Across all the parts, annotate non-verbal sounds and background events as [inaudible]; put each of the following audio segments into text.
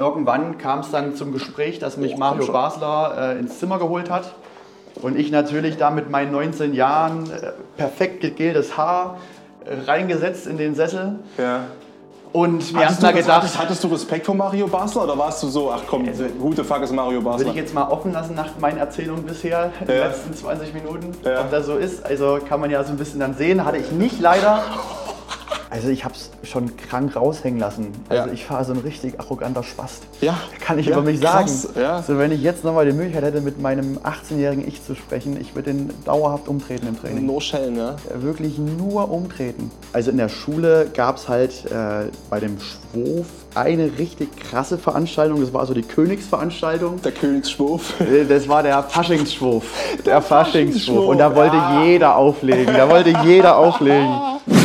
irgendwann kam es dann zum Gespräch, dass mich Mario Basler äh, ins Zimmer geholt hat. Und ich natürlich da mit meinen 19 Jahren äh, perfekt gegeltes Haar äh, reingesetzt in den Sessel. Ja. Und mir Hattest du, gedacht, hattest, hattest du Respekt vor Mario Basler oder warst du so, ach komm, gute Fuck ist Mario Basler? ich jetzt mal offen lassen nach meinen Erzählungen bisher in den Ja. letzten 20 Minuten, Ja. ob das so ist. Also kann man ja so ein bisschen dann sehen. Hatte ich nicht leider. Also ich habe es schon krank raushängen lassen. Also Ja. ich war so ein richtig arroganter Spast. Ja. Kann ich Ja, über mich sagen. ja. So, wenn ich jetzt nochmal die Möglichkeit hätte, mit meinem 18-jährigen Ich zu sprechen, ich würde den dauerhaft umtreten im Training. No Schellen, ja. Wirklich nur umtreten. Also in der Schule gab es halt äh, bei dem Schwof eine richtig krasse Veranstaltung. Das war so die Königsveranstaltung. Der Königsschwurf. Äh, Das war der Faschingsschwurf. Der, Faschingsschwurf. Faschingsschwurf, Und da wollte ja. jeder auflegen. Da wollte jeder auflegen.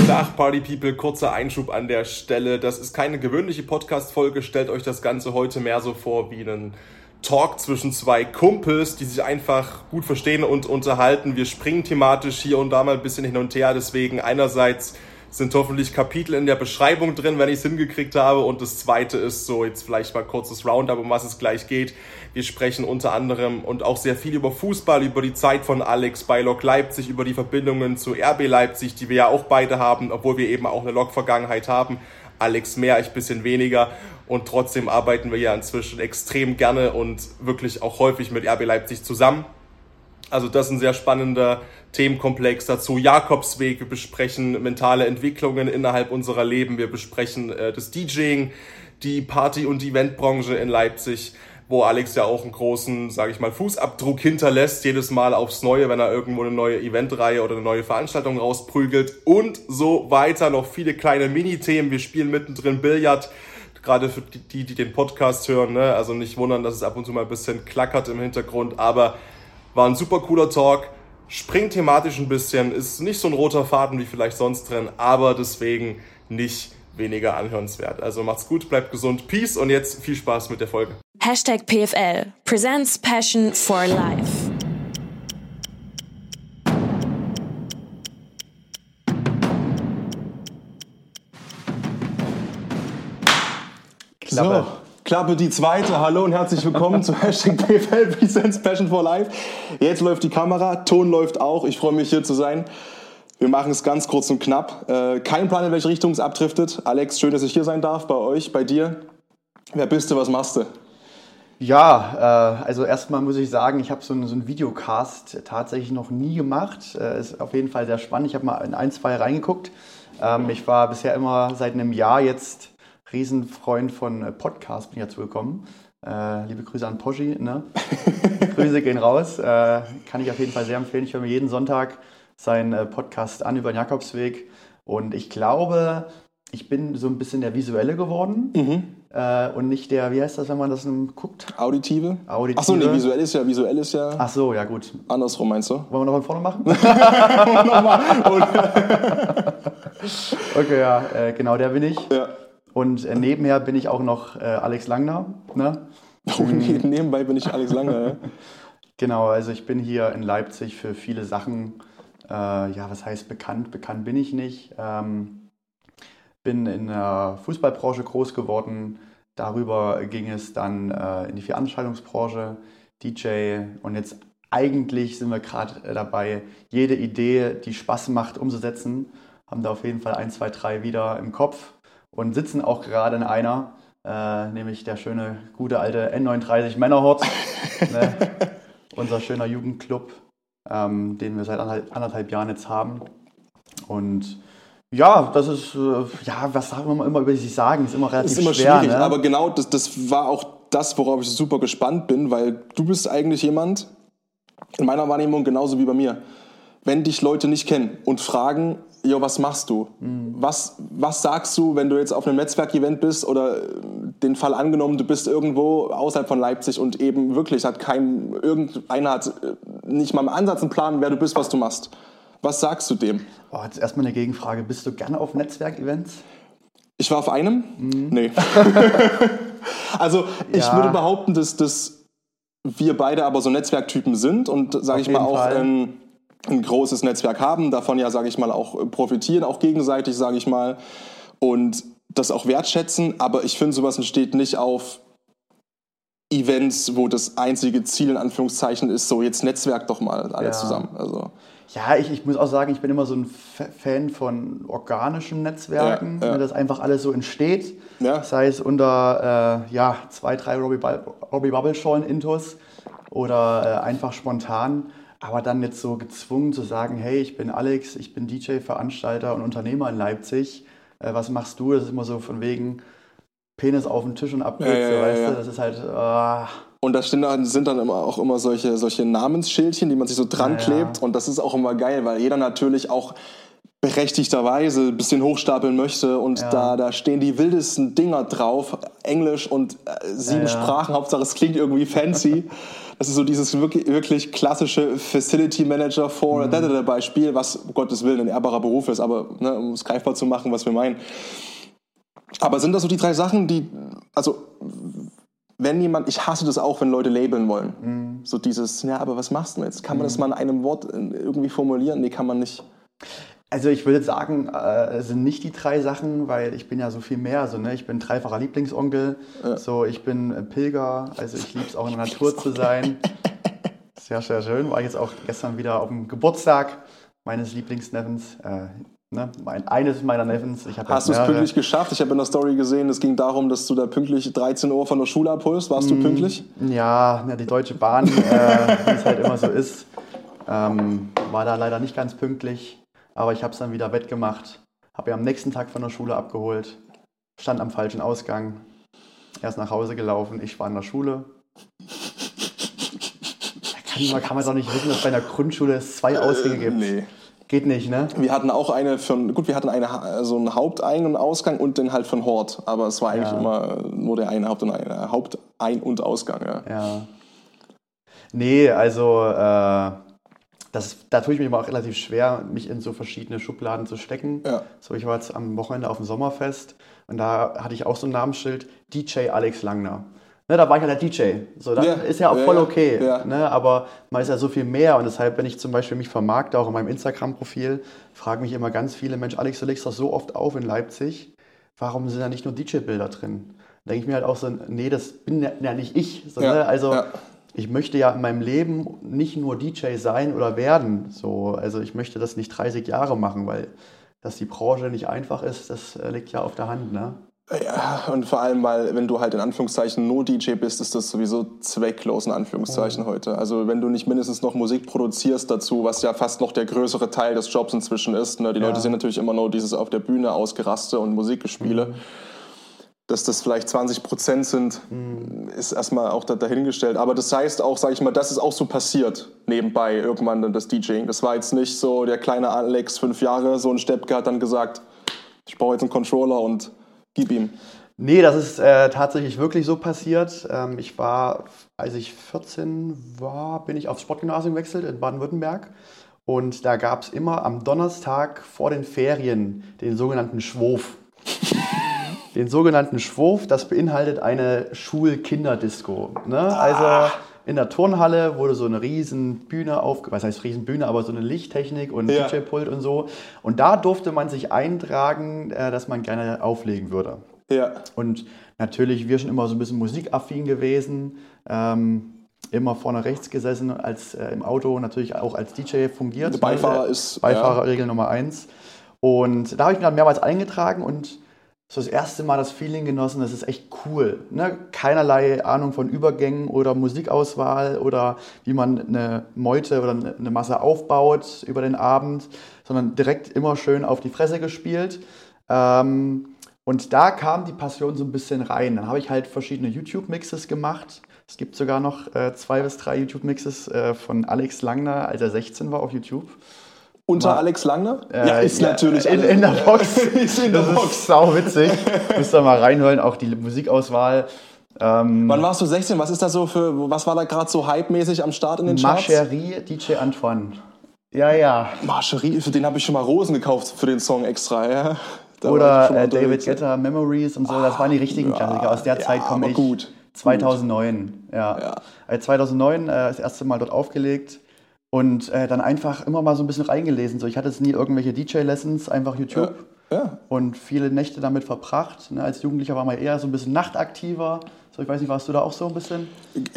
Tag, Party People, kurzer Einschub an der Stelle. Das ist keine gewöhnliche Podcast-Folge. Stellt euch das Ganze heute mehr so vor wie einen Talk zwischen zwei Kumpels, die sich einfach gut verstehen und unterhalten. Wir springen thematisch hier und da mal ein bisschen hin und her. Deswegen einerseits sind hoffentlich Kapitel in der Beschreibung drin, wenn ich es hingekriegt habe. Und das zweite ist so, jetzt vielleicht mal kurzes Roundup, um was es gleich geht. Wir sprechen unter anderem und auch sehr viel über Fußball, über die Zeit von Alex bei Lok Leipzig, über die Verbindungen zu RB Leipzig, die wir ja auch beide haben, obwohl wir eben auch eine Lok-Vergangenheit haben. Alex mehr, ich bisschen weniger. Und trotzdem arbeiten wir ja inzwischen extrem gerne und wirklich auch häufig mit RB Leipzig zusammen. Also das ist ein sehr spannender Themenkomplex dazu. Jakobsweg, wir besprechen mentale Entwicklungen innerhalb unserer Leben, wir besprechen äh, das DJing, die Party- und Eventbranche in Leipzig, wo Alex ja auch einen großen, sage ich mal, Fußabdruck hinterlässt, jedes Mal aufs Neue, wenn er irgendwo eine neue Eventreihe oder eine neue Veranstaltung rausprügelt und so weiter. Noch viele kleine Mini-Themen. Wir spielen mittendrin Billard, gerade für die, die den Podcast hören, ne? also nicht wundern, dass es ab und zu mal ein bisschen klackert im Hintergrund, aber war ein super cooler Talk, springt thematisch ein bisschen, ist nicht so ein roter Faden wie vielleicht sonst drin, aber deswegen nicht weniger anhörenswert. Also macht's gut, bleibt gesund, Peace und jetzt viel Spaß mit der Folge. Hashtag PFL presents Passion for Life. Klappe. So, Klappe die zweite. Hallo und herzlich willkommen zu Hashtag PFL Presents Passion for Life. Jetzt läuft die Kamera, Ton läuft auch. Ich freue mich hier zu sein. Wir machen es ganz kurz und knapp. Äh, kein Plan, in welche Richtung es abdriftet. Alex, schön, dass ich hier sein darf bei euch, bei dir. Wer bist du, was machst du? Ja, äh, also erstmal muss ich sagen, ich habe so einen, so einen Videocast tatsächlich noch nie gemacht. Äh, ist auf jeden Fall sehr spannend. Ich habe mal in ein, zwei reingeguckt. Ähm, ich war bisher immer seit einem Jahr jetzt Riesenfreund von äh, Podcasts, bin ich dazu gekommen. Äh, liebe Grüße an Poschi. Ne? [laughs] Grüße gehen raus. Äh, kann ich auf jeden Fall sehr empfehlen. Ich höre mir jeden Sonntag seinen äh, Podcast an über den Jakobsweg. Und ich glaube, ich bin so ein bisschen der Visuelle geworden. Äh, und nicht der, wie heißt das, wenn man das guckt? Auditive? Auditive. Achso, nee, visuell ist ja, visuell ist ja Ach so, ja gut. andersrum, meinst du? Wollen wir noch von vorne machen? [laughs] [laughs] okay, ja, äh, genau, der bin ich. Ja. Und äh, nebenher bin ich auch noch äh, Alex Langner. Ne? Und nebenbei bin ich Alex Langer. Ja? [laughs] Genau, also ich bin hier in Leipzig für viele Sachen, äh, ja, was heißt bekannt? Bekannt bin ich nicht. Ähm, bin in der Fußballbranche groß geworden. Darüber ging es dann äh, in die Veranstaltungsbranche, DJ und jetzt eigentlich sind wir gerade äh, dabei, jede Idee, die Spaß macht, umzusetzen. Haben da auf jeden Fall ein, zwei, drei wieder im Kopf und sitzen auch gerade in einer, äh, nämlich der schöne, gute alte N39 Männerhort. [laughs] ne? Unser schöner Jugendclub, ähm, den wir seit anderthalb, Jahren jetzt haben. Und ja, das ist, äh, ja, was sagen wir mal immer über sich sagen, ist immer relativ ist immer schwer. schwierig, ne? aber genau das, das war auch das, worauf ich super gespannt bin, weil du bist eigentlich jemand, in meiner Wahrnehmung genauso wie bei mir, wenn dich Leute nicht kennen und fragen, jo, was machst du? Mhm. Was, was sagst du, wenn du jetzt auf einem Netzwerkevent bist oder äh, den Fall angenommen, du bist irgendwo außerhalb von Leipzig und eben wirklich hat kein, irgendeiner hat äh, nicht mal im Ansatz einen Plan, wer du bist, was du machst. Was sagst du dem? Oh, jetzt erstmal eine Gegenfrage. Bist du gerne auf Netzwerkevents? Ich war auf einem? Nee. [laughs] also ich Mhm. Ja. würde behaupten, dass, dass wir beide aber so Netzwerktypen sind und, sage ich mal, auch ähm, ein großes Netzwerk haben, davon ja, sage ich mal, auch profitieren, auch gegenseitig, sage ich mal, und das auch wertschätzen. Aber ich finde, sowas entsteht nicht auf Events, wo das einzige Ziel in Anführungszeichen ist, so jetzt Netzwerk doch mal alle Ja. zusammen. Also, Ja, ich, ich muss auch sagen, ich bin immer so ein Fa- Fan von organischen Netzwerken, Ja, ja. ne, dass einfach alles so entsteht. Ja. Sei es unter äh, ja, zwei, drei Robbie, Robbie Bubble Show Intos oder äh, einfach spontan. Aber dann jetzt so gezwungen zu sagen, hey, ich bin Alex, ich bin DJ, Veranstalter und Unternehmer in Leipzig. Äh, was machst du? Das ist immer so von wegen Penis auf den Tisch und ab geht's, Ja, ja, so, weißt du? Das ist halt, ah, Und da sind dann immer auch immer solche, solche Namensschildchen, die man sich so dran klebt. Und das ist auch immer geil, weil jeder natürlich auch berechtigterweise ein bisschen hochstapeln möchte. Und Ja. da, da stehen die wildesten Dinger drauf. Englisch und äh, sieben Ja, ja. Sprachen. Hauptsache es klingt irgendwie fancy. [laughs] Das ist so dieses wirklich, wirklich klassische Facility Manager Mhm. for da Beispiel, was um Gottes Willen ein ehrbarer Beruf ist, aber ne, um es greifbar zu machen, was wir meinen. Aber sind das so die drei Sachen, die, also wenn jemand, ich hasse das auch, wenn Leute labeln wollen. Mhm. So dieses, ja, aber was machst du denn jetzt? Kann man das mal in einem Wort äh, irgendwie formulieren? Nee, kann man nicht. Also ich würde sagen, äh, es sind nicht die drei Sachen, weil ich bin ja so viel mehr. Also, ne? Ich bin dreifacher Lieblingsonkel, so ich bin äh, Pilger, also ich liebe es auch in der Natur zu sein. [laughs] Sehr, sehr schön. War jetzt auch gestern wieder auf dem Geburtstag meines Lieblingsneffens. Äh, ne? mein, eines meiner Neffens. Hast du es pünktlich geschafft? Ich habe in der Story gesehen, es ging darum, dass du da pünktlich 13 Uhr von der Schule abholst. Warst Mhm. du pünktlich? Ja, na, die Deutsche Bahn, äh, wie es halt immer so ist, ähm, war da leider nicht ganz pünktlich. Aber ich habe es dann wieder wettgemacht. Habe ja am nächsten Tag von der Schule abgeholt. Stand am falschen Ausgang. Erst nach Hause gelaufen. Ich war in der Schule. Da kann man, kann man doch nicht wissen, dass bei einer Grundschule es zwei Ausgänge gibt. Nee. Geht nicht, ne? Wir hatten auch eine von, gut, wir hatten eine, so einen Hauptein- und Ausgang und den halt von Hort. Aber es war eigentlich Ja. immer nur der eine Haupt- und ein, Hauptein- und Ausgang. Ja. Ja. Nee, also äh, das, da tue ich mich immer auch relativ schwer, mich in so verschiedene Schubladen zu stecken. Ja. So, ich war jetzt am Wochenende auf dem Sommerfest und da hatte ich auch so ein Namensschild, DJ Alex Langner. Ne, da war ich ja der DJ. So, das Ja, ist ja auch ja, voll okay. ja. Ne, aber man ist ja so viel mehr und deshalb, wenn ich zum Beispiel mich vermarkte, auch in meinem Instagram-Profil, fragen mich immer ganz viele, Mensch, Alex, du legst das so oft auf in Leipzig, warum sind da nicht nur DJ-Bilder drin? Da denke ich mir halt auch so, nee, das bin ja, nicht ich. So, ne? Also. Ich möchte ja in meinem Leben nicht nur DJ sein oder werden. So, also ich möchte das nicht 30 Jahre machen, weil dass die Branche nicht einfach ist, das äh, liegt ja auf der Hand. Ne? Ja, und vor allem, weil wenn du halt in Anführungszeichen nur DJ bist, ist das sowieso zwecklos in Anführungszeichen Mhm. heute. Also wenn du nicht mindestens noch Musik produzierst dazu, was ja fast noch der größere Teil des Jobs inzwischen ist. Ne? Die Ja. Leute sehen natürlich immer nur dieses auf der Bühne ausgeraste und Musikgespiele. Mhm. Dass das vielleicht 20 Prozent sind, Mhm. ist erstmal auch da, dahingestellt. Aber das heißt auch, sage ich mal, das ist auch so passiert nebenbei irgendwann dann das DJing. Das war jetzt nicht so, der kleine Alex, fünf Jahre, so ein Steppke hat dann gesagt, ich brauche jetzt einen Controller und gib ihm. Nee, das ist äh, tatsächlich wirklich so passiert. Ähm, ich war, als ich 14 war, bin ich aufs Sportgymnasium gewechselt in Baden-Württemberg. Und da gab es immer am Donnerstag vor den Ferien den sogenannten Schwof. Den sogenannten Schwof, das beinhaltet eine Schul-Kinderdisco. Ne? Also in der Turnhalle wurde so eine riesen Bühne auf, was heißt riesen Bühne, aber so eine Lichttechnik und Ja. DJ-Pult und so. Und da durfte man sich eintragen, äh, dass man gerne auflegen würde. Ja. Und natürlich, wir schon immer so ein bisschen musikaffin gewesen. Ähm, immer vorne rechts gesessen, als äh, im Auto natürlich auch als DJ fungiert. Beifahrer ne? ist- Beifahrerregel Nummer eins. Und da habe ich mich dann mehrmals eingetragen und so das erste Mal das Feeling genossen, das ist echt cool. Ne? Keinerlei Ahnung von Übergängen oder Musikauswahl oder wie man eine Meute oder eine Masse aufbaut über den Abend, sondern direkt immer schön auf die Fresse gespielt. Ähm, und da kam die Passion so ein bisschen rein. Dann habe ich halt verschiedene YouTube-Mixes gemacht. Es gibt sogar noch äh, zwei bis drei YouTube-Mixes äh, von Alex Langner, als er 16 war auf YouTube. Unter Mal- Alex Langner? Äh, ja, ist natürlich. in, in der Box. [laughs] ist in der das Box. ist sau witzig. [laughs] Müsst ihr mal reinhören, auch die Musikauswahl. Ähm, Wann warst du 16? Was ist da so für, was war da gerade so hype-mäßig am Start in den Charts? Chérie, DJ Antoine. Ja, ja. Marcherie, für den habe ich schon mal Rosen gekauft für den Song extra, ja. Da Oder äh, David. Guetta, Memories und so. Das waren die richtigen Klassiker. Aus der ja, Zeit komme ich. gut. 2009. Ja. Ja. Äh, 2009 äh, das erste Mal dort aufgelegt. Und äh, dann einfach immer mal so ein bisschen reingelesen. So, ich hatte jetzt nie irgendwelche DJ-Lessons, einfach YouTube. Ja. und viele Nächte damit verbracht. Ne, als Jugendlicher war man eher so ein bisschen nachtaktiver, So, ich weiß nicht, warst du da auch so ein bisschen?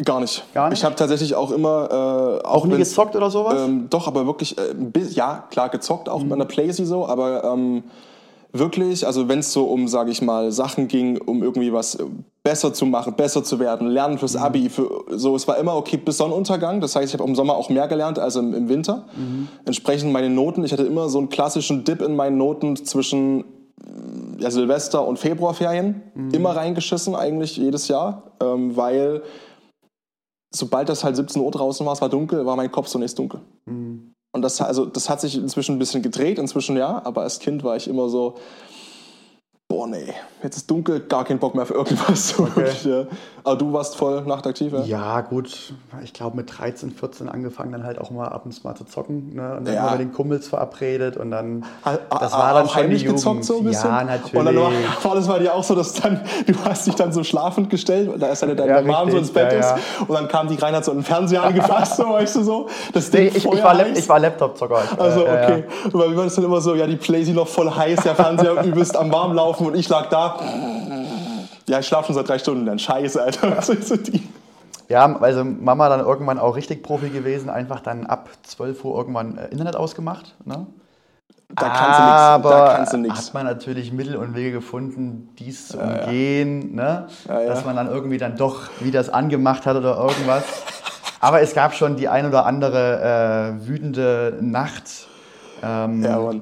Gar nicht. Gar nicht? Ich habe tatsächlich auch immer. Äh, Auch nie wenn's- gezockt oder sowas? Ähm, doch, aber wirklich, äh, ja, klar, gezockt Mhm. auch bei einer Playsee so, aber ähm, wirklich, also wenn es so um, sage ich mal, Sachen ging, um irgendwie was äh, besser zu machen, besser zu werden, lernen fürs Mhm. Abi, für, so, es war immer okay bis Sonnenuntergang, das heißt, ich habe im Sommer auch mehr gelernt als im, im Winter. Mhm. Entsprechend meine Noten, ich hatte immer so einen klassischen Dip in meinen Noten zwischen ja, Silvester und Februarferien Mhm. immer reingeschissen, eigentlich jedes Jahr, ähm, weil sobald das halt 17 Uhr draußen war, es war dunkel, war mein Kopf zunächst dunkel. Mhm. Und das, also, das hat sich inzwischen ein bisschen gedreht, inzwischen ja, aber als Kind war ich immer so, boah nee, jetzt ist dunkel, gar keinen Bock mehr für irgendwas. [laughs] Wirklich, ja. Aber du warst voll nachtaktiv, ja? Ja, gut. Ich glaube, mit 13, 14 angefangen, dann halt auch mal abends mal zu zocken. Ne? Und dann Ja. mal mit den Kumpels verabredet und dann. Ha- Das ha- war dann schon die Jugend. gezockt so ein bisschen? Ja, natürlich. Und dann war, [laughs] war das bei dir auch so, dass dann, du hast dich dann so schlafend gestellt, da ist dann deine Ja, Mom so ins Bett ja, ist und dann kam die rein, hat so einen Fernseher angefasst, so, weißt du so. Das Nee, Ding ich, ich, Feuer war, ich war Laptop-Zocker. Ich- Also, äh, ja, okay. Weil wir waren das dann immer so, ja, die Playsee noch voll heiß, der Fernseher [laughs] übelst am warm laufen und ich lag da. Ja, ich schlafe schon seit drei Stunden, dann scheiße, Alter. Was ist so die? Ja, also Mama dann irgendwann auch richtig Profi gewesen, einfach dann ab 12 Uhr irgendwann äh, Internet ausgemacht. Ne? Da kannst du Aber nichts. Da kannst du nichts. hat man natürlich Mittel und Wege gefunden, dies zu umgehen, Ne? Ja, ja. dass man dann irgendwie dann doch wieder das angemacht hat oder irgendwas. Aber es gab schon die ein oder andere äh, wütende Nacht, ähm, Ja, Mann.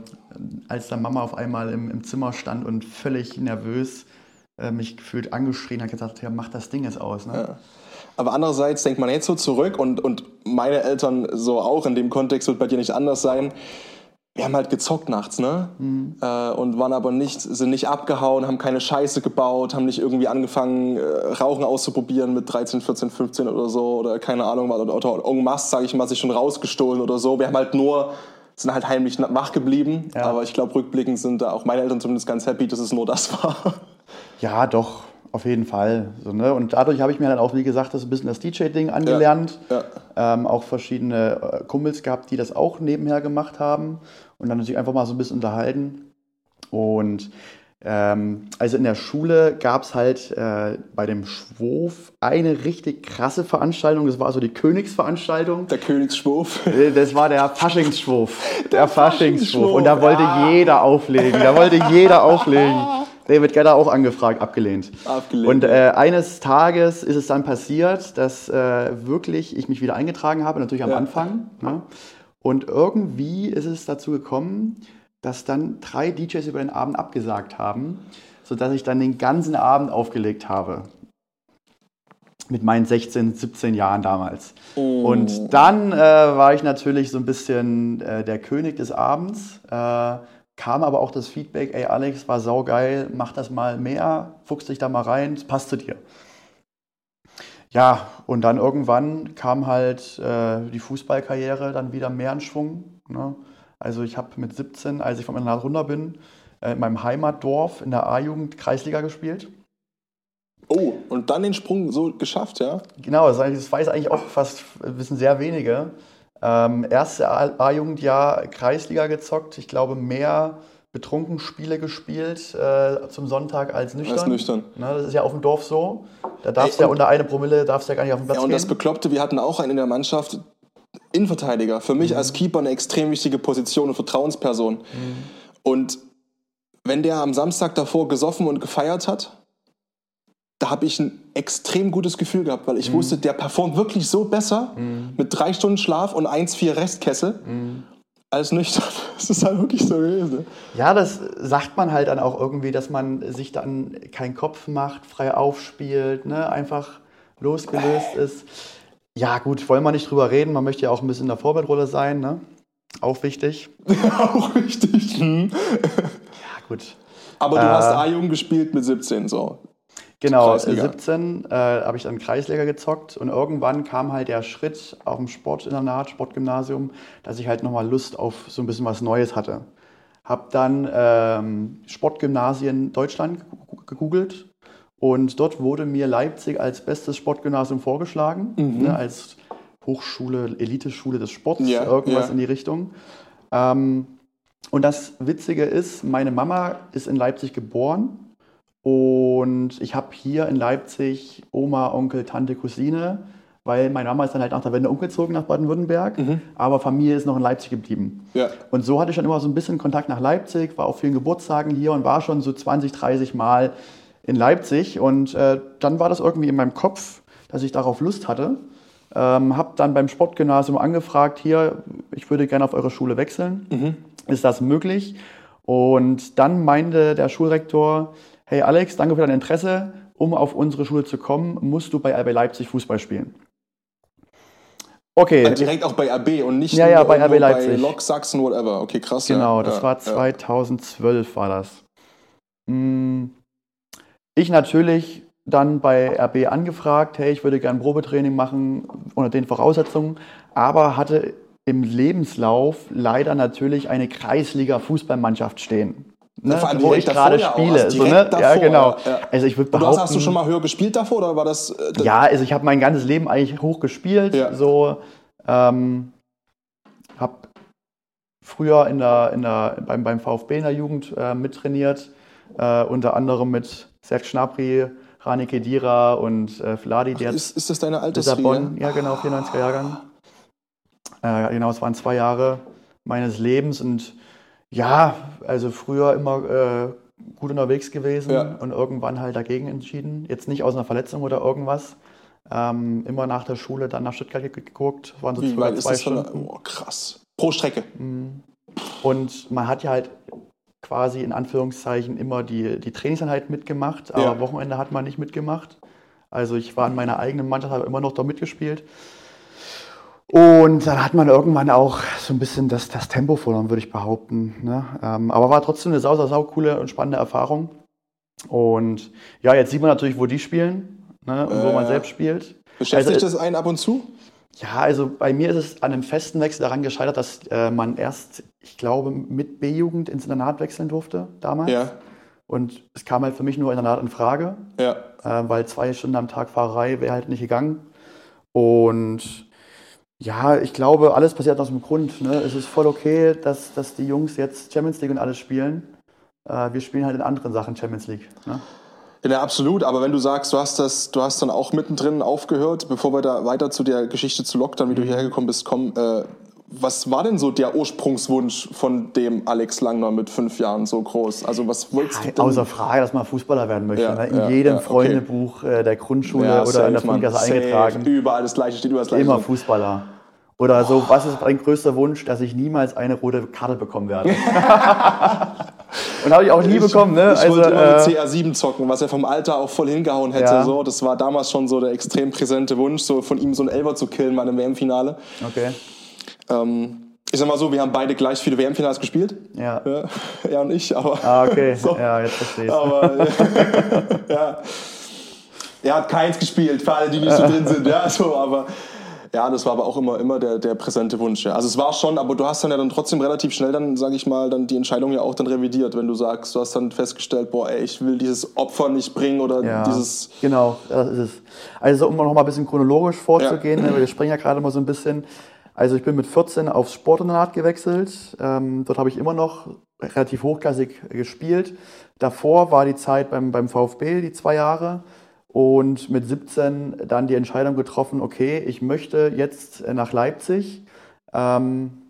Als dann Mama auf einmal im, im Zimmer stand und völlig nervös äh, mich gefühlt angeschrien hat, gesagt, ja, mach das Ding jetzt aus. Ne? Aber andererseits denkt man jetzt so zurück und, und meine Eltern so auch, in dem Kontext wird bei dir nicht anders sein. Wir haben halt gezockt nachts, ne? Äh, und waren aber nicht, sind nicht abgehauen, haben keine Scheiße gebaut, haben nicht irgendwie angefangen, äh, Rauchen auszuprobieren mit 13, 14, 15 oder so oder keine Ahnung, oder, oder irgendwas, sage ich mal, sich schon rausgestohlen oder so. Wir haben halt nur, sind halt heimlich wach geblieben. Ja. Aber ich glaube, rückblickend sind da auch meine Eltern zumindest ganz happy, dass es nur das war. [laughs] Ja, doch, auf jeden Fall. So, ne? Und dadurch habe ich mir dann auch, wie gesagt, das ein bisschen das DJ-Ding angelernt. Ja. Ähm, auch verschiedene äh, Kumpels gehabt, die das auch nebenher gemacht haben und dann sich einfach mal so ein bisschen unterhalten. Und ähm, also in der Schule gab es halt äh, bei dem Schwof eine richtig krasse Veranstaltung. Das war so die Königsveranstaltung. Der Königsschwurf. Äh, Das war der Faschingsschwurf. Der, Faschingsschwurf. Faschingsschwurf, Und da wollte ja. jeder auflegen. Da wollte jeder auflegen. David Getter auch angefragt, abgelehnt. Abgelehnt, Und äh, eines Tages ist es dann passiert, dass äh, wirklich ich mich wieder eingetragen habe, natürlich am Ja. Anfang. Ne? Und irgendwie ist es dazu gekommen, dass dann drei DJs über den Abend abgesagt haben, sodass ich dann den ganzen Abend aufgelegt habe. Mit meinen 16, 17 Jahren damals. Und dann äh, war ich natürlich so ein bisschen äh, der König des Abends. Äh, kam aber auch das Feedback, ey Alex, war saugeil, mach das mal mehr, fuchs dich da mal rein, es passt zu dir. Ja, und dann irgendwann kam halt äh, die Fußballkarriere dann wieder mehr in Schwung. Ne? Also ich habe mit 17, als ich von meiner runter bin, äh, in meinem Heimatdorf in der A-Jugend Kreisliga gespielt. Oh, und dann den Sprung so geschafft, ja? Genau, das, das weiß eigentlich auch fast, wissen sehr wenige. Ähm, erste A-Jugendjahr Kreisliga gezockt. Ich glaube, mehr Betrunkenspiele gespielt äh, zum Sonntag als nüchtern. Als nüchtern. Ne, das ist ja auf dem Dorf so. Da darfst Ey, du ja und- unter eine Promille darfst ja gar nicht auf den Platz Ja, und das gehen. Bekloppte, wir hatten auch einen in der Mannschaft, Innenverteidiger. Für mich als Keeper eine extrem wichtige Position und Vertrauensperson. Und wenn der am Samstag davor gesoffen und gefeiert hat, da habe ich ein extrem gutes Gefühl gehabt, weil ich wusste, der performt wirklich so besser mit drei Stunden Schlaf und 1,4 Restkessel als nüchtern. [laughs] Das ist halt wirklich so gewesen. Ja, das sagt man halt dann auch irgendwie, dass man sich dann keinen Kopf macht, frei aufspielt, ne? einfach losgelöst ist. Ja, gut, wollen wir nicht drüber reden. Man möchte ja auch ein bisschen in der Vorbildrolle sein, ne? Auch wichtig. [laughs] auch richtig. Hm. Ja, gut. Aber du Äh. hast A-Jugend gespielt mit 17, so. Genau, Kreisliga. 17 äh, habe ich dann Kreisliga gezockt und irgendwann kam halt der Schritt auf dem Sportinternat, Sportgymnasium, dass ich halt nochmal Lust auf so ein bisschen was Neues hatte. Hab dann ähm, Sportgymnasien Deutschland gegoogelt und dort wurde mir Leipzig als bestes Sportgymnasium vorgeschlagen, ne, als Hochschule, Eliteschule des Sports, Ja, irgendwas ja. in die Richtung. Ähm, und das Witzige ist, meine Mama ist in Leipzig geboren Und ich habe hier in Leipzig Oma, Onkel, Tante, Cousine, weil meine Mama ist dann halt nach der Wende umgezogen nach Baden-Württemberg, aber Familie ist noch in Leipzig geblieben. Ja. Und so hatte ich dann immer so ein bisschen Kontakt nach Leipzig, war auf vielen Geburtstagen hier und war schon so 20, 30 Mal in Leipzig. Und äh, dann war das irgendwie in meinem Kopf, dass ich darauf Lust hatte. Ähm, habe dann beim Sportgymnasium angefragt, hier, ich würde gerne auf eure Schule wechseln. Ist das möglich? Und dann meinte der Schulrektor, hey Alex, danke für dein Interesse. Um auf unsere Schule zu kommen, musst du bei RB Leipzig Fußball spielen. Okay, Also direkt auch bei RB und nicht Ja, ja, bei RB Leipzig. bei Lok Sachsen, whatever. Okay, krass. Genau, ja. das ja, war ja. 2012 war das. Mm, Ich natürlich dann bei RB angefragt, hey, ich würde gerne Probetraining machen unter den Voraussetzungen, aber hatte im Lebenslauf leider natürlich eine Kreisliga-Fußballmannschaft stehen. Ne, vor allem wo ich gerade ja spiele. also so, ne? ja, genau. ja, ja. Also ich würde Und du behaupten, hast, hast du schon mal höher gespielt davor oder war das? äh, ja, also ich habe mein ganzes Leben eigentlich hoch gespielt. Ja. So, ähm, habe früher in der, in der, beim, beim VfB in der Jugend äh, mittrainiert, äh, unter anderem mit Serge Schnapri, Rani Kedira und äh, Vladi, der Ist, ist das deine? Lissabon, ja genau, 94er Jahrgang. Äh, genau, es waren zwei Jahre meines Lebens und ja, also früher immer äh, gut unterwegs gewesen Ja. und irgendwann halt dagegen entschieden. Jetzt nicht aus einer Verletzung oder irgendwas. Ähm, immer nach der Schule dann nach Stuttgart ge- geguckt. Waren so Wie zwei, zwei Stunden. der, oh, krass. Pro Strecke. Und man hat ja halt quasi in Anführungszeichen immer die, die Trainingseinheit mitgemacht, aber Ja. Wochenende hat man nicht mitgemacht. Also ich war in meiner eigenen Mannschaft, habe immer noch da mitgespielt. Und dann hat man irgendwann auch so ein bisschen das, das Tempo verloren, würde ich behaupten. Ne? Ähm, aber war trotzdem eine sau, sau, sau coole und spannende Erfahrung. Und ja, jetzt sieht man natürlich, wo die spielen ne? und wo man Äh, selbst spielt. Beschäftigt Also, das einen ab und zu? Ja, also bei mir ist es an einem festen Wechsel daran gescheitert, dass äh, man erst, ich glaube, mit B-Jugend ins Internat wechseln durfte damals. Ja, Und es kam halt für mich nur Internat in Frage, ja. äh, weil zwei Stunden am Tag Fahrerei wäre halt nicht gegangen. Und ja, ich glaube, alles passiert aus dem Grund. Ne? Es ist voll okay, dass, dass die Jungs jetzt Champions League und alles spielen. Äh, wir spielen halt in anderen Sachen Champions League. Ne? Ja, absolut. Aber wenn du sagst, du hast das, du hast dann auch mittendrin aufgehört, bevor wir da weiter zu der Geschichte zu Lockdown, wie du hierher gekommen bist, kommen, äh, was war denn so der Ursprungswunsch von dem Alex Langner mit fünf Jahren so groß? Also was wolltest du denn? Außer Frage, dass man Fußballer werden möchte. Ja, ne? In ja, jedem ja, okay. Freundebuch äh, der Grundschule oder in der. Frühklasse eingetragen. Überall das gleiche steht, überall das gleiche. Immer. Fußballer. Oder so, was ist dein größter Wunsch, dass ich niemals eine rote Karte bekommen werde? [laughs] [laughs] Und habe ich auch nie bekommen, ne? Ich wollte immer äh, mit CR7 zocken, was er vom Alter auch voll hingehauen hätte. Ja. So. Das war damals schon so der extrem präsente Wunsch, so von ihm so einen Elfer zu killen bei einem WM-Finale. okay, Ähm, ich sag mal so, wir haben beide gleich viele WM-Finals gespielt. ja. Ja, [laughs] er und ich, aber. Ah, okay, [laughs] So. ja, jetzt verstehe ich. Aber [laughs] ja. Er hat keins gespielt, für alle, die nicht so drin sind. Ja, so, aber ja, das war aber auch immer, immer der, der präsente Wunsch. Ja. Also es war schon, aber du hast dann ja dann trotzdem relativ schnell dann, sage ich mal, dann die Entscheidung ja auch dann revidiert, wenn du sagst, du hast dann festgestellt, boah, ey, ich will dieses Opfer nicht bringen oder Ja, dieses. genau, das ist es. Also um noch mal ein bisschen chronologisch vorzugehen, ne, wir springen ja gerade mal so ein bisschen. Also ich bin mit 14 aufs Sportinternat gewechselt. Ähm, dort habe ich immer noch relativ hochklassig gespielt. Davor war die Zeit beim, beim VfB, die zwei Jahre. Und mit 17 dann die Entscheidung getroffen, okay, ich möchte jetzt äh, nach Leipzig. Ähm,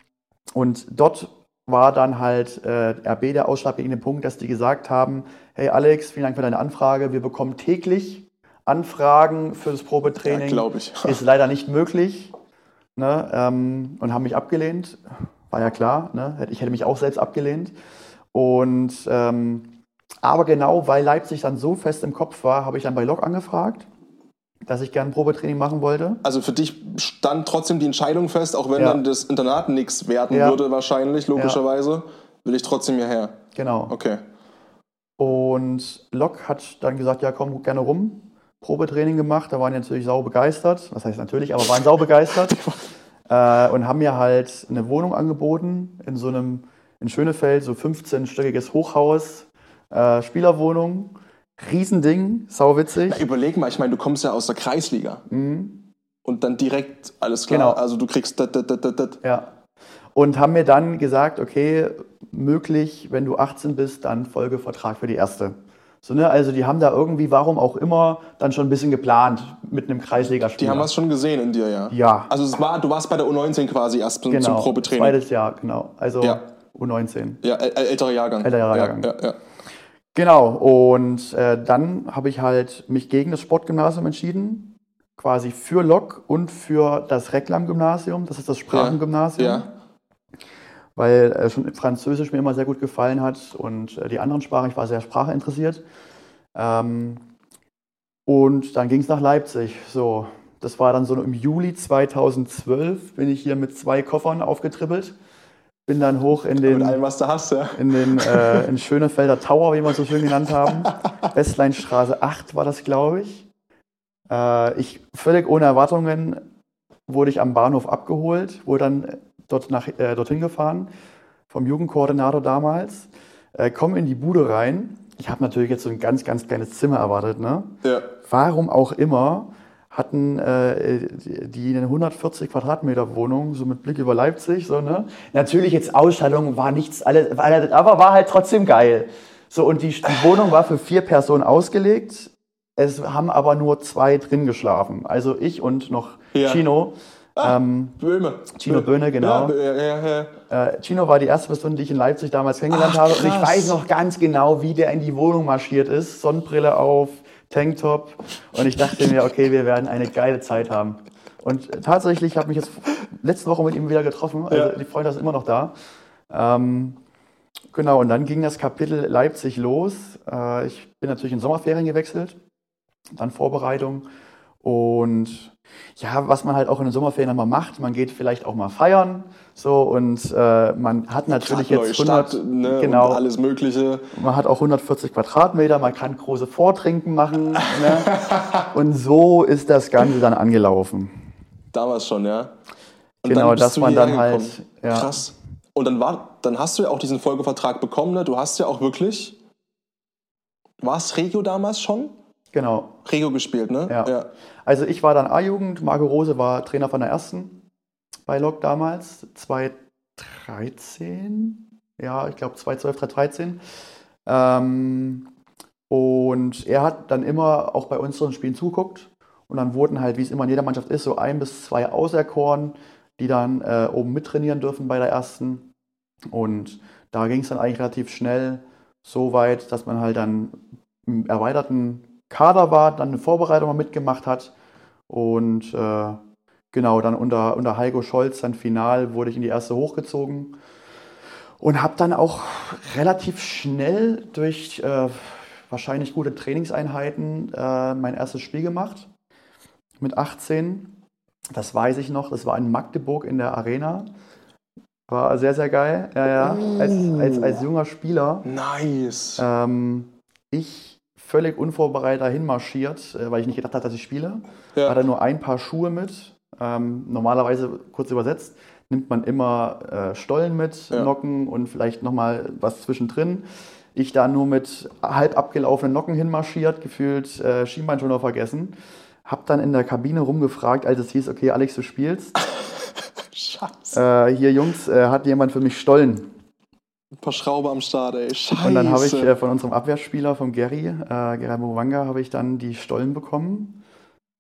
und dort war dann halt äh, RB der ausschlaggebende Punkt, dass die gesagt haben, hey Alex, vielen Dank für deine Anfrage. Wir bekommen täglich Anfragen für das Probetraining. Ja, glaub ich. [laughs] Ist leider nicht möglich. Ne? Ähm, und haben mich abgelehnt. War ja klar. Ne? Ich hätte mich auch selbst abgelehnt. Und ähm, aber genau, weil Leipzig dann so fest im Kopf war, habe ich dann bei Lok angefragt, dass ich gerne ein Probetraining machen wollte. Also für dich stand trotzdem die Entscheidung fest, auch wenn Ja. dann das Internat nichts werden Ja. würde, wahrscheinlich, logischerweise, will ich trotzdem hierher. Genau. Okay. Und Lok hat dann gesagt, ja komm gerne rum. Probetraining gemacht, da waren die natürlich sau begeistert. Was heißt natürlich, aber waren sau begeistert. [laughs] äh, und haben mir halt eine Wohnung angeboten in so einem, in Schönefeld, so 15-stöckiges Hochhaus, äh, Spielerwohnung. Riesending, sau witzig. Ja, überleg mal, ich meine, du kommst ja aus der Kreisliga. Und dann direkt, alles klar, Mhm. Genau. also du kriegst dat, dat, dat, dat. Ja. Und haben mir dann gesagt, okay, möglich, wenn du 18 bist, dann Folgevertrag für die erste. So, ne? Also die haben da irgendwie, warum auch immer, dann schon ein bisschen geplant mit einem Kreisligaspiel. Die haben was schon gesehen in dir, ja? Ja. Also es war, du warst bei der U19 quasi erst zum, zum genau, Probetraining. zweites Jahr, genau. Also Ja. U19. Ja, äl älterer Jahrgang. Älterer Jahrgang. Ja, ja, ja. Genau, und äh, dann habe ich halt mich gegen das Sportgymnasium entschieden, quasi für Lok und für das Reklam-Gymnasium, das ist das Sprachengymnasium, Ja. weil äh, schon Französisch mir immer sehr gut gefallen hat und äh, die anderen Sprachen, ich war sehr sprachinteressiert. Ähm, und dann ging es nach Leipzig. So, das war dann so im Juli 2012, bin ich hier mit zwei Koffern aufgetribbelt, bin dann hoch in den allem, hast, ja. in den äh, in Schönefelder Tower, wie wir es so schön genannt haben. [laughs] Westleinstraße 8 war das, glaube ich. Äh, ich völlig ohne Erwartungen wurde ich am Bahnhof abgeholt, wurde dann dort nach, äh, dorthin gefahren vom Jugendkoordinator damals. Äh, komme in die Bude rein. Ich habe natürlich jetzt so ein ganz, ganz kleines Zimmer erwartet. Ne? ja. Warum auch immer hatten äh, die eine 140 Quadratmeter Wohnung, so mit Blick über Leipzig, so, ne? Natürlich jetzt Ausstattung war nichts, alles, aber war halt trotzdem geil. So, und die, die Wohnung war für vier Personen ausgelegt. Es haben aber nur zwei drin geschlafen. Also ich und noch Ja. Chino. Ähm, Böhme. Chino Böhne, genau. Ja, ja, ja, äh, Chino war die erste Person, die ich in Leipzig damals kennengelernt Ach, habe. Und ich weiß noch ganz genau, wie der in die Wohnung marschiert ist. Sonnenbrille auf, Tanktop. Und ich dachte mir, okay, wir werden eine geile Zeit haben. Und tatsächlich, ich habe mich jetzt letzte Woche mit ihm wieder getroffen. Also Ja. die Freunde sind immer noch da. Ähm, genau, und dann ging das Kapitel Leipzig los. Äh, ich bin natürlich in Sommerferien gewechselt. Dann Vorbereitung. Und ja, was man halt auch in den Sommerferien mal macht, man geht vielleicht auch mal feiern. So, und äh, man hat natürlich Grad jetzt 100, Stadt, ne, genau, alles Mögliche. man hat auch 140 Quadratmeter, man kann große Vortrinken machen. ne? [laughs] Und so ist das Ganze dann angelaufen. Damals schon, ja. Und Genau, dass man dann halt, ja. Krass. Und dann war, dann hast du ja auch diesen Folgevertrag bekommen, ne? Du hast ja auch wirklich. War es Regio damals schon? Genau. Regio gespielt, ne? Ja. Also ich war dann A-Jugend, Marco Rose war Trainer von der ersten bei Lok damals, 2013. Ja, ich glaube 2012, 2013. Ähm, und er hat dann immer auch bei unseren Spielen zuguckt. Und dann wurden halt, wie es immer in jeder Mannschaft ist, so ein bis zwei auserkoren, die dann äh, oben mittrainieren dürfen bei der ersten. Und da ging es dann eigentlich relativ schnell so weit, dass man halt dann im erweiterten Kader war, dann eine Vorbereitung mal mitgemacht hat. Und äh, genau, dann unter, unter Heiko Scholz, dann final, wurde ich in die erste hochgezogen. Und habe dann auch relativ schnell durch äh, wahrscheinlich gute Trainingseinheiten äh, mein erstes Spiel gemacht. Mit 18. Das weiß ich noch. Das war in Magdeburg in der Arena. War sehr, sehr geil. Ja, ja. Als, als, als junger Spieler. Nice. Ähm, ich völlig unvorbereitet dahin marschiert, äh, weil ich nicht gedacht hatte, dass ich spiele. Ja. Hatte nur ein paar Schuhe mit. Ähm, normalerweise, kurz übersetzt, nimmt man immer äh, Stollen mit, Ja. Nocken und vielleicht nochmal was zwischendrin. Ich da nur mit halb abgelaufenen Nocken hinmarschiert, gefühlt äh, Schienbeinschoner vergessen. Hab dann in der Kabine rumgefragt, als es hieß, okay, Alex, du spielst. [laughs] Scheiße. Äh, hier, Jungs, äh, hat jemand für mich Stollen? Ein paar Schrauber am Start, ey. Scheiße. Und dann habe ich äh, von unserem Abwehrspieler, vom Gary, äh, Gary Mwanga, habe ich dann die Stollen bekommen.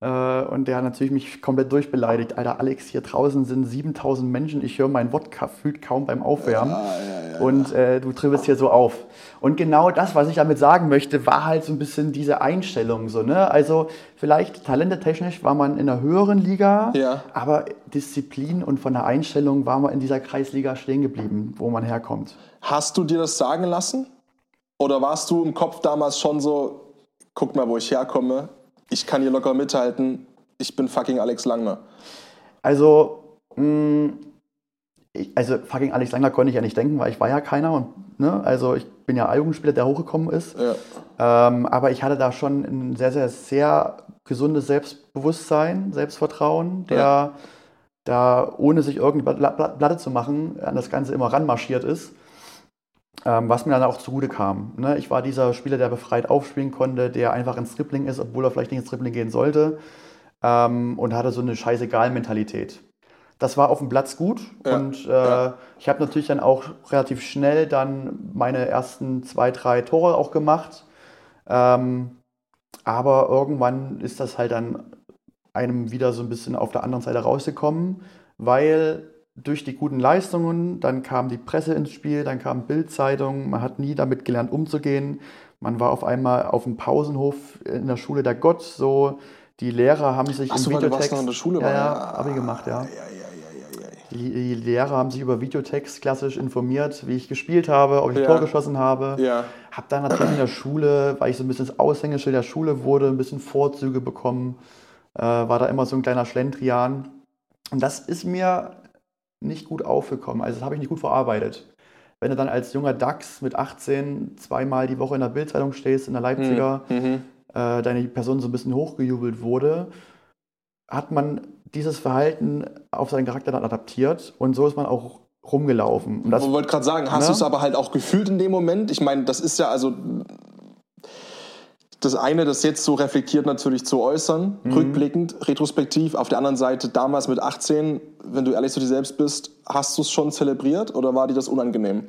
Äh, und der hat natürlich mich komplett durchbeleidigt. Alter, Alex, hier draußen sind 7000 Menschen, ich höre mein Wort gefühlt kaum beim Aufwärmen. Und äh, du tribbelst hier so auf. Und genau das, was ich damit sagen möchte, war halt so ein bisschen diese Einstellung. So, ne? Also vielleicht talentetechnisch war man in einer höheren Liga, Ja. aber Disziplin und von der Einstellung war man in dieser Kreisliga stehen geblieben, wo man herkommt. Hast du dir das sagen lassen? Oder warst du im Kopf damals schon so, guck mal, wo ich herkomme, ich kann hier locker mithalten, ich bin fucking Alex Langner. Also, mh, ich, also fucking Alex Langer konnte ich ja nicht denken, weil ich war ja keiner. Und, ne? Also ich bin ja A-Jugendspieler, der hochgekommen ist. Ja. Ähm, aber ich hatte da schon ein sehr, sehr, sehr gesundes Selbstbewusstsein, Selbstvertrauen, der Ja. da ohne sich Bla- Platte zu machen, an das Ganze immer ranmarschiert ist. Ähm, was mir dann auch zugute kam. Ne? Ich war dieser Spieler, der befreit aufspielen konnte, der einfach ins Dribbling ist, obwohl er vielleicht nicht ins Dribbling gehen sollte. Ähm, und hatte so eine Scheißegal-Mentalität. Das war auf dem Platz gut Ja, und äh, ja. ich habe natürlich dann auch relativ schnell dann meine ersten zwei, drei Tore auch gemacht. Ähm, aber irgendwann ist das halt dann einem wieder so ein bisschen auf der anderen Seite rausgekommen, weil durch die guten Leistungen, dann kam die Presse ins Spiel, dann kam Bildzeitung, man hat nie damit gelernt umzugehen. Man war auf einmal auf dem Pausenhof in der Schule der Gott, so die Lehrer haben sich Ach im so, warst Videotext noch in der Schule, ja, ja, Abi gemacht, ja, ja, ja, ja. Die, die Lehrer haben sich über Videotext klassisch informiert, wie ich gespielt habe, ob ich Ja. Tor geschossen habe. Ja. Hab dann natürlich in der Schule, weil ich so ein bisschen das Aushängeschild der Schule wurde, ein bisschen Vorzüge bekommen. Äh, war da immer so ein kleiner Schlendrian. Und das ist mir nicht gut aufgekommen. Also das habe ich nicht gut verarbeitet. Wenn du dann als junger Dachs mit 18 zweimal die Woche in der Bildzeitung stehst, in der Leipziger, Mhm. äh, deine Person so ein bisschen hochgejubelt wurde, hat man dieses Verhalten auf seinen Charakter dann adaptiert und so ist man auch rumgelaufen. Und das, Ich wollte gerade sagen, hast Ne? du es aber halt auch gefühlt in dem Moment? Ich meine, das ist ja also das eine, das jetzt so reflektiert natürlich zu äußern, Mhm. rückblickend, retrospektiv. Auf der anderen Seite, damals mit 18, wenn du ehrlich zu dir selbst bist, hast du es schon zelebriert oder war dir das unangenehm?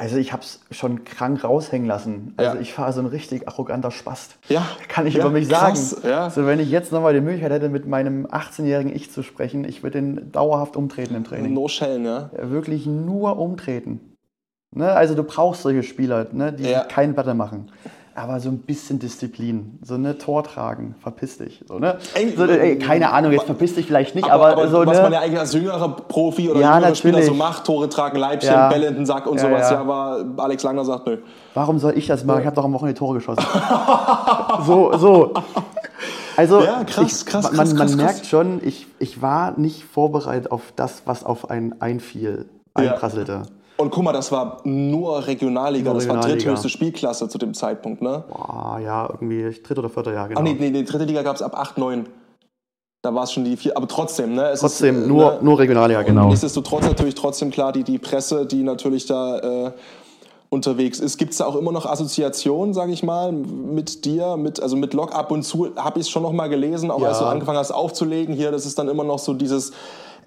also ich habe es schon krank raushängen lassen. Also Ja. ich war so ein richtig arroganter Spast. Ja. Kann ich Ja, über mich sagen. ja. Also wenn ich jetzt nochmal die Möglichkeit hätte, mit meinem 18-jährigen Ich zu sprechen, ich würde den dauerhaft umtreten im Training. No Schellen, ja. Wirklich nur umtreten. Ne? Also du brauchst solche Spieler, ne? die keinen Platte machen. Aber so ein bisschen Disziplin, so eine Tor tragen, verpiss dich. So, ne? So, ey, keine Ahnung, jetzt verpiss dich vielleicht nicht, Aber, aber, aber so was ne? man ja eigentlich als jüngerer Profi oder Ja, jüngerer Spieler so macht, Tore tragen, Leibchen, Ja. Bälle in den Sack und Ja, sowas, ja. ja, aber Alex Langer sagt, nö. Warum soll ich das machen? Ich habe doch am Wochenende Tore geschossen. [laughs] so, so. Also, Ja, krass, ich, krass, man, krass, man krass, merkt schon, ich, ich war nicht vorbereitet auf das, was auf einen einfiel, einprasselte. Und guck mal, das war nur Regionalliga, Nur das war Regionalliga. dritthöchste Spielklasse zu dem Zeitpunkt, ne? Boah, ja, irgendwie dritte oder vierte Jahr, genau. Ach nee, nee, die dritte Liga gab es ab 8, 9. Da war es schon die vier, aber trotzdem, ne? Es Trotzdem, ist, äh, nur, ne? nur Regionalliga, Und genau. Nichtsdestotrotz natürlich trotzdem klar, die, die Presse, die natürlich da äh, unterwegs ist. Gibt es da auch immer noch Assoziationen, sage ich mal, mit dir, mit, also mit Lok ab und zu habe ich es schon noch mal gelesen, auch Ja. als du angefangen hast aufzulegen hier, das ist dann immer noch so dieses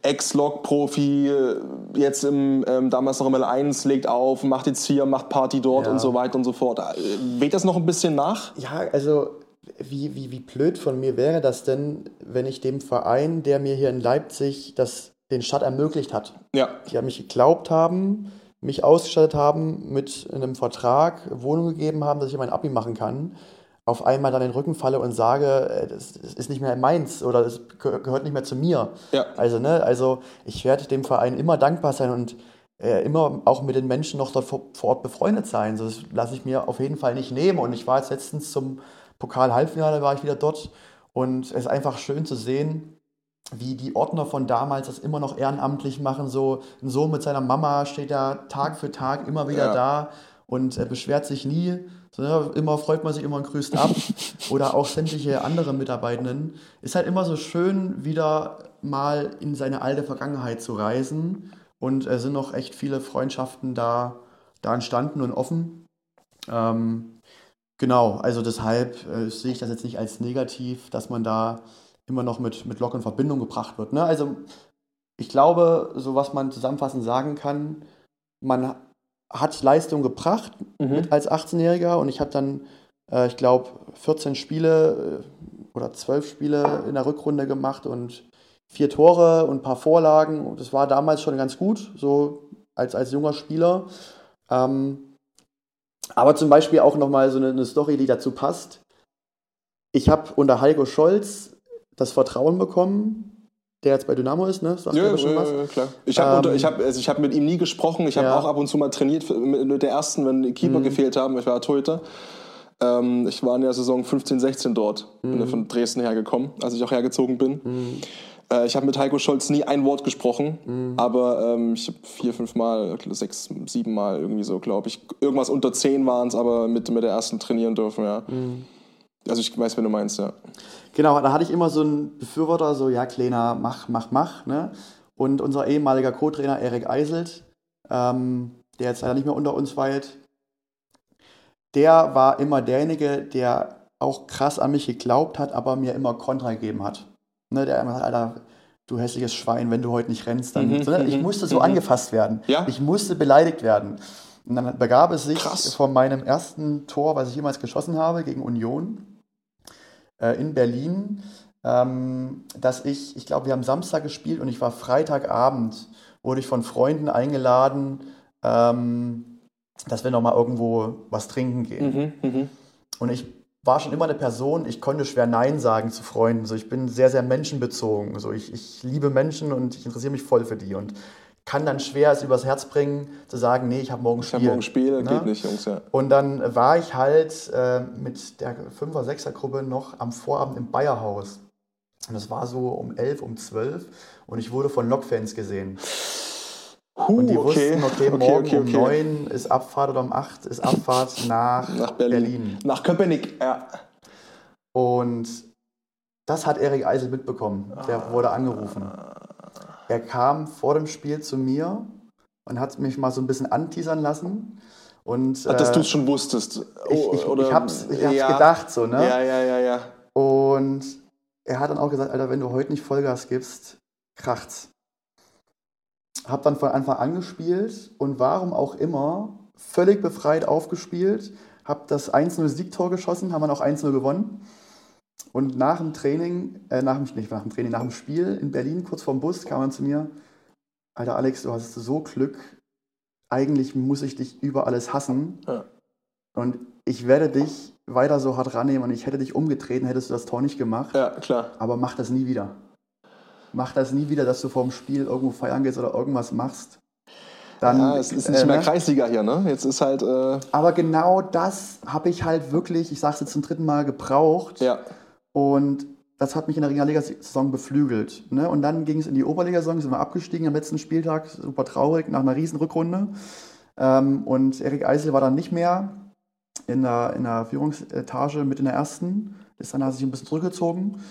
Ex-Lok-Profi, äh, jetzt im, ähm, damals noch im L1, legt auf, macht jetzt hier, macht Party dort Ja. und so weiter und so fort. Äh, Weht das noch ein bisschen nach? Ja, also wie, wie, wie blöd von mir wäre das denn, wenn ich dem Verein, der mir hier in Leipzig das, den Start ermöglicht hat, Ja. die an mich geglaubt haben, mich ausgestattet haben mit einem Vertrag, Wohnung gegeben haben, dass ich mein Abi machen kann, auf einmal dann in den Rücken falle und sage, äh, das, das ist nicht mehr meins oder das geh- gehört nicht mehr zu mir. Ja. Also, ne, also ich werde dem Verein immer dankbar sein und äh, immer auch mit den Menschen noch dort vor, vor Ort befreundet sein. So, das lasse ich mir auf jeden Fall nicht nehmen. Und ich war jetzt letztens zum Pokal-Halbfinale, war ich wieder dort. Und es ist einfach schön zu sehen, wie die Ordner von damals das immer noch ehrenamtlich machen. So ein Sohn mit seiner Mama steht da Tag für Tag immer wieder Ja. da und er beschwert sich nie. So, ne, immer freut man sich immer und grüßt ab. [laughs] Oder auch sämtliche andere Mitarbeitenden. Ist halt immer so schön, wieder mal in seine alte Vergangenheit zu reisen. Und es sind noch echt viele Freundschaften da, da entstanden und offen. Ähm, genau, also deshalb äh, sehe ich das jetzt nicht als negativ, dass man da immer noch mit, mit Lok in Verbindung gebracht wird. Ne? Also ich glaube, so was man zusammenfassend sagen kann, man hat Leistung gebracht mit als 18-Jähriger und ich habe dann, äh, ich glaube, 14 Spiele äh, oder 12 Spiele in der Rückrunde gemacht und vier Tore und ein paar Vorlagen. Und das war damals schon ganz gut, so als, als junger Spieler. Ähm, aber zum Beispiel auch nochmal so eine, eine Story, die dazu passt. Ich habe unter Heiko Scholz das Vertrauen bekommen, der jetzt bei Dynamo ist, ne? Sagt Ja, dir ja, was? ja, klar. Ich habe Ähm, hab, also ich hab mit ihm nie gesprochen. Ich habe Ja. auch ab und zu mal trainiert mit der ersten, wenn die Keeper Mhm. gefehlt haben. Ich war Torhüter. Ähm, ich war in der Saison 15, 16 dort. Bin Mhm. ja von Dresden hergekommen, als ich auch hergezogen bin. Äh, ich habe mit Heiko Scholz nie ein Wort gesprochen, Mhm. aber ähm, ich habe vier, fünf Mal, sechs, sieben Mal irgendwie so, glaube ich. Irgendwas unter zehn waren es, aber mit, mit der ersten trainieren dürfen, ja. Mhm. Also ich weiß, wenn du meinst, ja. Genau, da hatte ich immer so einen Befürworter, so, ja, Kleiner, mach, mach, mach. Ne? Und unser ehemaliger Co-Trainer Erik Eiselt, ähm, der jetzt leider nicht mehr unter uns weilt, der war immer derjenige, der auch krass an mich geglaubt hat, aber mir immer Kontra gegeben hat. Ne, der immer sagt, Alter, du hässliches Schwein, wenn du heute nicht rennst, dann. Mhm, so, ne? Ich mhm, musste so mhm. angefasst werden. Ja. Ich musste beleidigt werden. Und dann begab es sich Krass. von meinem ersten Tor, was ich jemals geschossen habe, gegen Union äh, in Berlin, ähm, dass ich, ich glaube, wir haben Samstag gespielt und ich war Freitagabend, wurde ich von Freunden eingeladen, ähm, dass wir nochmal irgendwo was trinken gehen. Mhm, mhm. Und ich war schon immer eine Person, ich konnte schwer Nein sagen zu Freunden. So, ich bin sehr, sehr menschenbezogen. So, ich, ich liebe Menschen und ich interessiere mich voll für die. Und kann dann schwer es übers Herz bringen, zu sagen, nee, ich habe morgen Ich Spiel. habe morgen Spiel, Ne? geht nicht, Jungs, ja. Und dann war ich halt äh, mit der 5er, 6er Gruppe noch am Vorabend im Bayerhaus. Und das war so um 11, um 12 und ich wurde von Lokfans gesehen. Huh, Und die okay. wussten, okay, morgen okay, um okay. 9 ist Abfahrt oder um 8 ist Abfahrt [laughs] nach, Nach Berlin. Berlin. Nach Köpenick, ja. Und das hat Erik Eisel mitbekommen. Der wurde angerufen. Er kam vor dem Spiel zu mir und hat mich mal so ein bisschen anteasern lassen. Und, Dass äh, du es schon wusstest. ich, ich, oder- ich hab's, ich hab's ja. gedacht so, ne? Ja, ja, ja, ja. Und er hat dann auch gesagt, Alter, wenn du heute nicht Vollgas gibst, kracht's. Hab dann von Anfang an gespielt und warum auch immer völlig befreit aufgespielt. Hab das 1-0 Siegtor geschossen, haben wir noch 1-0 gewonnen. Und nach dem Training, äh, nach dem, nicht nach dem Training, nach dem Spiel in Berlin, kurz vorm Bus, kam er zu mir, Alter Alex, du hast so Glück, eigentlich muss ich dich über alles hassen. Ja. Und ich werde dich weiter so hart rannehmen und ich hätte dich umgetreten, hättest du das Tor nicht gemacht. Ja, klar. Aber mach das nie wieder. Mach das nie wieder, dass du vorm Spiel irgendwo feiern gehst oder irgendwas machst. Dann, ja, es ist nicht äh, mehr ne? Kreisliga hier, ne? Jetzt ist halt, äh, Aber genau das habe ich halt wirklich, ich sage es jetzt zum dritten Mal, gebraucht. ja. Und das hat mich in der Regionalliga-Saison beflügelt. Ne? Und dann ging es in die Oberliga-Saison, sind wir abgestiegen am letzten Spieltag, super traurig, nach einer riesen Rückrunde. Ähm, und Erik Eisel war dann nicht mehr in der, in der Führungsetage mit in der ersten. Ist dann hat er sich ein bisschen zurückgezogen.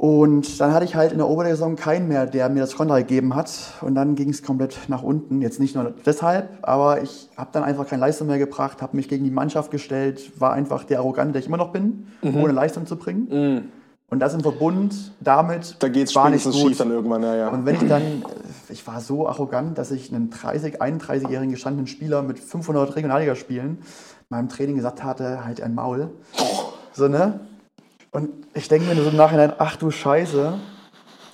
Und dann hatte ich halt in der Oberliga-Saison keinen mehr, der mir das Kontra gegeben hat. Und dann ging es komplett nach unten. Jetzt nicht nur deshalb, aber ich habe dann einfach keine Leistung mehr gebracht, habe mich gegen die Mannschaft gestellt, war einfach der Arrogante, der ich immer noch bin, ohne Leistung zu bringen. Mhm. Und das im Verbund damit Da geht's war nicht gut. schief dann irgendwann, ja, ja. Und wenn ich dann, äh, ich war so arrogant, dass ich einen 30, 31-jährigen gestandenen Spieler mit 500 Regionalligaspielen meinem Training gesagt hatte, halt ein Maul. So, ne? Und ich denke mir nur so im Nachhinein, ach du Scheiße.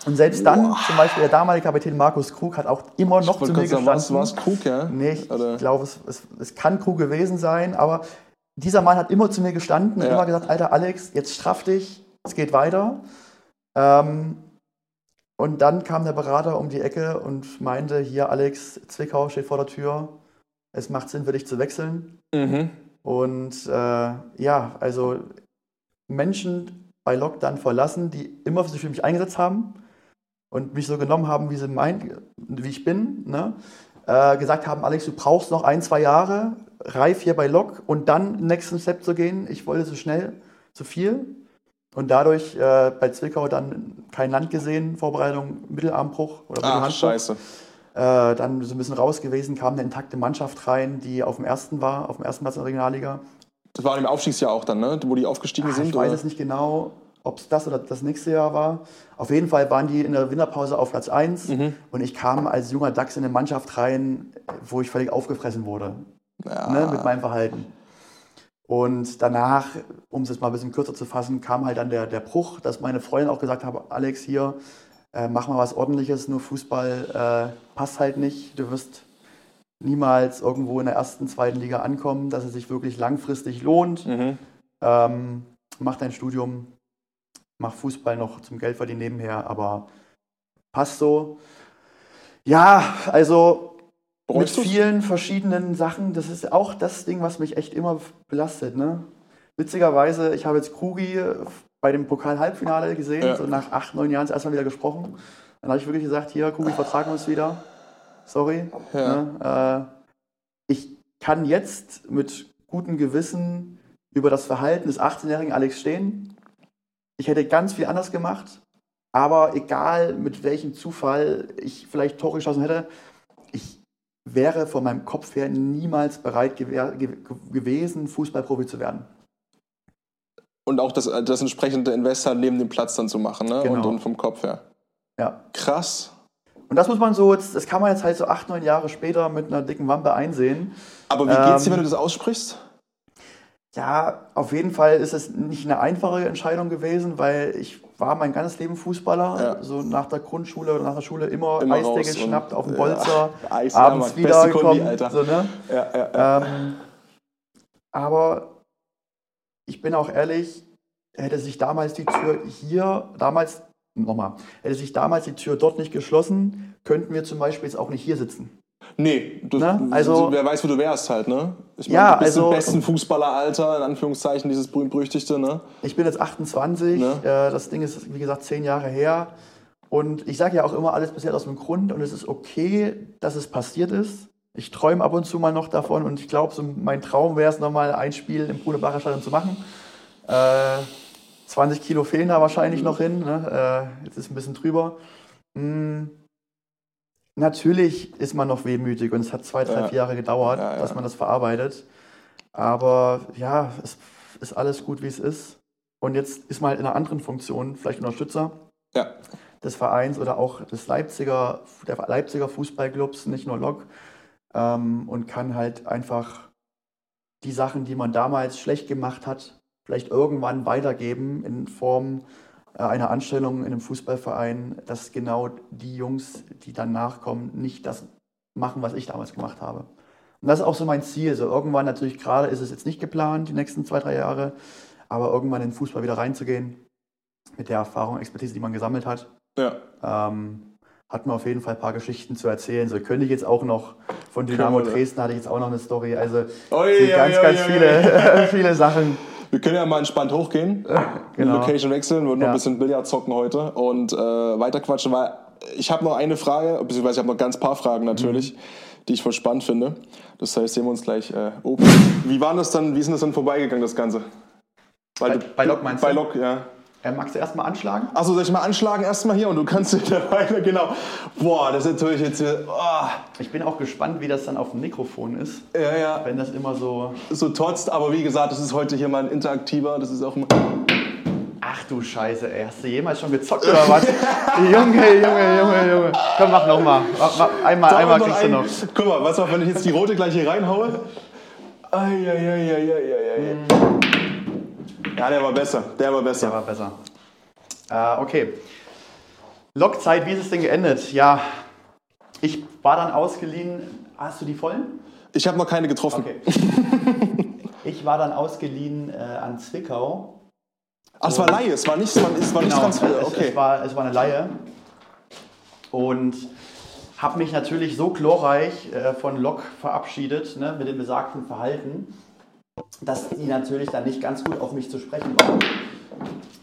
Und selbst dann, zum Beispiel der damalige Kapitän Markus Krug hat auch immer noch zu mir gestanden. war es Krug, ja? Nee, ich, glaube, es, es, es kann Krug gewesen sein, aber dieser Mann hat immer zu mir gestanden und Ja. immer gesagt, Alter Alex, jetzt straff dich, es geht weiter. Ähm, und dann kam der Berater um die Ecke und meinte, hier Alex, Zwickau steht vor der Tür, es macht Sinn für dich zu wechseln. Mhm. Und äh, ja, also Menschen bei Lok dann verlassen, die immer sich für mich eingesetzt haben und mich so genommen haben, wie, sie mein, wie ich bin, ne? äh, gesagt haben, Alex, du brauchst noch ein, zwei Jahre, reif hier bei Lok und dann nächsten Step zu gehen. Ich wollte so schnell, zu viel. Und dadurch äh, bei Zwickau dann kein Land gesehen, Vorbereitung, Mittelarmbruch oder Ach, scheiße. Äh, dann so ein bisschen raus gewesen, kam eine intakte Mannschaft rein, die auf dem ersten war, auf dem ersten Platz in der Regionalliga. Das war im Aufstiegsjahr auch dann, ne? Wo die aufgestiegen Ah, sind? ich weiß oder? es nicht genau, ob es das oder das nächste Jahr war. Auf jeden Fall waren die in der Winterpause auf Platz 1 Mhm. und ich kam als junger Dachs in eine Mannschaft rein, wo ich völlig aufgefressen wurde Ja. ne, mit meinem Verhalten. Und danach, um es jetzt mal ein bisschen kürzer zu fassen, kam halt dann der, der Bruch, dass meine Freundin auch gesagt hat, Alex, hier, äh, mach mal was Ordentliches, nur Fußball äh, passt halt nicht. Du wirst niemals irgendwo in der ersten, zweiten Liga ankommen, dass es sich wirklich langfristig lohnt. Mhm. Ähm, mach dein Studium, mach Fußball noch zum Geldverdienen nebenher, aber passt so. Ja, also mit Bereust du's? vielen verschiedenen Sachen. Das ist auch das Ding, was mich echt immer belastet. Ne? Witzigerweise, ich habe jetzt Krugi bei dem Pokal-Halbfinale gesehen, Ja. so nach acht, neun Jahren das erste Mal wieder gesprochen. Dann habe ich wirklich gesagt, hier, Krugi, vertragen wir uns wieder. Sorry. Ja. Ne? Äh, ich kann jetzt mit gutem Gewissen über das Verhalten des 18-jährigen Alex stehen. Ich hätte ganz viel anders gemacht. Aber egal, mit welchem Zufall ich vielleicht Tore geschossen hätte, ich wäre von meinem Kopf her niemals bereit gewer- ge gewesen, Fußballprofi zu werden. Und auch das, das entsprechende Invest halt neben dem Platz dann zu machen, ne? Genau. Und, und vom Kopf her. Ja. Krass. Und das muss man so, jetzt- das kann man jetzt halt so acht, neun Jahre später mit einer dicken Wampe einsehen. Aber wie geht's dir, Ähm, wenn du das aussprichst? Ja, auf jeden Fall ist es nicht eine einfache Entscheidung gewesen, weil ich war mein ganzes Leben Fußballer. Ja. So nach der Grundschule oder nach der Schule immer, Immer Eisdecke geschnappt auf dem Ja, Bolzer, [laughs] Eis, ja, abends Mann. Beste Kombi, wiedergekommen. So, ne? Ja, ja, ja. ähm, aber ich bin auch ehrlich, hätte sich damals die Tür hier, damals, nochmal, hätte sich damals die Tür dort nicht geschlossen, könnten wir zum Beispiel jetzt auch nicht hier sitzen. Nee, du, Ne? Also- wer weiß, wo du wärst halt, ne? Ich Ja, du bist also- im besten Fußballeralter, in Anführungszeichen, dieses berühmt-berüchtigte, ne? Ich bin jetzt 28, Ne? äh, das Ding ist, wie gesagt, zehn Jahre her. Und ich sage ja auch immer, alles bisher aus dem Grund und es ist okay, dass es passiert ist. Ich träume ab und zu mal noch davon und ich glaube, so mein Traum wäre es, nochmal ein Spiel im Bruderbacher Stadion zu machen. Äh, 20 Kilo fehlen da wahrscheinlich noch hin. Ne? Äh, jetzt ist ein bisschen drüber. Mm, natürlich ist man noch wehmütig und es hat zwei, drei, Ja. vier Jahre gedauert, Ja, ja. dass man das verarbeitet. Aber ja, es ist alles gut, wie es ist. Und jetzt ist man halt in einer anderen Funktion, vielleicht Unterstützer des Vereins oder auch des Leipziger, der Leipziger Fußballclubs, nicht nur Lok, ähm, und kann halt einfach die Sachen, die man damals schlecht gemacht hat, vielleicht irgendwann weitergeben in Form äh, einer Anstellung in einem Fußballverein, dass genau die Jungs, die dann nachkommen, nicht das machen, was ich damals gemacht habe. Und das ist auch so mein Ziel. So irgendwann natürlich gerade ist es jetzt nicht geplant, die nächsten zwei, drei Jahre, aber irgendwann in den Fußball wieder reinzugehen, mit der Erfahrung, Expertise, die man gesammelt hat, Ja. ähm, hat man auf jeden Fall ein paar Geschichten zu erzählen. So könnte ich jetzt auch noch von Dynamo Dresden hatte ich jetzt auch noch eine Story. Also oi, ganz, oi, ganz oi, viele, [laughs] viele Sachen. Wir können ja mal entspannt hochgehen, [laughs] Genau. Location wechseln, würden noch Ja. ein bisschen Billard zocken heute und äh, weiterquatschen, weil ich habe noch eine Frage, beziehungsweise ich habe noch ganz paar Fragen natürlich, Mhm. die ich voll spannend finde. Das heißt, sehen wir uns gleich äh, oben. Wie war das dann, wie ist denn das dann vorbeigegangen, das Ganze? Weil Bei- bei Lok meinst Bei du? Lok, ja. Äh, magst du erstmal anschlagen? Achso, soll ich mal anschlagen erstmal hier und du kannst mittlerweile, genau. Boah, das ist natürlich jetzt hier, oh, Ich bin auch gespannt, wie das dann auf dem Mikrofon ist. ja, ja, Wenn das immer so. so trotzt, aber wie gesagt, das ist heute hier mal ein interaktiver, das ist auch immer... Ach du Scheiße, ey. Hast du jemals schon gezockt oder was? [laughs] Junge, Junge, Junge, Junge. Komm, mach nochmal. Einmal, Sag einmal kriegst du noch. Guck mal, was war, wenn ich jetzt die rote gleich hier reinhaue? Eieieiei. Ja, der war besser. Der war Der besser. war besser. Äh, okay. Lokzeit, wie ist es denn geendet? Ja, ich war dann ausgeliehen. Hast du die vollen? Ich habe noch keine getroffen. Okay. [laughs] Ich war dann ausgeliehen äh, an Zwickau. Ach, es war Laie, es war nicht, es war, es war nicht Genau, Transfer. es, Okay. es, war, es war eine Laie. Und habe mich natürlich so glorreich äh, von Lok verabschiedet, ne, mit dem besagten Verhalten, dass die natürlich dann nicht ganz gut auf mich zu sprechen waren.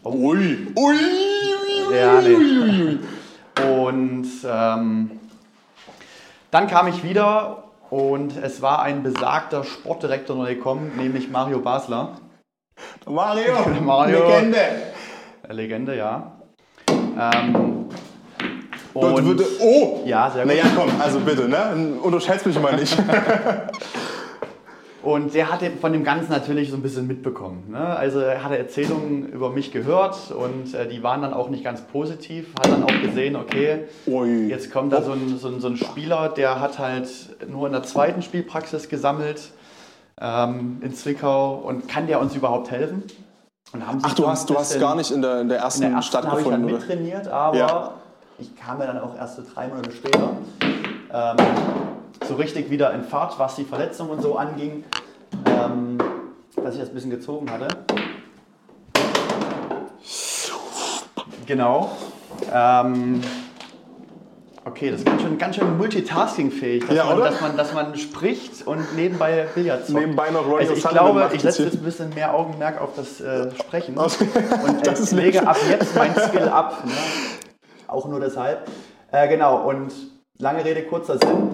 Ui. Ui. Ui. Ja, nee. Und ähm, dann kam ich wieder und es war ein besagter Sportdirektor neu gekommen, nämlich Mario Basler. Mario. [laughs] Mario. Legende. Legende, ja. Ähm, und, bitte. Oh. ja, sehr gut. Naja, komm, also bitte, ne? Unterschätzt mich mal nicht. [laughs] Und der hatte von dem Ganzen natürlich so ein bisschen mitbekommen. Ne? Also er hatte Erzählungen über mich gehört und äh, die waren dann auch nicht ganz positiv. Hat dann auch gesehen, okay, Ui. jetzt kommt da so ein, so, ein, so ein Spieler, der hat halt nur in der zweiten Spielpraxis gesammelt ähm, in Zwickau und kann der uns überhaupt helfen? Ach, du hast, du hast gar nicht in der, in der ersten in der ersten Stadt habe ich dann gefunden, mittrainiert, aber Ja. ich kam ja dann auch erst so drei Monate später ähm, so richtig wieder in Fahrt, was die Verletzung und so anging, ähm, dass ich das ein bisschen gezogen hatte. Genau. Ähm, okay, das ist ganz schön, ganz schön multitaskingfähig, dass, Ja, man, dass, man, dass man spricht und nebenbei Billard zockt. Nebenbei noch Royal Also ich glaube, ich setze jetzt ein bisschen mehr Augenmerk auf das äh, Sprechen Okay. [laughs] und Das äh, lege ab jetzt mein Skill ab. Ne? Auch nur deshalb. Äh, genau, und lange Rede, kurzer Sinn.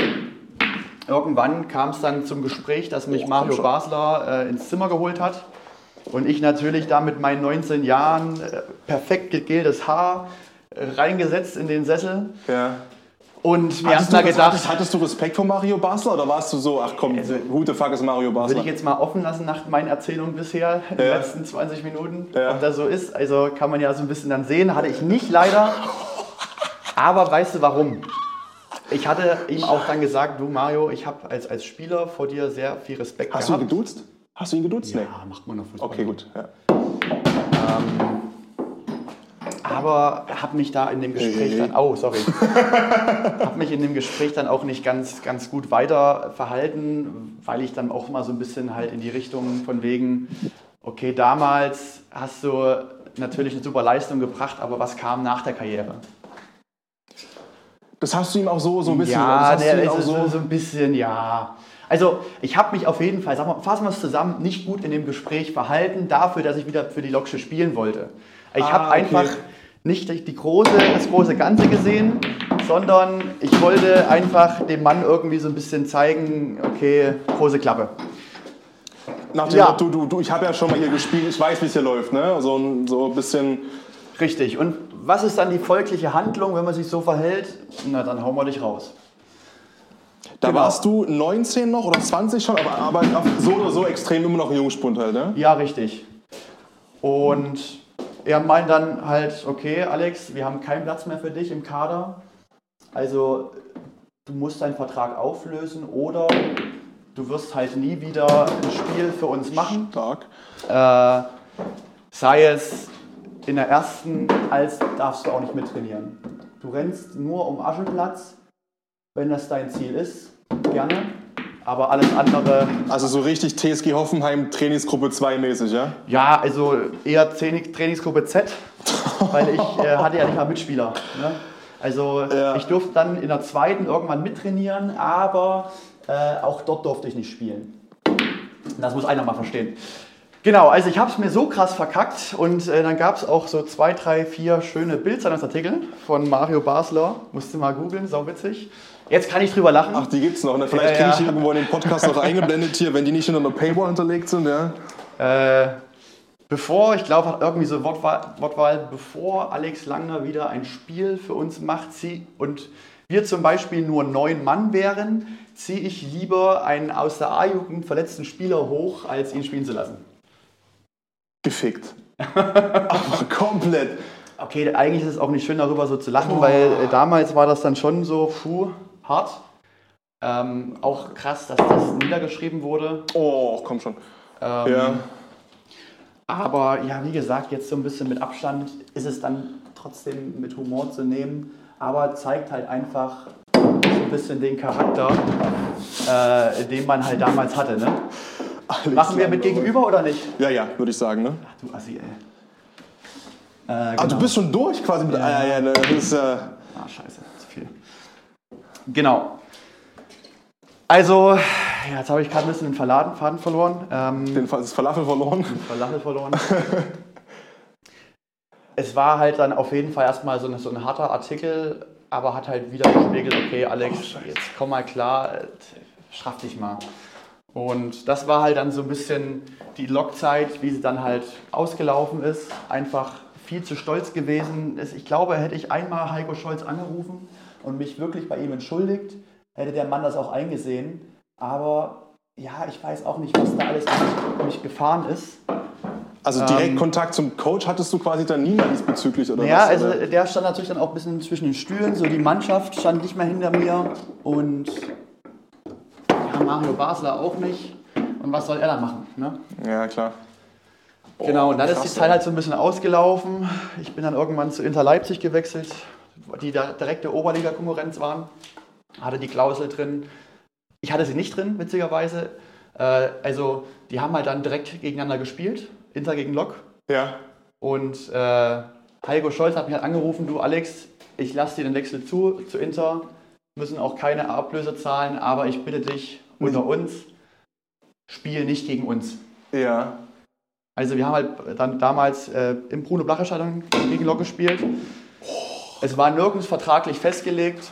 Irgendwann kam es dann zum Gespräch, dass mich Oh, Mario. Basler äh, ins Zimmer geholt hat. Und ich natürlich da mit meinen 19 Jahren, äh, perfekt gegeltes Haar, äh, reingesetzt in den Sessel. Ja. Und mir Hattest du, gedacht, hattest, hattest du Respekt vor Mario Basler oder warst du so, ach komm, who the fuck ist Mario würde Basler? ich jetzt mal offen lassen nach meinen Erzählungen bisher, in den letzten 20 Minuten, Ja. ob das so ist. Also kann man ja so ein bisschen dann sehen. Hatte ich nicht leider. [laughs] Aber weißt du warum? Ich hatte ihm auch dann gesagt, du Mario, ich habe als, als Spieler vor dir sehr viel Respekt Hast du ihn gehabt. geduzt? Hast du ihn geduzt? ja, macht man auf Fußball. Okay, gut. Ja. Aber habe mich da in dem Gespräch dann, oh, sorry, [laughs] habe mich in dem Gespräch dann auch nicht ganz, ganz gut weiter verhalten, weil ich dann auch mal so ein bisschen halt in die Richtung von wegen, okay, damals hast du natürlich eine super Leistung gebracht, aber was kam nach der Karriere? Das hast du ihm auch so, so ein bisschen. Ja, das der ist so, so ein bisschen, ja. Also ich habe mich auf jeden Fall, sag mal, fassen wir es zusammen, nicht gut in dem Gespräch verhalten, dafür, dass ich wieder für die Loksche spielen wollte. Ich Ah, habe okay. einfach nicht die große, das große Ganze gesehen, sondern ich wollte einfach dem Mann irgendwie so ein bisschen zeigen, okay, große Klappe. Nach dem Ja. Motto, du, du, ich habe ja schon mal hier gespielt, ich weiß, wie es hier läuft. Ne? So, ein- so ein bisschen. Richtig. Und was ist dann die folgliche Handlung, wenn man sich so verhält? Na, dann hauen wir dich raus. Da Genau. warst du 19 noch oder 20 schon, aber, aber so oder so extrem immer noch ein Jungspund halt. Ne? Ja, richtig. Und er meint dann halt, okay, Alex, wir haben keinen Platz mehr für dich im Kader. Also du musst deinen Vertrag auflösen oder du wirst halt nie wieder ein Spiel für uns machen. Stark. Äh, sei es in der ersten, als darfst du auch nicht mittrainieren. Du rennst nur um Aschenplatz, wenn das dein Ziel ist, gerne. Aber alles andere Also so richtig TSG Hoffenheim Trainingsgruppe 2 mäßig, ja? Ja, also eher Training- Trainingsgruppe Z, [laughs] weil ich äh, hatte ja nicht mal Mitspieler. Ne? Also Ja. ich durfte dann in der zweiten irgendwann mittrainieren, aber äh, auch dort durfte ich nicht spielen. Das muss einer mal verstehen. Genau, also ich habe es mir so krass verkackt und äh, dann gab es auch so zwei, drei, vier schöne Bildzeitungsartikel von Mario Basler. Musste mal googeln, sau witzig. Jetzt kann ich drüber lachen. Ach, die gibt's noch. Ne? Vielleicht kriege ich ja. irgendwo in den Podcast noch eingeblendet hier, wenn die nicht hinter einer Paywall hinterlegt sind, ja? Äh, bevor, ich glaube, hat irgendwie so Wortwahl, Wortwahl, bevor Alex Langner wieder ein Spiel für uns macht sie, und wir zum Beispiel nur neun Mann wären, ziehe ich lieber einen aus der A-Jugend verletzten Spieler hoch, als ihn spielen zu lassen. Gefickt. [laughs] Aber komplett. Okay, eigentlich ist es auch nicht schön, darüber so zu lachen, weil äh, damals war das dann schon so, puh, hart. Ähm, auch krass, dass das niedergeschrieben wurde. Oh, komm schon. Ähm, Ja. Aber ja, wie gesagt, jetzt so ein bisschen mit Abstand ist es dann trotzdem mit Humor zu nehmen, aber zeigt halt einfach so ein bisschen den Charakter, äh, den man halt damals hatte. Ne? Alex Machen wir mit gegenüber oder nicht? Ja, ja, würde ich sagen, ne? Ach du Assi, ey. Äh, Ah, genau. du bist schon durch quasi mit. Ah, ja, ja, ne, das ist ja. Ah, scheiße, zu viel. Genau. Also, ja, jetzt habe ich gerade ein bisschen den Verladen, Faden verloren. Ähm, Den Fall ist Falafel verloren. Falafel verloren. [laughs] es war halt dann auf jeden Fall erstmal so, ein- so ein harter Artikel, aber hat halt wieder gespiegelt, okay, Alex, jetzt komm mal klar, äh, straff dich mal. Und das war halt dann so ein bisschen die Lockzeit, wie sie dann halt ausgelaufen ist. Einfach viel zu stolz gewesen. Es- Ich glaube, hätte ich einmal Heiko Scholz angerufen und mich wirklich bei ihm entschuldigt, hätte der Mann das auch eingesehen. Aber ja, ich weiß auch nicht, was da alles durch mich gefahren ist. Also direkt Ähm, Kontakt zum Coach hattest du quasi dann nie mehr diesbezüglich, oder Ja, was? also oder? der stand natürlich dann auch ein bisschen zwischen den Stühlen. So die Mannschaft stand nicht mehr hinter mir und ja, Mario Basler auch nicht. Und was soll er dann machen? Ne? Ja, klar. genau, und dann ist krass, die Zeit halt so ein bisschen ausgelaufen. Ich bin dann irgendwann zu Inter Leipzig gewechselt, die da direkte Oberliga-Konkurrenz waren. Hatte die Klausel drin. Ich hatte sie nicht drin, witzigerweise. Äh, also, die haben halt dann direkt gegeneinander gespielt. Inter gegen Lok. Ja. Und äh, Heiko Scholz hat mich halt angerufen, du Alex, ich lasse dir den Wechsel zu, zu Inter, müssen auch keine Ablöse zahlen, aber ich bitte dich unter uns, spiel nicht gegen uns. Ja. Also wir haben halt dann damals äh, im Bruno Blacher Stadion gegen Lok gespielt. Es war nirgends vertraglich festgelegt,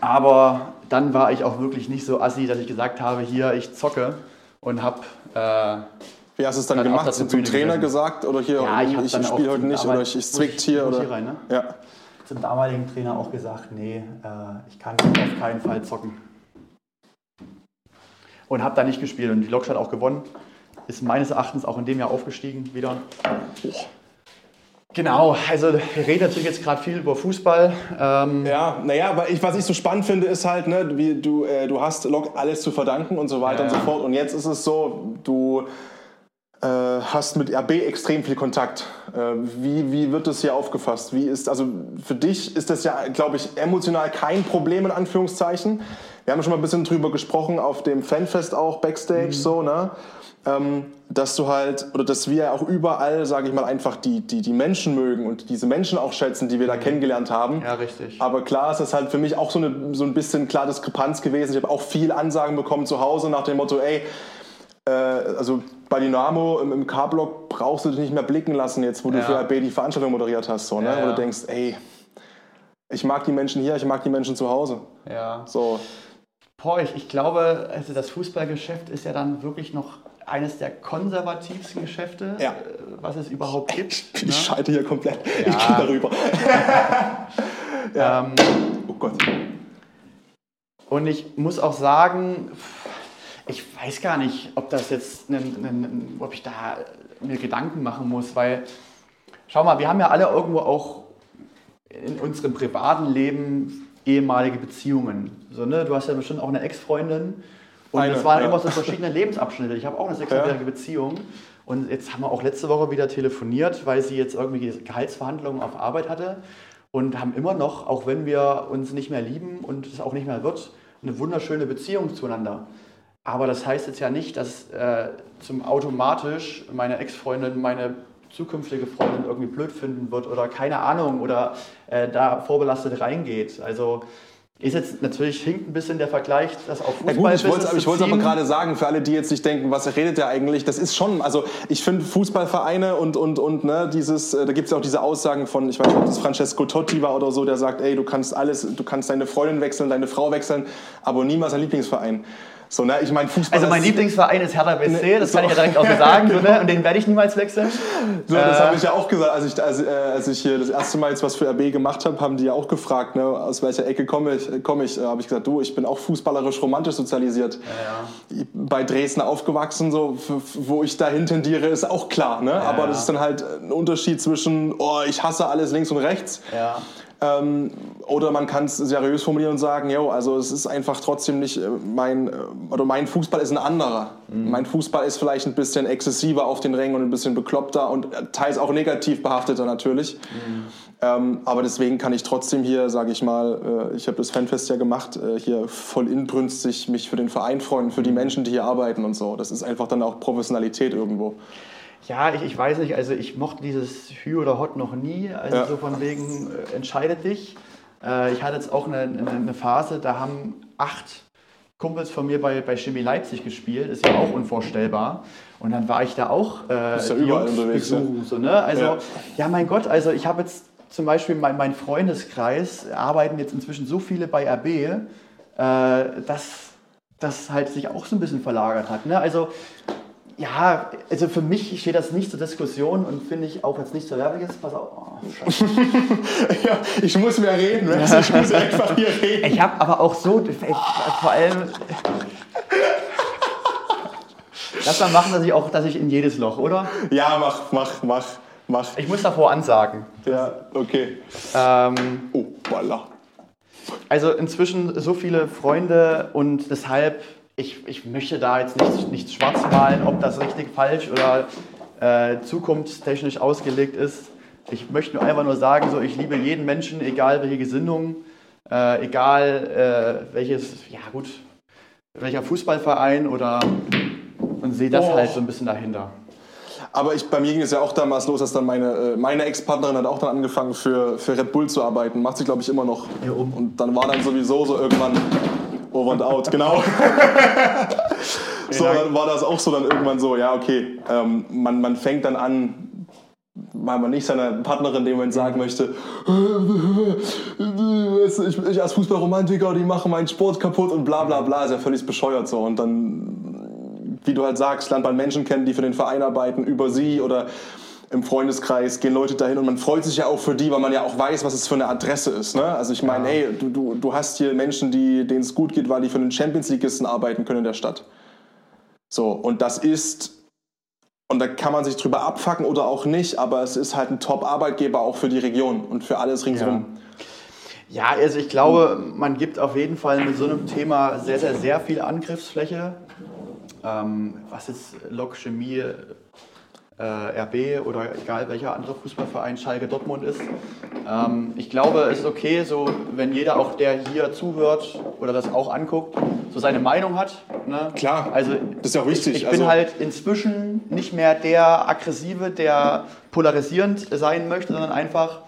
aber dann war ich auch wirklich nicht so assi, dass ich gesagt habe, hier, ich zocke und habe äh, Wie hast du es dann, Dann gemacht? Zum Trainer gesessen. gesagt oder hier, Ja, ich hab ich auch spiele heute nicht oder ich, ich zwickt ich- hier oder. ich rein, ne? Ja. zum damaligen Trainer auch gesagt, nee, äh, ich kann auf keinen Fall zocken. Und habe da nicht gespielt und die Lok hat auch gewonnen. Ist meines Erachtens auch in dem Jahr aufgestiegen wieder. Genau, also wir reden natürlich jetzt gerade viel über Fußball. Ähm, Ja, naja, aber ich, was ich so spannend finde, ist halt, ne, wie du, äh, du hast Lok alles zu verdanken und so weiter Ja. und so fort. Und jetzt ist es so, du äh, hast mit RB extrem viel Kontakt. Äh, wie, wie wird das hier aufgefasst? Wie ist, also für dich ist das ja, glaube ich, emotional kein Problem in Anführungszeichen. Wir haben schon mal ein bisschen drüber gesprochen auf dem Fanfest auch Backstage, so, ne? Ähm, dass du halt, oder dass wir auch überall, sage ich mal, einfach die, die, die Menschen mögen und diese Menschen auch schätzen, die wir da kennengelernt haben. Ja, richtig. Aber klar ist das halt für mich auch so, eine, so ein bisschen klar Diskrepanz gewesen. Ich habe auch viel Ansagen bekommen zu Hause nach dem Motto, ey, äh, also bei Dynamo im, im K-Block brauchst du dich nicht mehr blicken lassen, jetzt wo du Ja. für RB die Veranstaltung moderiert hast. So, ne? Ja, Wo du ja. denkst, ey, ich mag die Menschen hier, ich mag die Menschen zu Hause. ja. So, Boah, ich, ich glaube, also das Fußballgeschäft ist ja dann wirklich noch eines der konservativsten Geschäfte, Ja. äh, was es überhaupt gibt. ich ne? schalte hier komplett. Ich Ja. gehe darüber. [laughs] ähm, Oh Gott. und ich muss auch sagen, ich weiß gar nicht, ob das jetzt, ein, ein, ob ich da mir Gedanken machen muss, weil, schau mal, wir haben ja alle irgendwo auch in unserem privaten Leben ehemalige Beziehungen. So, ne? Du hast ja bestimmt auch eine Ex-Freundin. Und Eine, das waren ja. immer so verschiedene Lebensabschnitte. Ich habe auch eine sechsjährige Beziehung. Und jetzt haben wir auch letzte Woche wieder telefoniert, weil sie jetzt irgendwie Gehaltsverhandlungen auf Arbeit hatte. Und haben immer noch, auch wenn wir uns nicht mehr lieben und es auch nicht mehr wird, eine wunderschöne Beziehung zueinander. Aber das heißt jetzt ja nicht, dass äh, zum automatisch meine Ex-Freundin meine zukünftige Freundin irgendwie blöd finden wird oder keine Ahnung oder äh, da vorbelastet reingeht. Also ist jetzt natürlich hinkt ein bisschen der Vergleich, das auf Ja Fußball gut, ich wollte wollte aber gerade sagen, für alle, die jetzt sich denken, was redet der eigentlich, das ist schon, also ich finde Fußballvereine und, und, und ne, dieses, äh, da gibt es ja auch diese Aussagen von, ich weiß nicht, ob das Francesco Totti war oder so, der sagt, ey, du kannst alles, du kannst deine Freundin wechseln, deine Frau wechseln, aber niemals dein Lieblingsverein. So, ne, ich meine, Fußball Also mein Lieblingsverein ist Hertha BSC, Ne, das so. kann ich ja direkt auch so sagen, so, ne? [laughs] und den werde ich niemals wechseln. So, das Äh, habe ich ja auch gesagt, als ich, als, äh, als ich hier das erste Mal jetzt was für RB gemacht habe, haben die ja auch gefragt, ne, aus welcher Ecke komme ich. Komm ich äh, habe ich gesagt, du, ich bin auch fußballerisch romantisch sozialisiert. Bei Dresden aufgewachsen, so, wo ich dahin tendiere, ist auch klar. Ne? Aber ja. das ist dann halt ein Unterschied zwischen, oh, ich hasse alles links und rechts. Ähm, oder man kann es seriös formulieren und sagen, yo, also es ist einfach trotzdem nicht äh, mein, äh, oder mein Fußball ist ein anderer. Mein Fußball ist vielleicht ein bisschen exzessiver auf den Rängen und ein bisschen bekloppter und äh, teils auch negativ behafteter natürlich. Ähm, aber deswegen kann ich trotzdem hier, sage ich mal, äh, ich habe das Fanfest ja gemacht, äh, hier voll inbrünstig mich für den Verein freuen, für die Menschen, die hier arbeiten und so. Das ist einfach dann auch Professionalität irgendwo. Ja, ich, ich weiß nicht, also ich mochte dieses Hü oder Hot noch nie, also Ja. so von wegen, äh, entscheidet dich. Äh, ich hatte jetzt auch eine, eine, eine Phase, da haben acht Kumpels von mir bei, bei Chemie Leipzig gespielt, ist ja auch unvorstellbar. Und dann war ich da auch äh, Bist ja überall unterwegs, besuchen, so, ne? Also, Ja. ja. mein Gott, also ich habe jetzt zum Beispiel mein, mein Freundeskreis, arbeiten jetzt inzwischen so viele bei RB, äh, dass das halt sich auch so ein bisschen verlagert hat. Ne? Also ja, also für mich steht das nicht zur Diskussion und finde ich auch jetzt nicht so wertig ist. Pass auf. Oh, [laughs] ja, ich muss mehr reden, du? ich muss einfach hier reden. ich habe aber auch so, vor allem. Lass mal machen, dass ich auch, dass ich in jedes Loch, oder? Ja, mach, mach, mach, mach. Ich muss davor ansagen. Ja, okay. Ähm, Oh, voila. also inzwischen so viele Freunde und deshalb, ich, ich möchte da jetzt nicht, nicht schwarz malen, ob das richtig, falsch oder äh, zukunftstechnisch ausgelegt ist. Ich möchte nur einfach nur sagen, so, ich liebe jeden Menschen, egal welche Gesinnung, äh, egal äh, welches, ja gut, welcher Fußballverein oder und sehe das Oh. halt so ein bisschen dahinter. Aber ich, bei mir ging es ja auch damals los, dass dann meine, äh, meine Ex-Partnerin hat auch dann angefangen für, für Red Bull zu arbeiten. Macht sie, glaube ich, immer noch. Ja, um. Und dann war dann sowieso so irgendwann over and out, genau. [laughs] [laughs] so, dann war das auch so dann irgendwann so, ja, okay, ähm, man, man fängt dann an, weil man nicht seiner Partnerin in dem Moment sagen möchte, weißt du, ich, ich als Fußballromantiker, die machen meinen Sport kaputt und bla bla bla, ist ja völlig bescheuert so. Und dann, wie du halt sagst, lernt man Menschen kennen, die für den Verein arbeiten, über sie oder im Freundeskreis gehen Leute dahin und man freut sich ja auch für die, weil man ja auch weiß, was es für eine Adresse ist. Ne? Also ich meine, ey, du, du, du hast hier Menschen, die, denen es gut geht, weil die für den Champions Leagueisten arbeiten können in der Stadt. So, und das ist Und da kann man sich drüber abfacken oder auch nicht, aber es ist halt ein Top-Arbeitgeber auch für die Region und für alles ringsherum. Ja. ja, also ich glaube, man gibt auf jeden Fall mit so einem Thema sehr, sehr, sehr viel Angriffsfläche. Ähm, was ist Lok Chemie, äh, RB oder egal welcher andere Fußballverein Schalke Dortmund ist. Ähm, ich glaube, es ist okay, so wenn jeder auch, der hier zuhört oder das auch anguckt, so seine Meinung hat. Ne? Klar, also das ist ja auch wichtig. Ich, ich bin also, halt inzwischen nicht mehr der aggressive, der polarisierend sein möchte, sondern einfach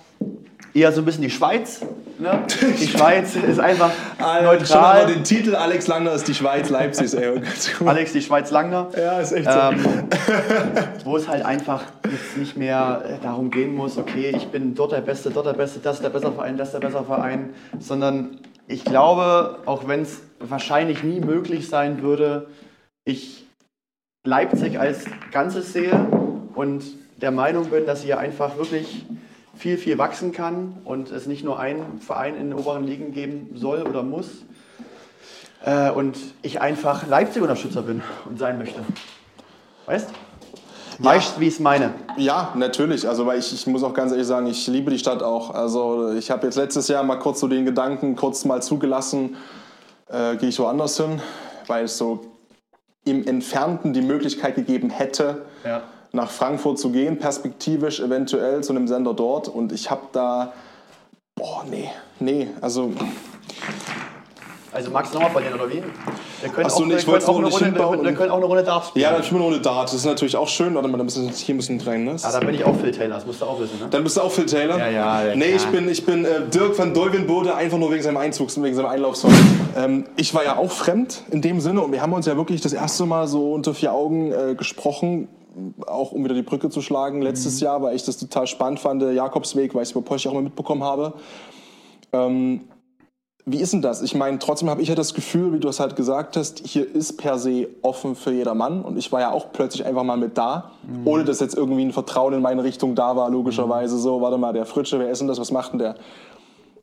eher so ein bisschen die Schweiz. Ne? Die [laughs] Schweiz ist einfach neutral. Schon mal den Titel Alex Langner ist die Schweiz Leipzig. Ey. [laughs] Alex die Schweiz Langner. Ja, ist echt so. Ähm, [laughs] wo es halt einfach jetzt nicht mehr äh, darum gehen muss, okay, ich bin dort der Beste, dort der Beste, das ist der bessere Verein, das ist der bessere Verein, sondern ich glaube, auch wenn es wahrscheinlich nie möglich sein würde, ich Leipzig als Ganzes sehe und der Meinung bin, dass sie einfach wirklich viel, viel wachsen kann und es nicht nur einen Verein in den oberen Ligen geben soll oder muss. Äh, und ich einfach Leipzig-Unterstützer bin und sein möchte. Weißt? Ja. Weißt, wie ich es meine? Ja, natürlich. Also, weil ich, ich muss auch ganz ehrlich sagen, ich liebe die Stadt auch. Also, ich habe jetzt letztes Jahr mal kurz so den Gedanken kurz mal zugelassen, äh, gehe ich woanders hin, weil es so im Entfernten die Möglichkeit gegeben hätte, ja nach Frankfurt zu gehen, perspektivisch eventuell zu einem Sender dort. Und ich habe da, boah, nee, nee, also. Also magst du nochmal verlieren, oder wie? Wir können, Achso, auch, nee, ich wollte auch, eine Runde, wir, wir können auch eine Runde Darts spielen. Ja, dann spielen wir eine Runde Darts. Das ist natürlich auch schön. Warte mal, dann müssen hier müssen rein, ne? Ah, da bin ich auch Phil Taylor, das musst du auch wissen, ne? Dann bist du auch Phil Taylor? Ja, ja. ja nee, ich bin, ich bin äh, Dirk van Dolvenbode, einfach nur wegen seinem Einzugs, wegen seinem Einlaufsong. ähm, ich war ja auch fremd in dem Sinne und wir haben uns ja wirklich das erste Mal so unter vier Augen äh, gesprochen auch um wieder die Brücke zu schlagen, letztes mhm. Jahr, weil ich das total spannend fand, der Jakobsweg, weil ich es bei Porsche auch mal mitbekommen habe. Ähm, wie ist denn das? Ich meine, trotzdem habe ich ja das Gefühl, wie du es halt gesagt hast, hier ist per se offen für jedermann. Und ich war ja auch plötzlich einfach mal mit da, mhm. ohne dass jetzt irgendwie ein Vertrauen in meine Richtung da war, logischerweise. Mhm. So, warte mal, der Fritsche, wer ist denn das? Was macht denn der?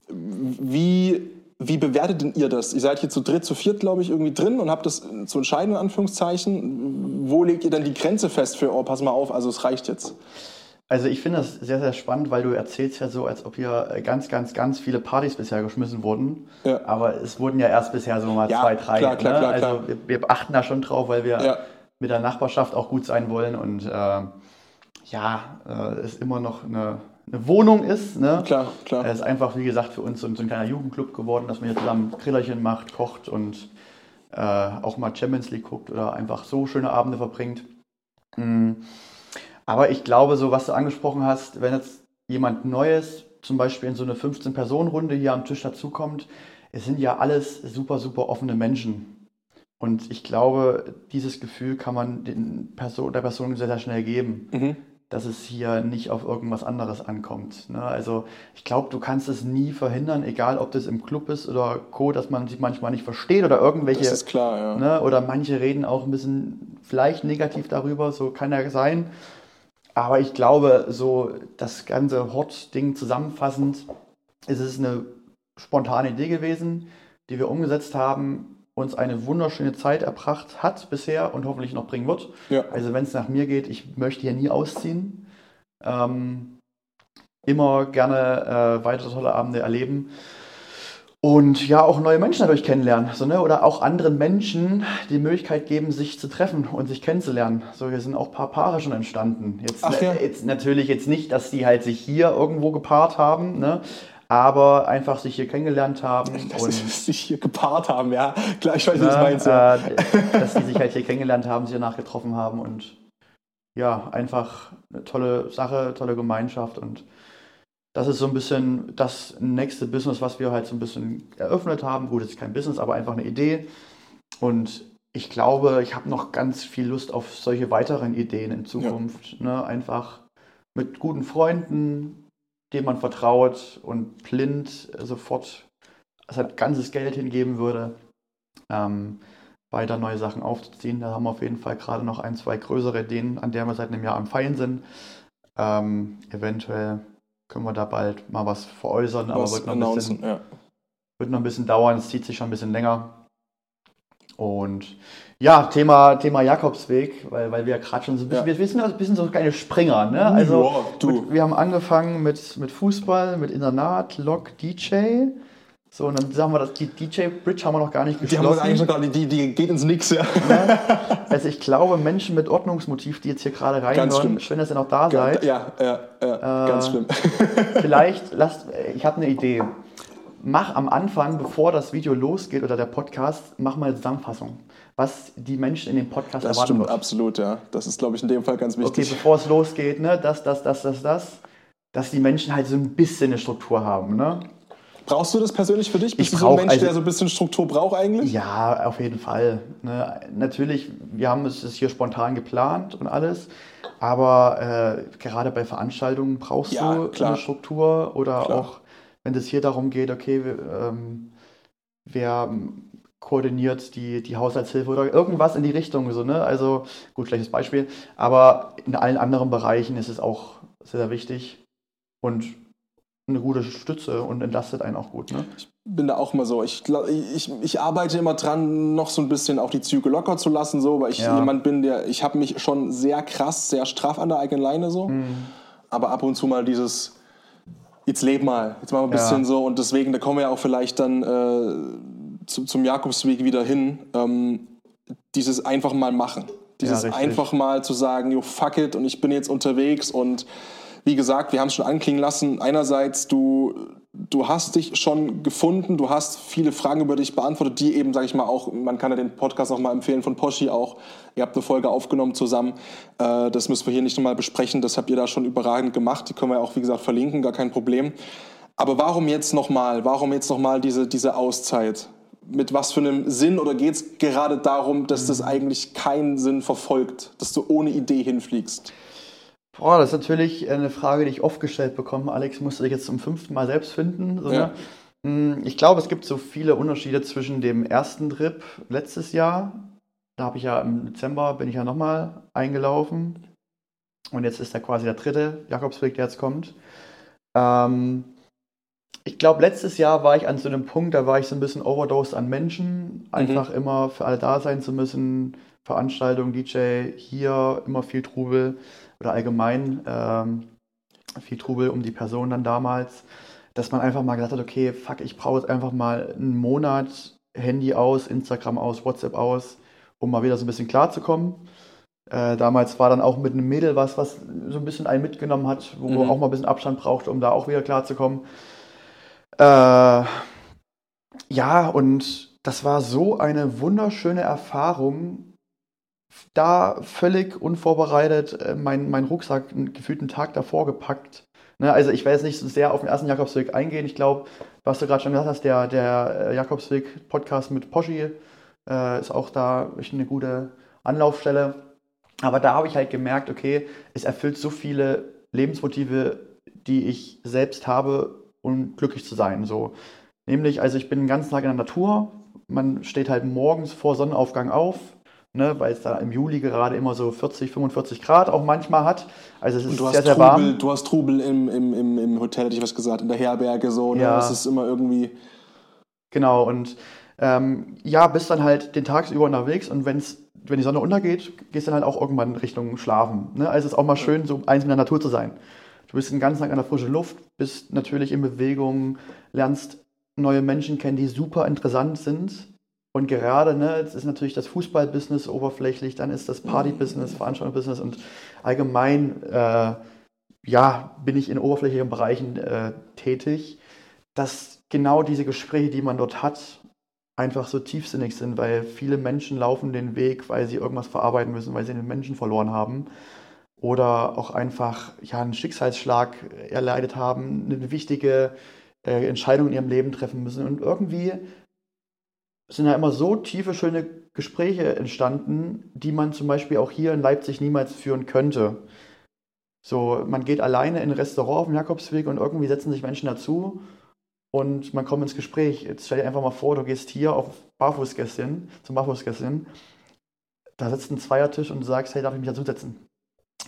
Wie wie bewertet denn ihr das? Ihr seid hier zu dritt, zu viert, glaube ich, irgendwie drin und habt das zu entscheiden, in Anführungszeichen. Wo legt ihr dann die Grenze fest für, oh, pass mal auf, also es reicht jetzt? Also ich finde das sehr, sehr spannend, weil du erzählst ja so, als ob hier ganz, ganz, ganz viele Partys bisher geschmissen wurden. Ja. Aber es wurden ja erst bisher so mal ja, zwei, drei. Klar, klar, ne? klar, also wir, wir, achten da schon drauf, weil wir ja. mit der Nachbarschaft auch gut sein wollen. Und äh, ja, äh, ist immer noch eine eine Wohnung ist. Ne? Klar, klar. Es ist einfach, wie gesagt, für uns so, ein kleiner Jugendclub geworden, dass man hier zusammen Grillerchen macht, kocht und äh, auch mal Champions League guckt oder einfach so schöne Abende verbringt. Mhm. Aber ich glaube, so was du angesprochen hast, wenn jetzt jemand Neues zum Beispiel in so eine 15-Personen-Runde hier am Tisch dazukommt, es sind ja alles super, super offene Menschen. Und ich glaube, dieses Gefühl kann man den Person, der Person sehr, sehr schnell geben. Mhm dass es hier nicht auf irgendwas anderes ankommt. Ne? Also ich glaube, du kannst es nie verhindern, egal ob das im Club ist oder Co., dass man sich manchmal nicht versteht oder irgendwelche. Das ist klar, ja. Ne? Oder manche reden auch ein bisschen vielleicht negativ darüber, so kann ja sein. Aber ich glaube, so das ganze Hort-Ding zusammenfassend, ist es eine spontane Idee gewesen, die wir umgesetzt haben, uns eine wunderschöne Zeit erbracht hat bisher und hoffentlich noch bringen wird. Ja. Also wenn es nach mir geht, ich möchte hier nie ausziehen. Ähm, immer gerne äh, weitere tolle Abende erleben. Und ja, auch neue Menschen dadurch kennenlernen. So, ne? Oder auch anderen Menschen die Möglichkeit geben, sich zu treffen und sich kennenzulernen. So, hier sind auch ein paar Paare schon entstanden. Jetzt, Ach, ja. jetzt natürlich jetzt nicht, dass die halt sich hier irgendwo gepaart haben, ne? Aber einfach sich hier kennengelernt haben. [laughs] Das und ist, sich hier gepaart haben, ja. Klar, ich weiß, was du meinst. Äh, dass die sich halt hier kennengelernt haben, sich danach getroffen haben und ja, einfach eine tolle Sache, tolle Gemeinschaft und das ist so ein bisschen das nächste Business, was wir halt so ein bisschen eröffnet haben. Gut, es ist kein Business, aber einfach eine Idee. Und ich glaube, ich habe noch ganz viel Lust auf solche weiteren Ideen in Zukunft. Ja. Ne? Einfach mit guten Freunden, dem man vertraut und blind sofort sein ganzes Geld hingeben würde, ähm, weiter neue Sachen aufzuziehen. Da haben wir auf jeden Fall gerade noch ein, zwei größere Ideen, an der wir seit einem Jahr am Feilen sind. Ähm, eventuell können wir da bald mal was veräußern, aber wird noch, ein bisschen, ja. wird noch ein bisschen dauern. Es zieht sich schon ein bisschen länger. Und ja, Thema, Thema Jakobsweg, weil, weil wir gerade schon so ein bisschen, Ja. wir sind ein bisschen so kleine Springer, ne? Also du. mit, wir haben angefangen mit, mit Fußball, mit Internat, Lok, DJ. So, und dann sagen wir, das, die DJ-Bridge haben wir noch gar nicht Die haben wir geschlossen. eigentlich noch gar nicht, die, die geht ins Nix, ja. Also ich glaube, Menschen mit Ordnungsmotiv, die jetzt hier gerade reinhören, schön, dass ihr noch da seid. Ja, ja, ja, ganz schlimm. Vielleicht lasst, ich habe eine Idee. Mach am Anfang, bevor das Video losgeht oder der Podcast, mach mal eine Zusammenfassung, was die Menschen in dem Podcast Das erwarten stimmt wird. absolut, ja. Das ist, glaube ich, in dem Fall ganz Okay, wichtig. bevor es losgeht, ne, das, das, das, das, das, dass die Menschen halt so ein bisschen eine Struktur haben, ne? Brauchst du das persönlich für dich? Bist Ich du so ein Mensch, also- der so ein bisschen Struktur braucht eigentlich? Ja, auf jeden Fall. Ne? Natürlich, wir haben es hier spontan geplant und alles, aber äh, gerade bei Veranstaltungen brauchst Ja, du klar. eine Struktur oder Klar. auch, wenn es hier darum geht, okay, ähm, wer koordiniert die, die Haushaltshilfe oder irgendwas in die Richtung. So, ne? Also, gut, schlechtes Beispiel, aber in allen anderen Bereichen ist es auch sehr, sehr wichtig und eine gute Stütze und entlastet einen auch gut. Ne? bin da auch immer so. Ich, ich, ich arbeite immer dran, noch so ein bisschen auch die Züge locker zu lassen, so, weil ich Ja. jemand bin, der, ich habe mich schon sehr krass, sehr straff an der eigenen Leine so. Mhm. Aber ab und zu mal dieses, jetzt leb mal, jetzt mal ein Ja. bisschen so. Und deswegen, da kommen wir ja auch vielleicht dann äh, zu, zum Jakobsweg wieder hin. Ähm, dieses einfach mal machen. Dieses richtig. einfach mal zu sagen, yo, fuck it, und ich bin jetzt unterwegs und wie gesagt, wir haben es schon anklingen lassen. Einerseits, du, du hast dich schon gefunden, du hast viele Fragen über dich beantwortet, die eben, sage ich mal, auch, man kann ja den Podcast auch mal empfehlen von Poschi auch. Ihr habt eine Folge aufgenommen zusammen. Äh, das müssen wir hier nicht nochmal besprechen. Das habt ihr da schon überragend gemacht. Die können wir auch, wie gesagt, verlinken, gar kein Problem. Aber warum jetzt nochmal? Warum jetzt nochmal diese, diese Auszeit? Mit was für einem Sinn oder geht es gerade darum, dass das eigentlich keinen Sinn verfolgt, dass du ohne Idee hinfliegst? Boah, das ist natürlich eine Frage, die ich oft gestellt bekomme. Alex musste sich jetzt zum fünften Mal selbst finden. So, Ja. ne? Mm, Ich glaube, es gibt so viele Unterschiede zwischen dem ersten Trip letztes Jahr. Da habe ich ja im Dezember bin ich ja nochmal eingelaufen. Und jetzt ist da quasi der dritte Jakobsweg, der jetzt kommt. Ähm, ich glaube, letztes Jahr war ich an so einem Punkt, da war ich so ein bisschen overdosed an Menschen. Einfach immer für alle da sein zu müssen. Veranstaltung, DJ, hier immer viel Trubel oder allgemein ähm, viel Trubel um die Person dann damals, dass man einfach mal gesagt hat, okay, fuck, ich brauche jetzt einfach mal einen Monat Handy aus, Instagram aus, WhatsApp aus, um mal wieder so ein bisschen klarzukommen. Äh, damals war dann auch mit einem Mädel was, was so ein bisschen einen mitgenommen hat, wo man Mhm. auch mal ein bisschen Abstand brauchte, um da auch wieder klarzukommen. Äh, ja, und das war so eine wunderschöne Erfahrung, da völlig unvorbereitet äh, mein, mein Rucksack einen gefühlten Tag davor gepackt. Ne, also ich werde jetzt nicht so sehr auf den ersten Jakobsweg eingehen. Ich glaube, was du gerade schon gesagt hast, der, der äh, Jakobsweg-Podcast mit Poschi äh, ist auch da eine gute Anlaufstelle. Aber da habe ich halt gemerkt, okay, es erfüllt so viele Lebensmotive, die ich selbst habe, um glücklich zu sein. So. Nämlich, also ich bin den ganzen Tag in der Natur. Man steht halt morgens vor Sonnenaufgang auf, ne, weil es da im Juli gerade immer so 40, 45 Grad auch manchmal hat. Also es ist du sehr, hast sehr Trubel, warm. du hast Trubel im, im, im, im Hotel, hätte ich was gesagt, in der Herberge so. Ne? Ja. Das ist immer irgendwie. Genau, und ähm, ja, bist dann halt den tagsüber unterwegs und wenn's, wenn die Sonne untergeht, gehst dann halt auch irgendwann Richtung Schlafen. Ne? Also es ist auch mal schön, so eins mit der Natur zu sein. Du bist den ganzen Tag an der frischen Luft, bist natürlich in Bewegung, lernst neue Menschen kennen, die super interessant sind. Und gerade, ne, jetzt ist natürlich das Fußballbusiness oberflächlich, dann ist das Partybusiness, Veranstaltungsbusiness und allgemein, äh, ja, bin ich in oberflächlichen Bereichen äh, tätig, dass genau diese Gespräche, die man dort hat, einfach so tiefsinnig sind, weil viele Menschen laufen den Weg, weil sie irgendwas verarbeiten müssen, weil sie einen Menschen verloren haben oder auch einfach ja, einen Schicksalsschlag erleidet haben, eine wichtige äh, Entscheidung in ihrem Leben treffen müssen. Und irgendwie sind da immer so tiefe, schöne Gespräche entstanden, die man zum Beispiel auch hier in Leipzig niemals führen könnte. So, man geht alleine in ein Restaurant auf dem Jakobsweg und irgendwie setzen sich Menschen dazu und man kommt ins Gespräch. Jetzt stell dir einfach mal vor, du gehst hier auf Barfußgässchen, zum Barfußgässchen, da sitzt ein Zweiertisch und du sagst, hey, darf ich mich dazusetzen?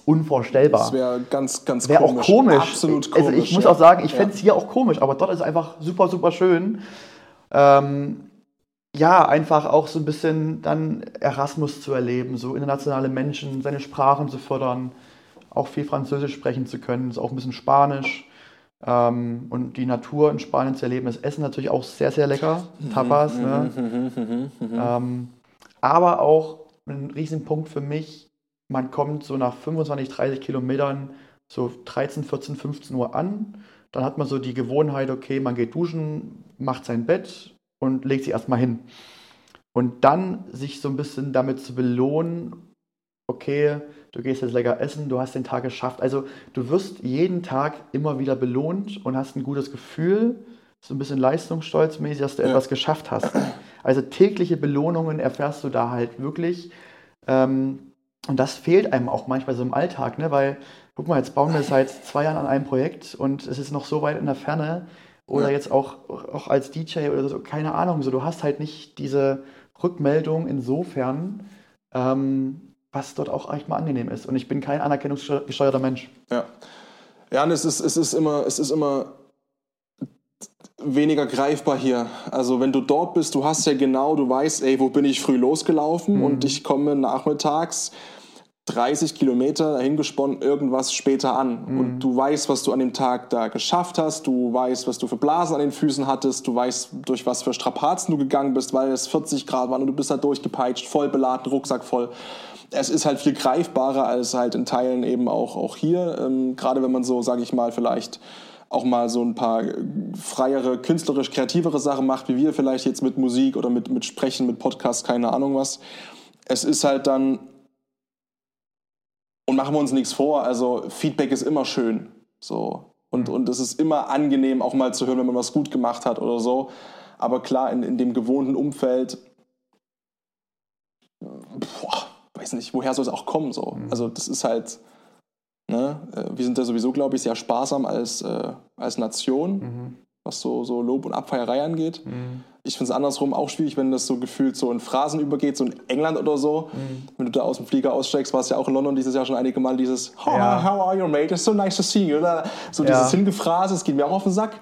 Unvorstellbar. Das wäre ganz, ganz Wäre auch komisch. Absolut komisch. Also ich muss ja. auch sagen, ich Ja. fände es hier auch komisch, aber dort ist es einfach super, super schön. Ähm, ja, einfach auch so ein bisschen dann Erasmus zu erleben, so internationale Menschen, seine Sprachen zu fördern, auch viel Französisch sprechen zu können, ist auch ein bisschen Spanisch. Ähm, und die Natur in Spanien zu erleben, das Essen natürlich auch sehr, sehr lecker. Mhm, Tapas. Mhm, ne? Mhm, ähm, aber auch ein Riesenpunkt für mich, man kommt so nach 25, 30 Kilometern so 13, 14, 15 Uhr an. Dann hat man so die Gewohnheit, okay, man geht duschen, macht sein Bett und legt sich erstmal hin. Und dann sich so ein bisschen damit zu belohnen, okay, du gehst jetzt lecker essen, du hast den Tag geschafft. Also du wirst jeden Tag immer wieder belohnt und hast ein gutes Gefühl, so ein bisschen leistungsstolzmäßig, dass du ja. etwas geschafft hast. Also tägliche Belohnungen erfährst du da halt wirklich. Ähm, und das fehlt einem auch manchmal so im Alltag, ne? weil, guck mal, jetzt bauen wir seit zwei Jahren an einem Projekt und es ist noch so weit in der Ferne. Oder ja. jetzt auch, auch als DJ oder so, keine Ahnung, so du hast halt nicht diese Rückmeldung insofern, ähm, was dort auch echt mal angenehm ist. Und ich bin kein anerkennungsgesteuerter Mensch. Ja. Ja, und es ist, es ist immer, es ist immer weniger greifbar hier. Also wenn du dort bist, du hast ja genau, du weißt, ey, wo bin ich früh losgelaufen mhm. und ich komme nachmittags 30 Kilometer dahingesponnen irgendwas später an. Mhm. Und du weißt, was du an dem Tag da geschafft hast, du weißt, was du für Blasen an den Füßen hattest, du weißt, durch was für Strapazen du gegangen bist, weil es 40 Grad waren und du bist da durchgepeitscht, voll beladen, Rucksack voll. Es ist halt viel greifbarer als halt in Teilen eben auch, auch hier. Ähm, gerade wenn man so, sage ich mal, vielleicht auch mal so ein paar freiere, künstlerisch kreativere Sachen macht, wie wir vielleicht jetzt mit Musik oder mit, mit Sprechen, mit Podcast, keine Ahnung was. Es ist halt dann und machen wir uns nichts vor, also Feedback ist immer schön. So. Und, mhm. und es ist immer angenehm, auch mal zu hören, wenn man was gut gemacht hat oder so. Aber klar, in, in dem gewohnten Umfeld, boah, weiß nicht, woher soll es auch kommen so. Mhm. Also das ist halt, ne, äh, wir sind da sowieso, glaube ich, sehr sparsam als, äh, als Nation. Mhm was so, so Lob und Abfeierei angeht. Mhm. Ich finde es andersrum auch schwierig, wenn das so gefühlt so in Phrasen übergeht, so in England oder so. Mhm. Wenn du da aus dem Flieger aussteigst, war es ja auch in London dieses Jahr schon einige Mal dieses oh, ja. How are you, mate? It's so nice to see you. Oder so ja. dieses Hingephrase, das geht mir auch auf den Sack.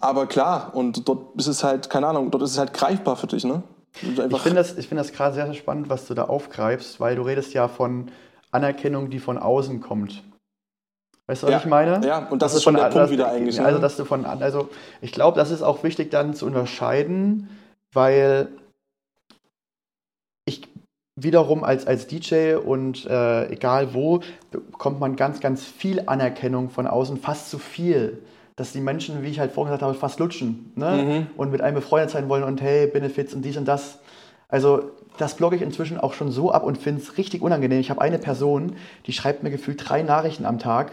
Aber klar, und dort ist es halt, keine Ahnung, dort ist es halt greifbar für dich, ne? Ich finde das, find das gerade sehr, sehr spannend, was du da aufgreifst, weil du redest ja von Anerkennung, die von außen kommt. Weißt du, was ja, ich meine? Ja, und das, das ist schon der Punkt das, wieder eigentlich. Also, ne? dass du von, also ich glaube, das ist auch wichtig dann zu unterscheiden, weil ich wiederum als, als DJ und äh, egal wo, bekommt man ganz, ganz viel Anerkennung von außen, fast zu viel. Dass die Menschen, wie ich halt vorhin gesagt habe, fast lutschen ne? Mhm. und mit einem befreundet sein wollen und hey, Benefits und dies und das. Also das blogge ich inzwischen auch schon so ab und finde es richtig unangenehm. Ich habe eine Person, die schreibt mir gefühlt drei Nachrichten am Tag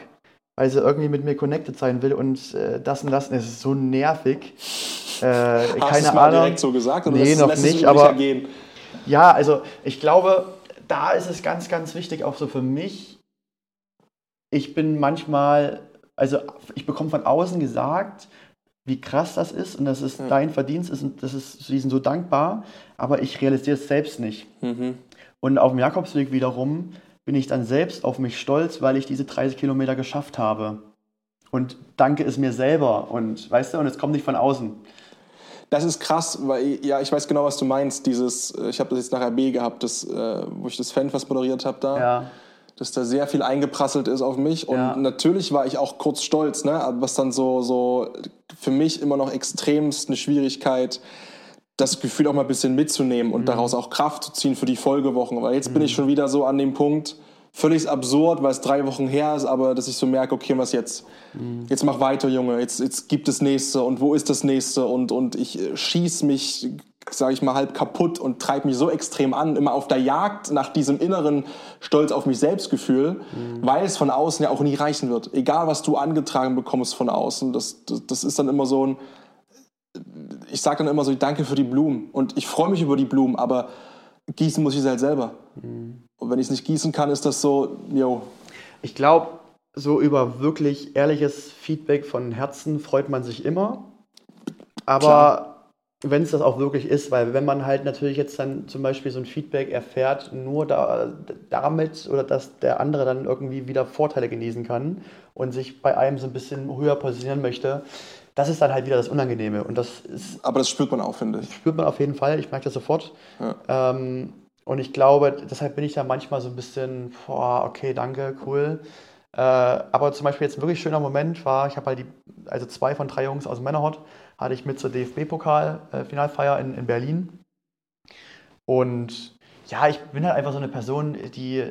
weil sie irgendwie mit mir connected sein will und äh, das und das. Es ist so nervig. Äh, Hast keine Ahnung. Mal direkt so gesagt? Oder nee, noch nicht, aber ja, also ich glaube, da ist es ganz, ganz wichtig, auch so für mich. Ich bin manchmal, also ich bekomme von außen gesagt, wie krass das ist und dass es ja. dein Verdienst ist und das ist, sie sind so dankbar, aber ich realisiere es selbst nicht. Mhm. Und auf dem Jakobsweg wiederum bin ich dann selbst auf mich stolz, weil ich diese 30 Kilometer geschafft habe. Und danke es mir selber. Und weißt du, und es kommt nicht von außen. Das ist krass, weil ja, ich weiß genau, was du meinst. Dieses, äh, ich habe das jetzt nach RB gehabt, das, äh, wo ich das Fanfest moderiert habe da. Ja. Dass da sehr viel eingeprasselt ist auf mich. Und ja. natürlich war ich auch kurz stolz, ne? was dann so, so für mich immer noch extremst eine Schwierigkeit das Gefühl auch mal ein bisschen mitzunehmen und mhm. daraus auch Kraft zu ziehen für die Folgewochen. Weil jetzt mhm. bin ich mhm. schon wieder so an dem Punkt, völlig absurd, weil es drei Wochen her ist, aber dass ich so merke, okay, was jetzt? Mhm. Jetzt mach weiter, Junge, jetzt, jetzt gibt es nächste und wo ist das nächste? Und, und ich äh, schieß mich, sage ich mal, halb kaputt und treibe mich so extrem an, immer auf der Jagd nach diesem inneren Stolz auf mich selbst Gefühl, mhm. weil es von außen ja auch nie reichen wird. Egal, was du angetragen bekommst von außen, das, das, das ist dann immer so ein ich sage dann immer so, danke für die Blumen. Und ich freue mich über die Blumen, aber gießen muss ich sie halt selber. Mhm. Und wenn ich es nicht gießen kann, ist das so, yo. Ich glaube, so über wirklich ehrliches Feedback von Herzen freut man sich immer. Aber wenn es das auch wirklich ist, weil wenn man halt natürlich jetzt dann zum Beispiel so ein Feedback erfährt, nur da, damit oder dass der andere dann irgendwie wieder Vorteile genießen kann und sich bei einem so ein bisschen höher positionieren möchte, das ist dann halt wieder das Unangenehme. Und das ist, Aber das spürt man auch, finde ich. spürt man auf jeden Fall. Ich merke das sofort. Ähm, und ich glaube, deshalb bin ich da manchmal so ein bisschen, boah, okay, danke, cool. Äh, aber zum Beispiel jetzt ein wirklich schöner Moment war, ich habe halt die, also zwei von drei Jungs aus dem Männerhot hatte ich mit zur DFB-Pokal-Finalfeier in, in Berlin. Und ja, ich bin halt einfach so eine Person, die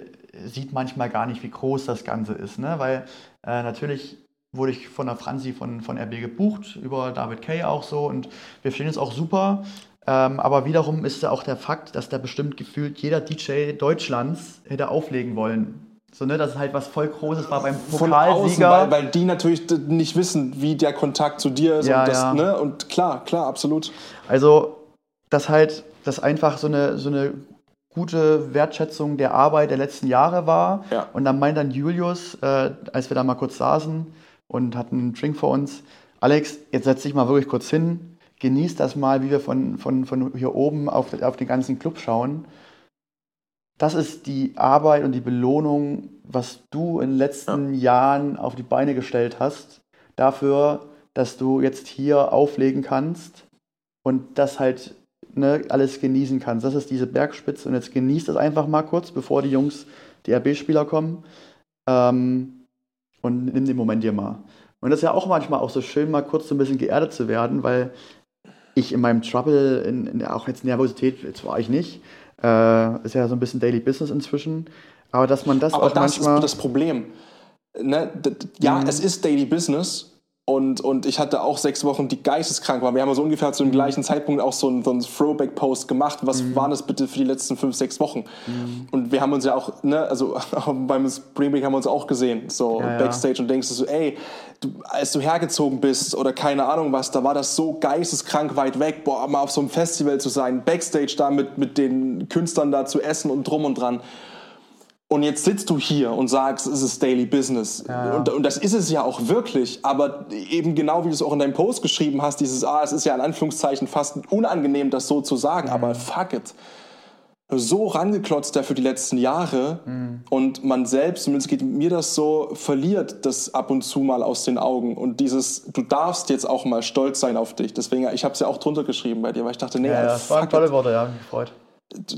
sieht manchmal gar nicht, wie groß das Ganze ist. Ne? Weil äh, natürlich wurde ich von der Franzi von, von RB gebucht, über David Kay auch so. Und wir stehen jetzt auch super. Ähm, aber wiederum ist ja auch der Fakt, dass da bestimmt gefühlt jeder DJ Deutschlands hätte auflegen wollen. So, ne, dass es halt was voll Großes war beim Von außen, Pokalsieger. weil, weil die natürlich nicht wissen, wie der Kontakt zu dir ist. Ja, und, das, ja. ne? und klar, klar, absolut. Also, dass halt das einfach so eine, so eine gute Wertschätzung der Arbeit der letzten Jahre war. Ja. Und dann meint dann Julius, äh, als wir da mal kurz saßen und hatten einen Drink vor uns, Alex, jetzt setz dich mal wirklich kurz hin, genieß das mal, wie wir von, von, von hier oben auf, auf den ganzen Club schauen. Das ist die Arbeit und die Belohnung, was du in den letzten Jahren auf die Beine gestellt hast, dafür, dass du jetzt hier auflegen kannst und das halt ne, alles genießen kannst. Das ist diese Bergspitze und jetzt genießt das einfach mal kurz, bevor die Jungs, die RB-Spieler kommen ähm, und nimm den Moment dir mal. Und das ist ja auch manchmal auch so schön, mal kurz so ein bisschen geerdet zu werden, weil ich in meinem Trouble, in, in auch jetzt Nervosität, jetzt war ich nicht, äh, ist ja so ein bisschen Daily Business inzwischen, aber dass man das Aber auch das manchmal... ist das Problem. Ne? Ja, Mhm. es ist Daily Business. Und, und ich hatte auch sechs Wochen, die geisteskrank waren. Wir haben ja so ungefähr Mhm. zu dem gleichen Zeitpunkt auch so einen, so einen Throwback-Post gemacht. Was waren das bitte für die letzten fünf, sechs Wochen? Mhm. Und wir haben uns ja auch, ne, also [laughs] beim Spring Break haben wir uns auch gesehen, so Ja, ja. Backstage und denkst du so, ey, du, als du hergezogen bist oder keine Ahnung was, da war das so geisteskrank weit weg, boah, mal auf so einem Festival zu sein, Backstage da mit, mit den Künstlern da zu essen und drum und dran. Und jetzt sitzt du hier und sagst, es ist Daily Business. Und, und das ist es ja auch wirklich. Aber eben genau wie du es auch in deinem Post geschrieben hast, dieses, ah, es ist ja in Anführungszeichen fast unangenehm, das so zu sagen. Aber fuck it. So rangeklotzt der für die letzten Jahre und man selbst, zumindest geht mir das so, verliert das ab und zu mal aus den Augen. Und dieses, du darfst jetzt auch mal stolz sein auf dich. Deswegen, ich habe es ja auch drunter geschrieben bei dir, weil ich dachte, nee, ja, ja, das waren tolle it Worte, ja, mich gefreut.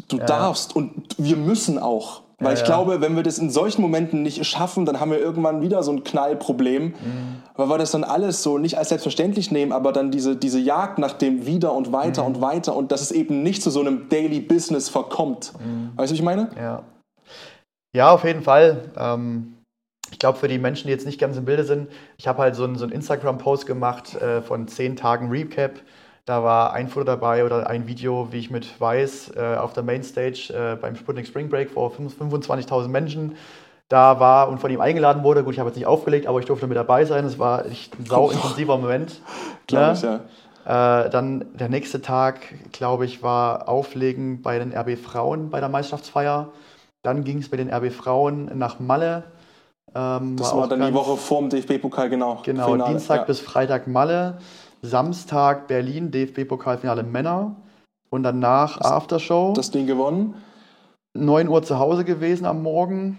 du darfst und wir müssen auch. Weil ich ja. glaube, wenn wir das in solchen Momenten nicht schaffen, dann haben wir irgendwann wieder so ein Knallproblem, Mhm. weil wir das dann alles so nicht als selbstverständlich nehmen, aber dann diese, diese Jagd nach dem wieder und weiter Mhm. und weiter und dass es eben nicht zu so einem Daily Business verkommt. Mhm. Weißt du, was ich meine? Ja, ja auf jeden Fall. Ähm, ich glaube, für die Menschen, die jetzt nicht ganz im Bilde sind, ich habe halt so einen, so einen Instagram-Post gemacht äh, von 10 Tagen Recap. Da war ein Foto dabei oder ein Video, wie ich mit Weiß äh, auf der Mainstage äh, beim Sputnik Spring Break vor 25.000 Menschen da war und von ihm eingeladen wurde. Gut, ich habe jetzt nicht aufgelegt, aber ich durfte mit dabei sein. Es war echt ein sau intensiver Moment. [laughs] Glaube ne? ich, ja. Äh, dann der nächste Tag, glaube ich, war Auflegen bei den RB Frauen bei der Meisterschaftsfeier. Dann ging es bei den RB Frauen nach Malle. Ähm, Das auch war dann die Woche vorm DFB-Pokal, genau. Genau, Finale, Dienstag ja. bis Freitag Malle. Samstag Berlin, DFB-Pokalfinale Männer. Und danach Aftershow. das Ding gewonnen. 9 Uhr zu Hause gewesen am Morgen,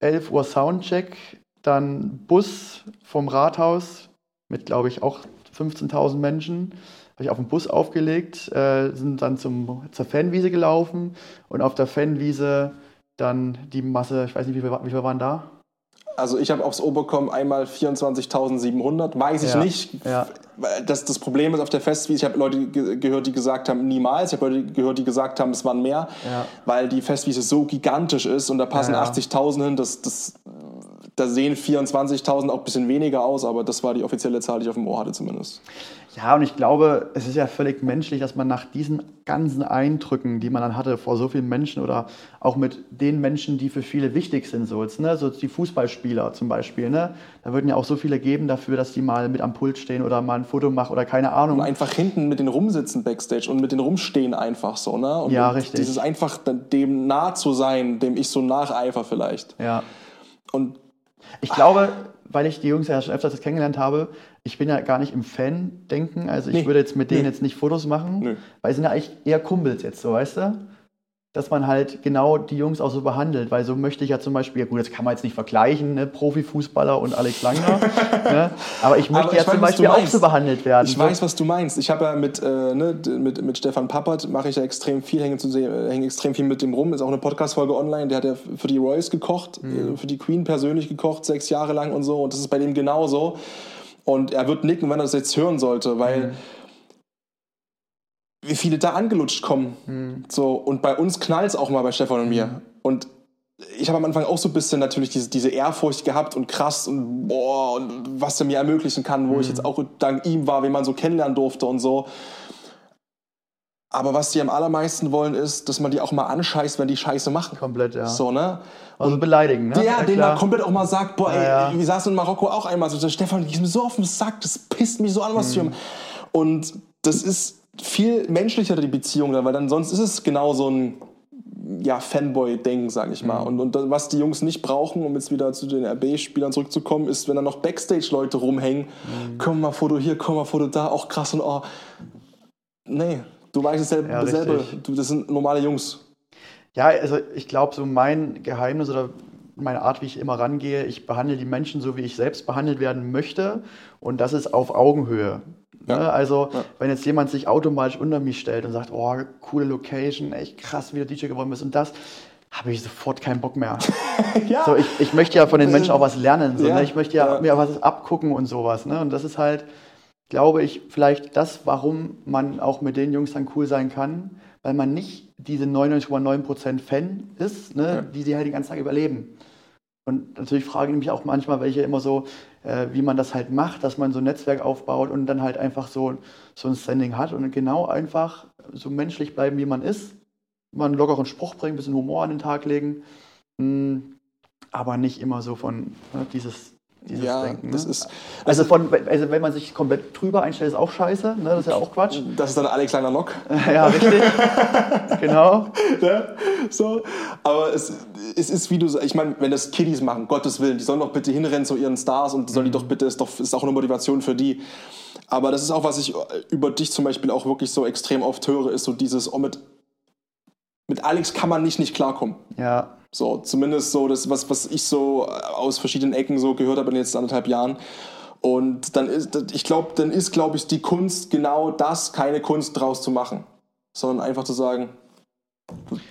11 Uhr Soundcheck, dann Bus vom Rathaus mit, glaube ich, auch 15.000 Menschen. Habe ich auf den Bus aufgelegt, äh, sind dann zum, zur Fanwiese gelaufen und auf der Fanwiese dann die Masse, ich weiß nicht, wie viel, wie viel waren da? Also ich habe aufs Oberkommen einmal 24.700, weiß ich Ja, nicht. ja. Das, das Problem ist auf der Festwiese, ich habe Leute ge gehört, die gesagt haben, niemals. Ich habe Leute gehört, die gesagt haben, es waren mehr, Ja. weil die Festwiese so gigantisch ist und da passen ja. 80.000 hin. Das, das, da sehen 24.000 auch ein bisschen weniger aus, aber das war die offizielle Zahl, die ich auf dem Ohr hatte zumindest. Ja, und ich glaube, es ist ja völlig menschlich, dass man nach diesen ganzen Eindrücken, die man dann hatte vor so vielen Menschen oder auch mit den Menschen, die für viele wichtig sind, so jetzt, ne, so die Fußballspieler zum Beispiel, ne, da würden ja auch so viele geben dafür, dass die mal mit am Pult stehen oder mal ein Foto machen oder keine Ahnung. Und einfach hinten mit den rumsitzen Backstage und mit den rumstehen einfach so, ne? Und Ja, richtig. Dieses einfach dem nah zu sein, dem ich so nacheifer vielleicht. Ja. Und Ich glaube, weil ich die Jungs ja schon öfters kennengelernt habe, ich bin ja gar nicht im Fan-Denken. Also ich Nee. würde jetzt mit denen Nee. jetzt nicht Fotos machen, Nö. weil sie sind ja eigentlich eher Kumpels jetzt, so weißt du? dass man halt genau die Jungs auch so behandelt, weil so möchte ich ja zum Beispiel, gut, das kann man jetzt nicht vergleichen, ne, Profifußballer und Alex Langner, [laughs] ne, aber ich möchte Aber ja ich zum weiß, Beispiel auch so behandelt werden. Ich so. weiß, was du meinst. Ich habe ja mit, äh, ne, mit, mit Stefan Pappert mache ich ja extrem viel, hänge, zu sehen, äh, hänge extrem viel mit dem rum. Ist auch eine Podcast-Folge online. Der hat ja für die Royals gekocht, äh, für die Queen persönlich gekocht, sechs Jahre lang und so. Und das ist bei dem genauso. Und er wird nicken, wenn er das jetzt hören sollte, weil wie viele da angelutscht kommen. So, und bei uns knallt es auch mal bei Stefan und mir. Und ich habe am Anfang auch so ein bisschen natürlich diese, diese Ehrfurcht gehabt und krass und boah, und was er mir ermöglichen kann, wo ich jetzt auch dank ihm war, wen man so kennenlernen durfte und so. Aber was die am allermeisten wollen, ist, dass man die auch mal anscheißt, wenn die Scheiße machen. Komplett, ja. So, ne? Also beleidigen, ne? Ja, den man komplett auch mal sagt, boah, ey, Ja, ja. wir saßen in Marokko auch einmal so, Stefan, ich mir so auf den Sack, das pisst mich so an, was Mhm. du Und das ist viel menschlicher, die Beziehung, da, weil dann sonst ist es genau so ein ja, Fanboy-Ding, sag ich Mhm. mal. Und, und das, was die Jungs nicht brauchen, um jetzt wieder zu den RB-Spielern zurückzukommen, ist, wenn dann noch Backstage-Leute rumhängen, Mhm. komm mal Foto hier, komm mal Foto da, auch krass und oh. Nee, du weißt es selber, Ja, selber. Du, das sind normale Jungs. Ja, also ich glaube, so mein Geheimnis oder meine Art, wie ich immer rangehe, ich behandle die Menschen so, wie ich selbst behandelt werden möchte. Und das ist auf Augenhöhe. Ja. Ne? Also, Ja. wenn jetzt jemand sich automatisch unter mich stellt und sagt, oh, coole Location, echt krass, wie du DJ geworden bist und das, habe ich sofort keinen Bock mehr. [laughs] Ja. So, ich, ich möchte ja von den Menschen auch was lernen. So, ne? Ich möchte ja, ja. mir was abgucken und sowas. Ne? Und das ist halt, glaube ich, vielleicht das, warum man auch mit den Jungs dann cool sein kann, weil man nicht diese 99,9% Fan ist, ne? Ja. die sie halt den ganzen Tag überleben. Und natürlich frage ich mich auch manchmal, welche immer so, äh, wie man das halt macht, dass man so ein Netzwerk aufbaut und dann halt einfach so, so ein Standing hat und genau einfach so menschlich bleiben, wie man ist. Mal einen lockeren Spruch bringen, ein bisschen Humor an den Tag legen. Mm, aber nicht immer so von ne, dieses, dieses Ja, Denken. das ne? ist- also, von, also wenn man sich komplett drüber einstellt, ist auch scheiße. Ne? Das ist ja auch Quatsch. Das ist dann Alex kleiner Nock. [laughs] ja, richtig. genau. [laughs] ne? so. Aber es, es ist, wie du sagst, ich meine, wenn das Kiddies machen, Gottes Willen, die sollen doch bitte hinrennen zu ihren Stars und sollen die doch bitte, ist doch ist auch eine Motivation für die. Aber das ist auch, was ich über dich zum Beispiel auch wirklich so extrem oft höre, ist so dieses, oh, mit, mit Alex kann man nicht nicht klarkommen. Ja. So, zumindest so das, was, was ich so aus verschiedenen Ecken so gehört habe in den letzten anderthalb Jahren. Und dann ist, ich glaube, dann ist, glaube ich, die Kunst genau das, keine Kunst draus zu machen, sondern einfach zu sagen,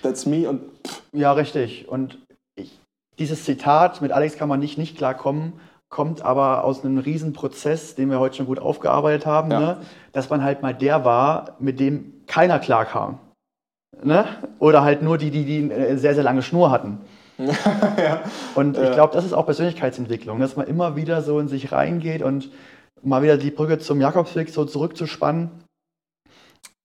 that's me und pff, Ja, richtig. Und ich, dieses Zitat, mit Alex kann man nicht nicht klarkommen, kommt aber aus einem Riesenprozess, den wir heute schon gut aufgearbeitet haben, Ja. ne? dass man halt mal der war, mit dem keiner klarkam. Ne? Oder halt nur die, die, die eine sehr, sehr lange Schnur hatten. [laughs] Und ich glaube, das ist auch Persönlichkeitsentwicklung, dass man immer wieder so in sich reingeht und mal wieder die Brücke zum Jakobsweg so zurückzuspannen.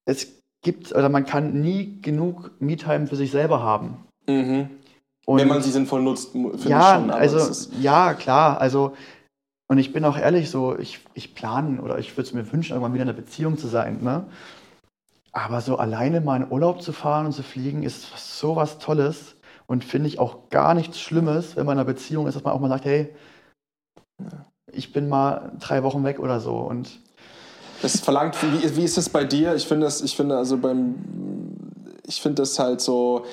Es gibt, oder man kann nie genug Me-Time für sich selber haben. mhm. Wenn man sie sinnvoll nutzt, finde ja, ich schon. also ja, klar, also und ich bin auch ehrlich so, ich, ich plane oder ich würde es mir wünschen, irgendwann wieder in einer Beziehung zu sein, ne? Aber so alleine mal in Urlaub zu fahren und zu fliegen, ist so was Tolles und finde ich auch gar nichts Schlimmes, wenn man in einer Beziehung ist, dass man auch mal sagt, hey, ich bin mal drei Wochen weg oder so und Das verlangt, wie, wie ist es bei dir? Ich finde das, ich finde also beim, ich finde das halt so,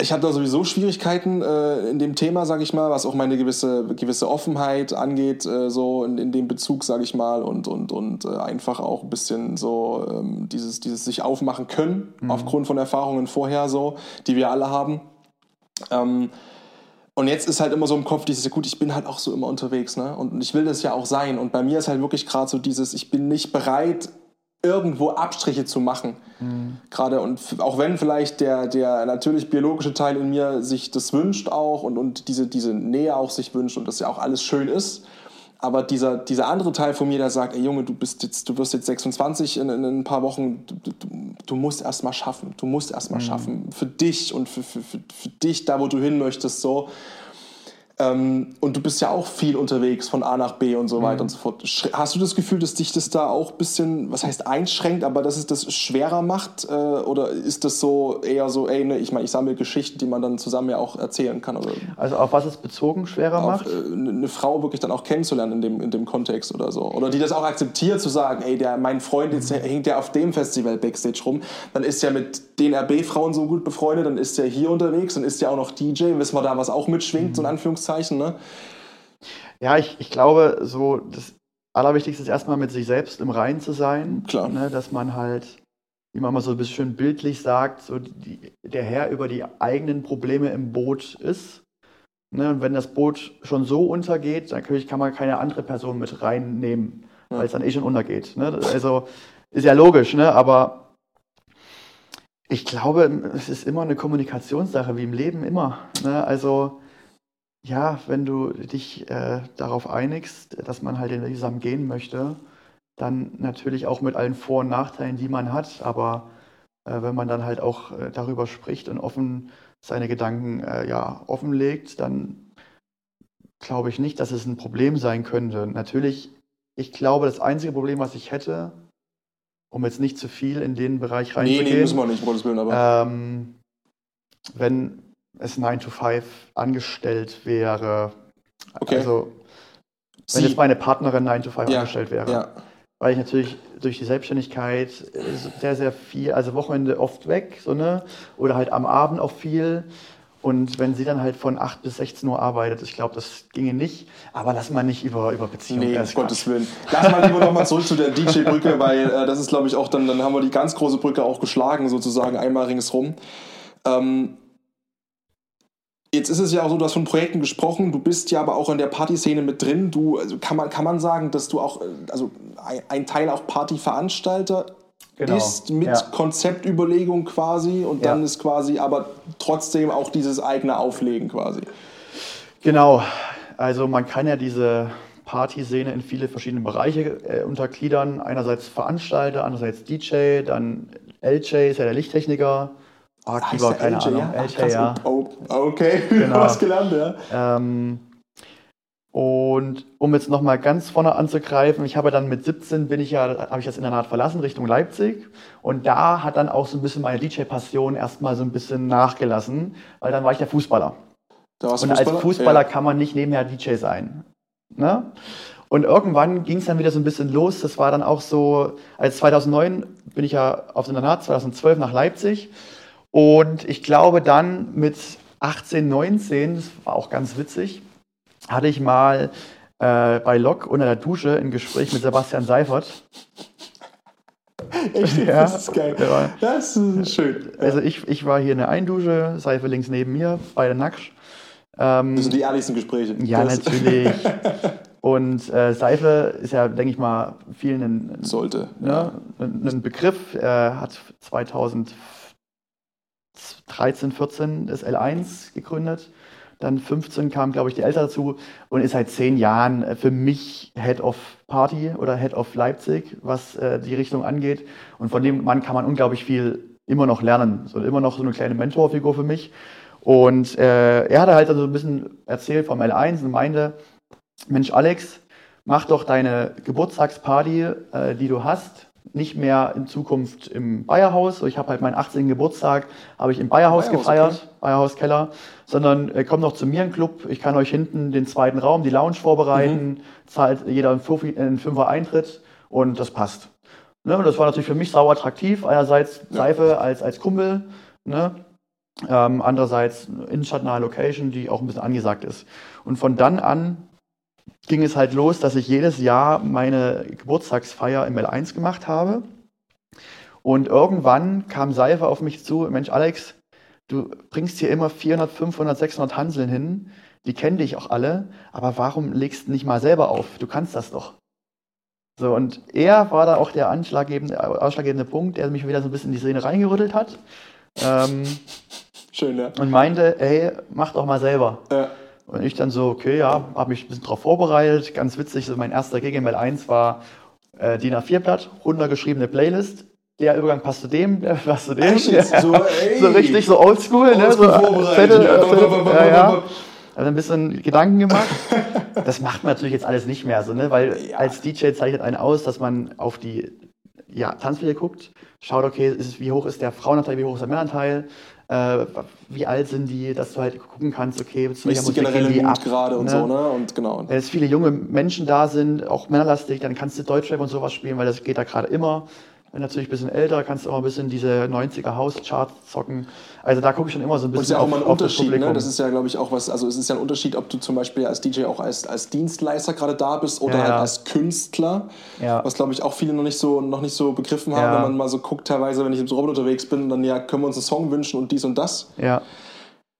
ich habe da sowieso Schwierigkeiten äh, in dem Thema, sage ich mal, was auch meine gewisse, gewisse Offenheit angeht, äh, so in, in dem Bezug, sage ich mal, und, und, und äh, einfach auch ein bisschen so ähm, dieses, dieses sich aufmachen können, aufgrund von Erfahrungen vorher so, die wir alle haben. Ähm, und jetzt ist halt immer so im Kopf dieses, gut, ich bin halt auch so immer unterwegs, ne? Und ich will das ja auch sein. Und bei mir ist halt wirklich gerade so dieses, ich bin nicht bereit, irgendwo Abstriche zu machen. Gerade und auch wenn vielleicht der, der natürlich biologische Teil in mir sich das wünscht auch und, und diese, diese Nähe auch sich wünscht und das ja auch alles schön ist. Aber dieser, dieser andere Teil von mir, der sagt, ey Junge, du bist jetzt, du wirst jetzt 26 in, in ein paar Wochen, du, du, du musst erst mal schaffen. Du musst erst mal schaffen. Für dich und für, für, für, für dich, da wo du hin möchtest, so. Ähm, und du bist ja auch viel unterwegs von A nach B und so weiter und so fort. Hast du das Gefühl, dass dich das da auch ein bisschen, was heißt einschränkt, aber dass es das schwerer macht? Äh, oder ist das so eher so, ey, ne, ich meine, ich sammle Geschichten, die man dann zusammen ja auch erzählen kann? Oder also auf was es bezogen schwerer auch macht? äh, eine Frau wirklich dann auch kennenzulernen in dem, in dem Kontext oder so. Oder die das auch akzeptiert, zu sagen, ey, der, mein Freund, jetzt hängt ja auf dem Festival Backstage rum, dann ist ja mit den RB-Frauen so gut befreundet, dann ist er hier unterwegs, dann ist er auch noch DJ, wissen wir da, was auch mitschwingt, so in Anführungszeichen, ne? Ja, ich, ich glaube, so das Allerwichtigste ist erstmal mit sich selbst im Reinen zu sein. Klar. Ne, dass man halt, wie man mal so ein bisschen bildlich sagt, so die, der Herr über die eigenen Probleme im Boot ist. Ne, und wenn das Boot schon so untergeht, dann natürlich kann man keine andere Person mit reinnehmen, Ja. weil es dann eh schon untergeht. Ne? Also ist ja logisch, ne? aber ich glaube, es ist immer eine Kommunikationssache, wie im Leben immer. Ne? Also ja, wenn du dich äh, darauf einigst, dass man halt Weg zusammen gehen möchte, dann natürlich auch mit allen Vor- und Nachteilen, die man hat. Aber äh, wenn man dann halt auch äh, darüber spricht und offen seine Gedanken äh, ja, offenlegt, dann glaube ich nicht, dass es ein Problem sein könnte. Natürlich, ich glaube, das einzige Problem, was ich hätte, um jetzt nicht zu viel in den Bereich Nee, reinzugehen, nee, müssen wir nicht, Gottes Willen, aber. ähm, wenn es 9 to 5 angestellt wäre. Okay. Also, wenn Sie- jetzt meine Partnerin 9 to 5 Ja, angestellt wäre. ja. Weil ich natürlich durch die Selbstständigkeit sehr, sehr viel, also Wochenende oft weg, so ne? Oder halt am Abend auch viel. Und wenn sie dann halt von 8 bis 16 Uhr arbeitet, ich glaube, das ginge nicht. Aber lass mal nicht über, über Beziehungen. Nee, um das ist Gottes. Willen. Lass mal lieber nochmal zurück zu der DJ-Brücke, weil äh, das ist, glaube ich, auch dann, dann haben wir die ganz große Brücke auch geschlagen, sozusagen, einmal ringsrum. Ähm, jetzt ist es ja auch so, du hast von Projekten gesprochen, du bist ja aber auch in der Partyszene mit drin. Du, also kann, man, kann man sagen, dass du auch, äh, also ein, ein Teil auch Partyveranstalter Genau, bist mit ja. Konzeptüberlegung quasi und dann Ja. ist quasi aber trotzdem auch dieses eigene Auflegen quasi. Genau, also man kann ja diese Partyszene in viele verschiedene Bereiche äh, untergliedern. Einerseits Veranstalter, andererseits DJ, dann LJ ist ja der Lichttechniker, Archiver, der keine LJ, Ahnung, ja? Ach, LJ, krass. ja. Oh, okay, [laughs] Genau. was gelernt, ja. Ähm, und um jetzt nochmal ganz vorne anzugreifen, ich habe dann mit 17 bin ich ja, habe ich das Internat verlassen Richtung Leipzig und da hat dann auch so ein bisschen meine DJ-Passion erstmal so ein bisschen nachgelassen, weil dann war ich der Fußballer. Und als Fußballer kann man nicht nebenher DJ sein. Ne? Und irgendwann ging es dann wieder so ein bisschen los. Das war dann auch so, als 2009 bin ich ja aufs Internat, 2012 nach Leipzig. Und ich glaube dann mit 18, 19, das war auch ganz witzig, hatte ich mal äh, bei Lok unter der Dusche ein Gespräch mit Sebastian Seifert. Echt, Ja. das ist geil. Ja. Das ist schön. Also ich, ich war hier in der Eindusche, Seife links neben mir, beide nackt. Ähm, Das sind die ehrlichsten Gespräche. Ja, das natürlich. [laughs] Und äh, Seife ist ja, denke ich mal, vielen ein, Sollte. ne, ein, ein Begriff. Er hat 2013, 14 das L1 gegründet. Dann 15 kam, glaube ich, die Eltern dazu und ist seit zehn Jahren äh, für mich Head of Party oder Head of Leipzig, was äh, die Richtung angeht. Und von dem Mann kann man unglaublich viel immer noch lernen. So immer noch so eine kleine Mentorfigur für mich. Und äh, er hatte halt so ein bisschen erzählt vom L1 und meinte, Mensch Alex, mach doch deine Geburtstagsparty, äh, die du hast, nicht mehr in Zukunft im Bayerhaus. Ich habe halt meinen 18. Geburtstag, habe ich im Bayerhaus, Bayerhaus, gefeiert, Bayerhaus Keller, sondern äh, komm doch zu mir in den Club. Ich kann euch hinten den zweiten Raum, die Lounge vorbereiten, zahlt jeder einen, Fuffi, einen Fünfer Eintritt und das passt. Ne? Und das war natürlich für mich sauer attraktiv. Einerseits Seife als, als Kumpel, ne? ähm, andererseits innenstadtnahe Location, die auch ein bisschen angesagt ist. Und von dann an ging es halt los, dass ich jedes Jahr meine Geburtstagsfeier im L1 gemacht habe. Und irgendwann kam Seife auf mich zu, Mensch Alex, du bringst hier immer 400, 500, 600 Hanseln hin, die kennen dich auch alle, aber warum legst du nicht mal selber auf? Du kannst das doch. So, und er war da auch der anschlaggebende, ausschlaggebende Punkt, der mich wieder so ein bisschen in die Szene reingerüttelt hat. Ähm, Schön, ja. und meinte, hey, mach doch mal selber. Ja. Und ich dann so, okay, ja, habe mich ein bisschen drauf vorbereitet. Ganz witzig, so mein erster Gig im L1 war äh, DIN A4-Blatt, runtergeschriebene Playlist. Der Übergang passt zu dem, der [laughs] passt zu dem. Echt jetzt? So, so richtig so oldschool, ne? So vorbereitet, Zettel, ja. Ja, ja. Also ein bisschen Gedanken gemacht. [laughs] Das macht man natürlich jetzt alles nicht mehr so, ne? Weil Ja. als DJ zeichnet einen aus, dass man auf die ja, Tanzfläche guckt, schaut, okay, ist wie hoch ist der Frauenanteil, wie hoch ist der Männeranteil, äh, wie alt sind die, dass du halt gucken kannst, okay, zu die generelle gehen die ab, gerade und so, ne? Und genau. wenn jetzt viele junge Menschen da sind, auch männerlastig, dann kannst du Deutschrap und sowas spielen, weil das geht da gerade immer. Bin natürlich ein bisschen älter, kannst auch ein bisschen diese 90er House-Charts zocken. Also da gucke ich schon immer so ein Und es ist bisschen ja auch mal ein auf das Unterschied, ne? Das ist ja, glaube ich, auch was, also es ist ja ein Unterschied, ob du zum Beispiel als DJ auch als, als Dienstleister gerade da bist oder Ja, halt ja. als Künstler. Ja. Was, glaube ich, auch viele noch nicht so, noch nicht so begriffen haben, wenn man mal so guckt, teilweise, wenn ich im Robin unterwegs bin, dann ja, können wir uns einen Song wünschen und dies und das. ja.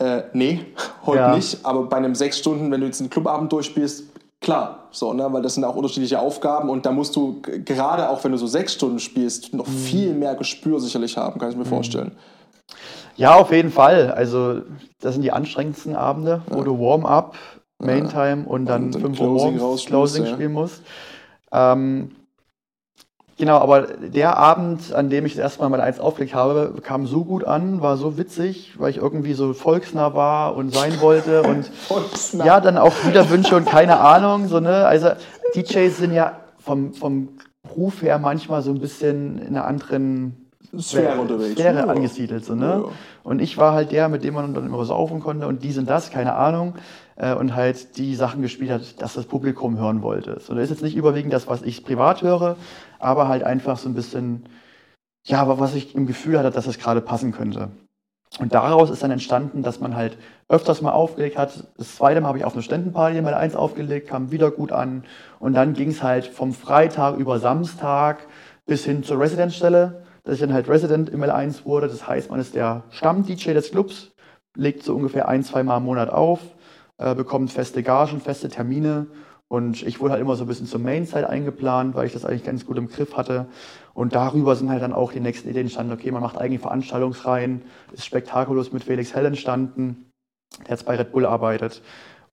Äh, nee, [laughs] heute nicht. Aber bei einem sechs Stunden, wenn du jetzt einen Clubabend durchspielst, klar, so, ne? weil das sind auch unterschiedliche Aufgaben und da musst du gerade auch, wenn du so sechs Stunden spielst, Mhm. noch viel mehr Gespür sicherlich haben, kann ich mir vorstellen. Ja, auf jeden Fall. Also, das sind die anstrengendsten Abende, wo du Warm-up, Main-Time und dann Und dann 5 Uhr Closing morgens Closing ja. spielen musst. Ähm, genau, aber der Abend, an dem ich das erste Mal mal eins aufgelegt habe, kam so gut an, war so witzig, weil ich irgendwie so volksnah war und sein wollte und [laughs] Volksnah. ja, dann auch wieder Wünsche und keine Ahnung. So, ne? Also DJs sind ja vom, vom Ruf her manchmal so ein bisschen in einer anderen Sphäre unterwegs. Sphäre angesiedelt. So, ne? Ja, ja. Und ich war halt der, mit dem man dann immer saufen konnte und dies und das, keine Ahnung. Äh, und halt die Sachen gespielt hat, dass das Publikum hören wollte. So, das ist jetzt nicht überwiegend das, was ich privat höre, aber halt einfach so ein bisschen, ja, was ich im Gefühl hatte, dass es gerade passen könnte. Und daraus ist dann entstanden, dass man halt öfters mal aufgelegt hat. Das zweite Mal habe ich auf eine Ständenparty mal eins aufgelegt, kam wieder gut an. Und dann ging es halt vom Freitag über Samstag bis hin zur Residenzstelle, dass ich dann halt Resident im L1 wurde. Das heißt, man ist der Stamm-DJ des Clubs, legt so ungefähr ein, zwei Mal im Monat auf, äh, bekommt feste Gagen, feste Termine. Und ich wurde halt immer so ein bisschen zur Mainside eingeplant, weil ich das eigentlich ganz gut im Griff hatte. Und darüber sind halt dann auch die nächsten Ideen entstanden. Okay, man macht eigene Veranstaltungsreihen, ist spektakulös mit Felix Hell entstanden, der jetzt bei Red Bull arbeitet.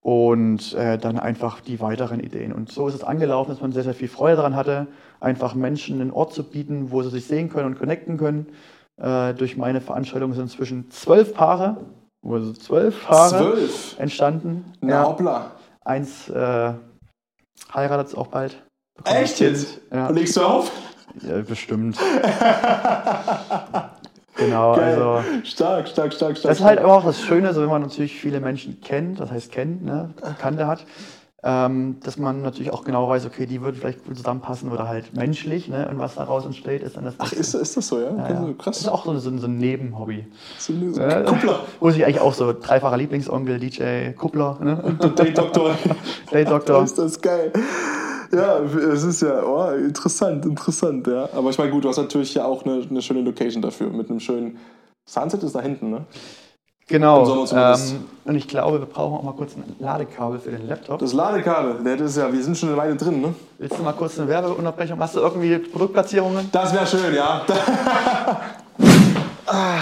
Und äh, dann einfach die weiteren Ideen. Und so ist es angelaufen, dass man sehr, sehr viel Freude daran hatte, einfach Menschen einen Ort zu bieten, wo sie sich sehen können und connecten können. Äh, durch meine Veranstaltungen sind inzwischen zwölf Paare, also zwölf Paare Zwölf. entstanden. Na hoppla. Eins äh, heiratet auch bald. Echt jetzt? Ja. Und legst du auf? Ja, bestimmt. [laughs] genau, Geil. also Stark, stark, stark, stark. das ist halt auch das Schöne, so wenn man natürlich viele Menschen kennt, das heißt kennt, ne, Kannte hat, ähm, dass man natürlich auch genau weiß, okay, die würden vielleicht gut zusammenpassen oder halt menschlich, ne, und was daraus entsteht, ist dann das Ach, ist, ist das so, ja? ja, ja. Also, Das krass. ist auch so, so, so ein Nebenhobby. So so Ja, ein Kuppler. [laughs] Wo sich eigentlich auch so dreifacher Lieblingsonkel, DJ Kuppler, ne? [laughs] Date-Doktor. [laughs] Day-Doktor. ist das geil. Ja, es ist ja oh, interessant, interessant, ja. Aber ich meine, gut, du hast natürlich ja auch eine, eine schöne Location dafür, mit einem schönen Sunset ist da hinten, ne? Genau. Ähm, und ich glaube, wir brauchen auch mal kurz ein Ladekabel für den Laptop. Das Ladekabel, das ist ja, wir sind schon eine Weile drin, ne? Willst du mal kurz eine Werbeunterbrechung? Hast du irgendwie Produktplatzierungen? Das wäre schön, ja. [laughs] ah,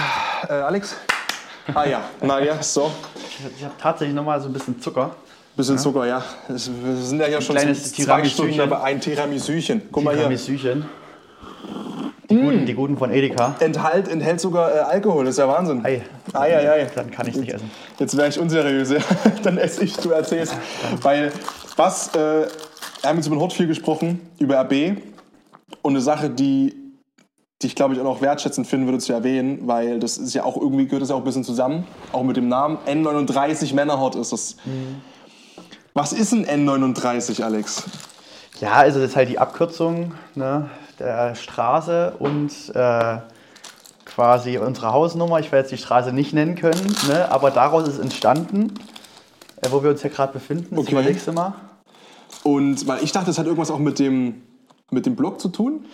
äh, Alex? Ah ja, na ja, so. Ich habe tatsächlich nochmal so ein bisschen Zucker. Bisschen Zucker, ja. Wir sind ja hier schon kleines zwei Stunden dabei. Ein Tiramisuchen. Guck mal hier. Die, Mm. guten, die guten von Edeka. Enthalt, enthält sogar äh, Alkohol, das ist ja Wahnsinn. Ei. Ei, ei, ei. Dann kann ich nicht essen. Jetzt wäre ich unseriös. [laughs] Dann esse ich, du erzählst. Weil, was, äh, wir haben jetzt über den Hort viel gesprochen, über RB. Und eine Sache, die, die ich glaube ich auch noch wertschätzend finden würde zu erwähnen, weil das ist ja auch irgendwie, gehört das ja auch ein bisschen zusammen, auch mit dem Namen. N39 Männerhort ist das. Was ist ein N39, Alex? Ja, also das ist halt die Abkürzung ne, der Straße und äh, quasi unsere Hausnummer. Ich werde jetzt die Straße nicht nennen können, ne, aber daraus ist entstanden, äh, wo wir uns ja gerade befinden. Das Okay. überlegst du mal. Und weil ich dachte, das hat irgendwas auch mit dem, mit dem Blog zu tun.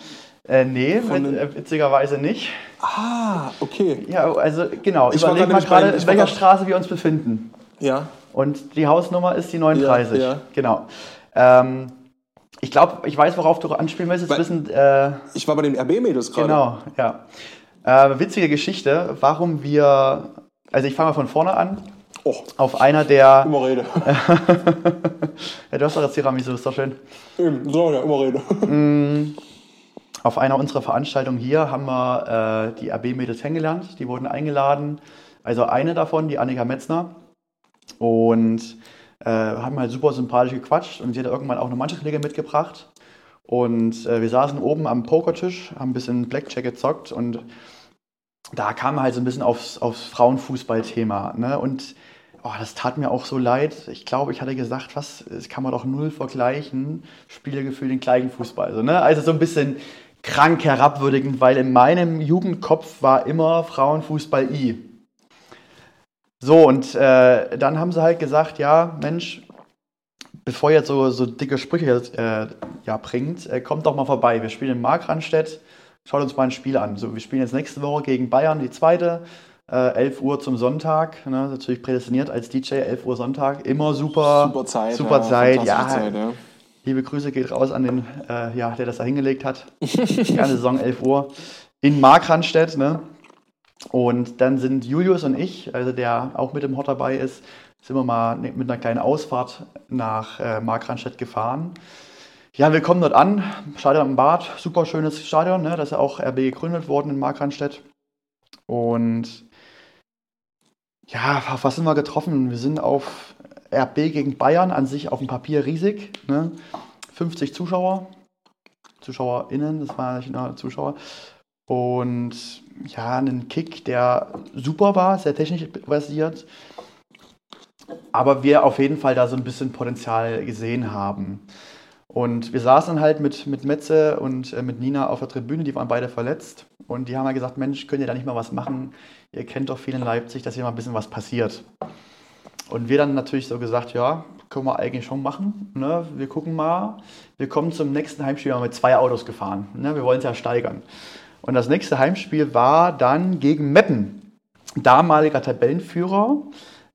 Äh, nee, mit, äh, witzigerweise nicht. Ah, okay. Ja, also genau. Ich Überleg gerade mal gerade, in welcher Straße wir uns befinden. Ja. Und die Hausnummer ist die 39. Ja, ja. Genau. Ähm, ich glaube, ich weiß, worauf du anspielen willst. Jetzt wissen, äh, Ich war bei den RB-Mädels gerade. genau, ja. Äh, witzige Geschichte, warum wir, also ich fange mal von vorne an. Oh, Auf einer der, [laughs] immer Rede. [laughs] ja, du hast doch das Tiramisu, ist doch schön. Eben, so, ja, immer Rede. [laughs] Auf einer unserer Veranstaltungen hier haben wir äh, die RB-Mädels kennengelernt. Die wurden eingeladen. Also eine davon, die Annika Metzner. Und äh, haben halt super sympathisch gequatscht. Und sie hat irgendwann auch eine Mannschaftskollege mitgebracht. Und äh, wir saßen oben am Pokertisch, haben ein bisschen Blackjack gezockt. Und da kam halt so ein bisschen aufs, aufs Frauenfußball-Thema. Ne? Und oh, das tat mir auch so leid. Ich glaube, ich hatte gesagt, was, das kann man doch null vergleichen. Spielergefühl den gleichen Fußball. Also, ne? also so ein bisschen krank herabwürdigend, weil in meinem Jugendkopf war immer Frauenfußball I. So, und äh, dann haben sie halt gesagt, ja, Mensch, bevor ihr jetzt so, so dicke Sprüche äh, ja, bringt, äh, kommt doch mal vorbei. Wir spielen in Markranstädt. Schaut uns mal ein Spiel an. So, wir spielen jetzt nächste Woche gegen Bayern, die zweite. Äh, 11 Uhr zum Sonntag. Ne, natürlich prädestiniert als DJ, 11 Uhr Sonntag. Immer super. Super Zeit. Super ja, Zeit, ja. Zeit, ja. Liebe Grüße geht raus an den, äh, ja, der das da hingelegt hat. Die ganze Saison 11 Uhr in Markranstädt. Ne? Und dann sind Julius und ich, also der auch mit dem Hort dabei ist, sind wir mal ne- mit einer kleinen Ausfahrt nach äh, Markranstädt gefahren. Ja, wir kommen dort an, Stadion am Bad, super schönes Stadion, ne? das ist ja auch RB gegründet worden in Markranstädt. Und ja, auf was sind wir getroffen? Wir sind auf RB gegen Bayern, an sich auf dem Papier riesig. Ne? 50 Zuschauer, ZuschauerInnen, das waren nicht nur Zuschauer. Und ja, einen Kick, der super war, sehr technisch basiert. Aber wir auf jeden Fall da so ein bisschen Potenzial gesehen haben. Und wir saßen halt mit, mit Metze und äh, mit Nina auf der Tribüne, die waren beide verletzt. Und die haben halt gesagt, Mensch, könnt ihr da nicht mal was machen? Ihr kennt doch viel in Leipzig, dass hier mal ein bisschen was passiert. Und wir dann natürlich so gesagt, ja, können wir eigentlich schon machen. Ne? Wir gucken mal. Wir kommen zum nächsten Heimspiel mal mit zwei Autos gefahren. Ne? Wir wollen es ja steigern. Und das nächste Heimspiel war dann gegen Meppen. Damaliger Tabellenführer.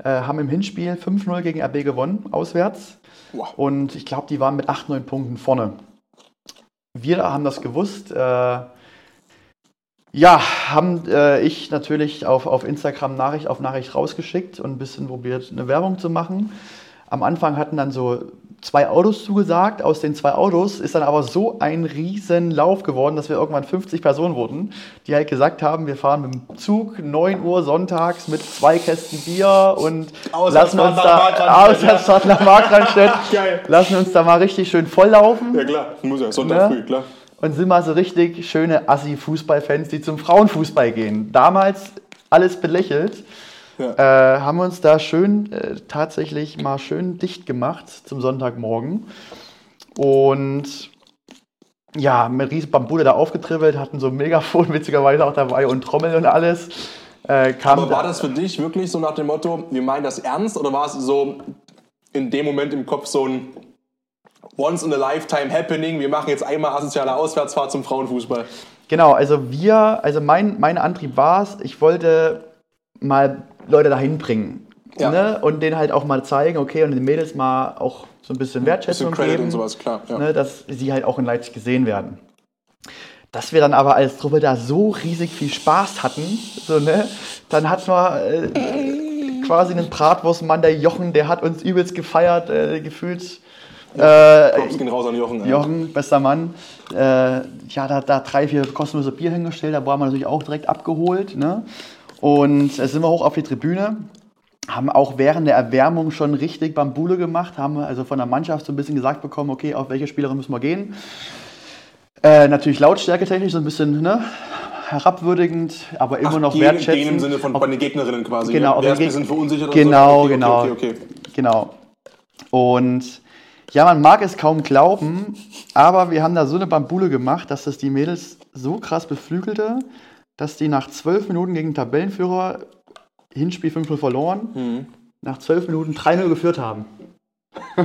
Äh, haben im Hinspiel 5-0 gegen RB gewonnen, auswärts. Wow. Und ich glaube, die waren mit 8, 9 Punkten vorne. Wir haben das gewusst. Äh, ja, haben äh, ich natürlich auf, auf Instagram Nachricht auf Nachricht rausgeschickt und ein bisschen probiert, eine Werbung zu machen. Am Anfang hatten dann so zwei Autos zugesagt. Aus den zwei Autos ist dann aber so ein riesen Lauf geworden, dass wir irgendwann 50 Personen wurden, die halt gesagt haben, wir fahren mit dem Zug 9 Uhr sonntags mit zwei Kästen Bier und lassen uns da Auswärtsfahrt nach Markranstädt, lassen uns da mal richtig schön volllaufen. Ja klar, muss ja, Sonntag Ne? früh, klar. Und sind mal so richtig schöne Assi-Fußballfans, die zum Frauenfußball gehen. Damals alles belächelt. Ja. Äh, haben uns da schön, äh, tatsächlich mal schön dicht gemacht zum Sonntagmorgen. Und ja, mit riesen Bambule da aufgetribbelt, hatten so ein Megafon [laughs] witzigerweise auch dabei und Trommel und alles. Äh, Aber war das für dich wirklich so nach dem Motto, wir meinen das ernst oder war es so in dem Moment im Kopf so ein Once in a Lifetime Happening, wir machen jetzt einmal asoziale Auswärtsfahrt zum Frauenfußball? Genau, also wir, also mein, mein Antrieb war es, ich wollte mal Leute dahin bringen. Ja. Ne? Und denen halt auch mal zeigen, okay, und den Mädels mal auch so ein bisschen Wertschätzung Bisschen geben, und sowas, klar. Ja. ne? dass sie halt auch in Leipzig gesehen werden. Dass wir dann aber als Truppe da so riesig viel Spaß hatten, so, ne? dann hat man äh, quasi einen Bratwurstmann, der Jochen, der hat uns übelst gefeiert, äh, gefühlt. Äh, Props gehen raus an Jochen. ja. Jochen, bester Mann. Äh, ja, da, da drei, vier kostenlose Bier hingestellt, da waren wir natürlich auch direkt abgeholt. Ne? Und sind wir hoch auf die Tribüne, haben auch während der Erwärmung schon richtig Bambule gemacht, haben also von der Mannschaft so ein bisschen gesagt bekommen, okay, auf welche Spielerin müssen wir gehen. Äh, natürlich Lautstärke technisch so ein bisschen ne, herabwürdigend, aber immer noch gegen, wertschätzend. Gegen im Sinne von bei den Gegnerinnen quasi. Genau, ja. auf Wer ist ein verunsichert Genau, so. Okay, genau. Okay, okay. Genau. Und ja, man mag es kaum glauben, aber wir haben da so eine Bambule gemacht, dass das die Mädels so krass beflügelte, dass die nach zwölf Minuten gegen den Tabellenführer Hinspiel 5-0 verloren, Mhm. nach zwölf Minuten 3-0 geführt haben. [laughs]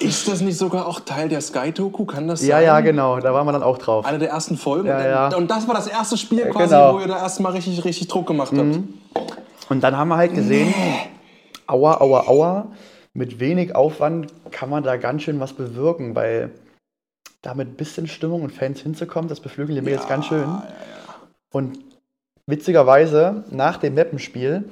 Ist das nicht sogar auch Teil der Sky-Doku? Kann das Ja, sein? ja, genau, da waren wir dann auch drauf. Eine der ersten Folgen. Ja, ja. Und das war das erste Spiel quasi, genau. wo ihr da erstmal richtig, richtig Druck gemacht habt. Und dann haben wir halt gesehen, aua, aua, aua, mit wenig Aufwand kann man da ganz schön was bewirken, weil da mit ein bisschen Stimmung und Fans hinzukommen, das beflügelt die Mädels ganz schön. Und witzigerweise, nach dem Mappenspiel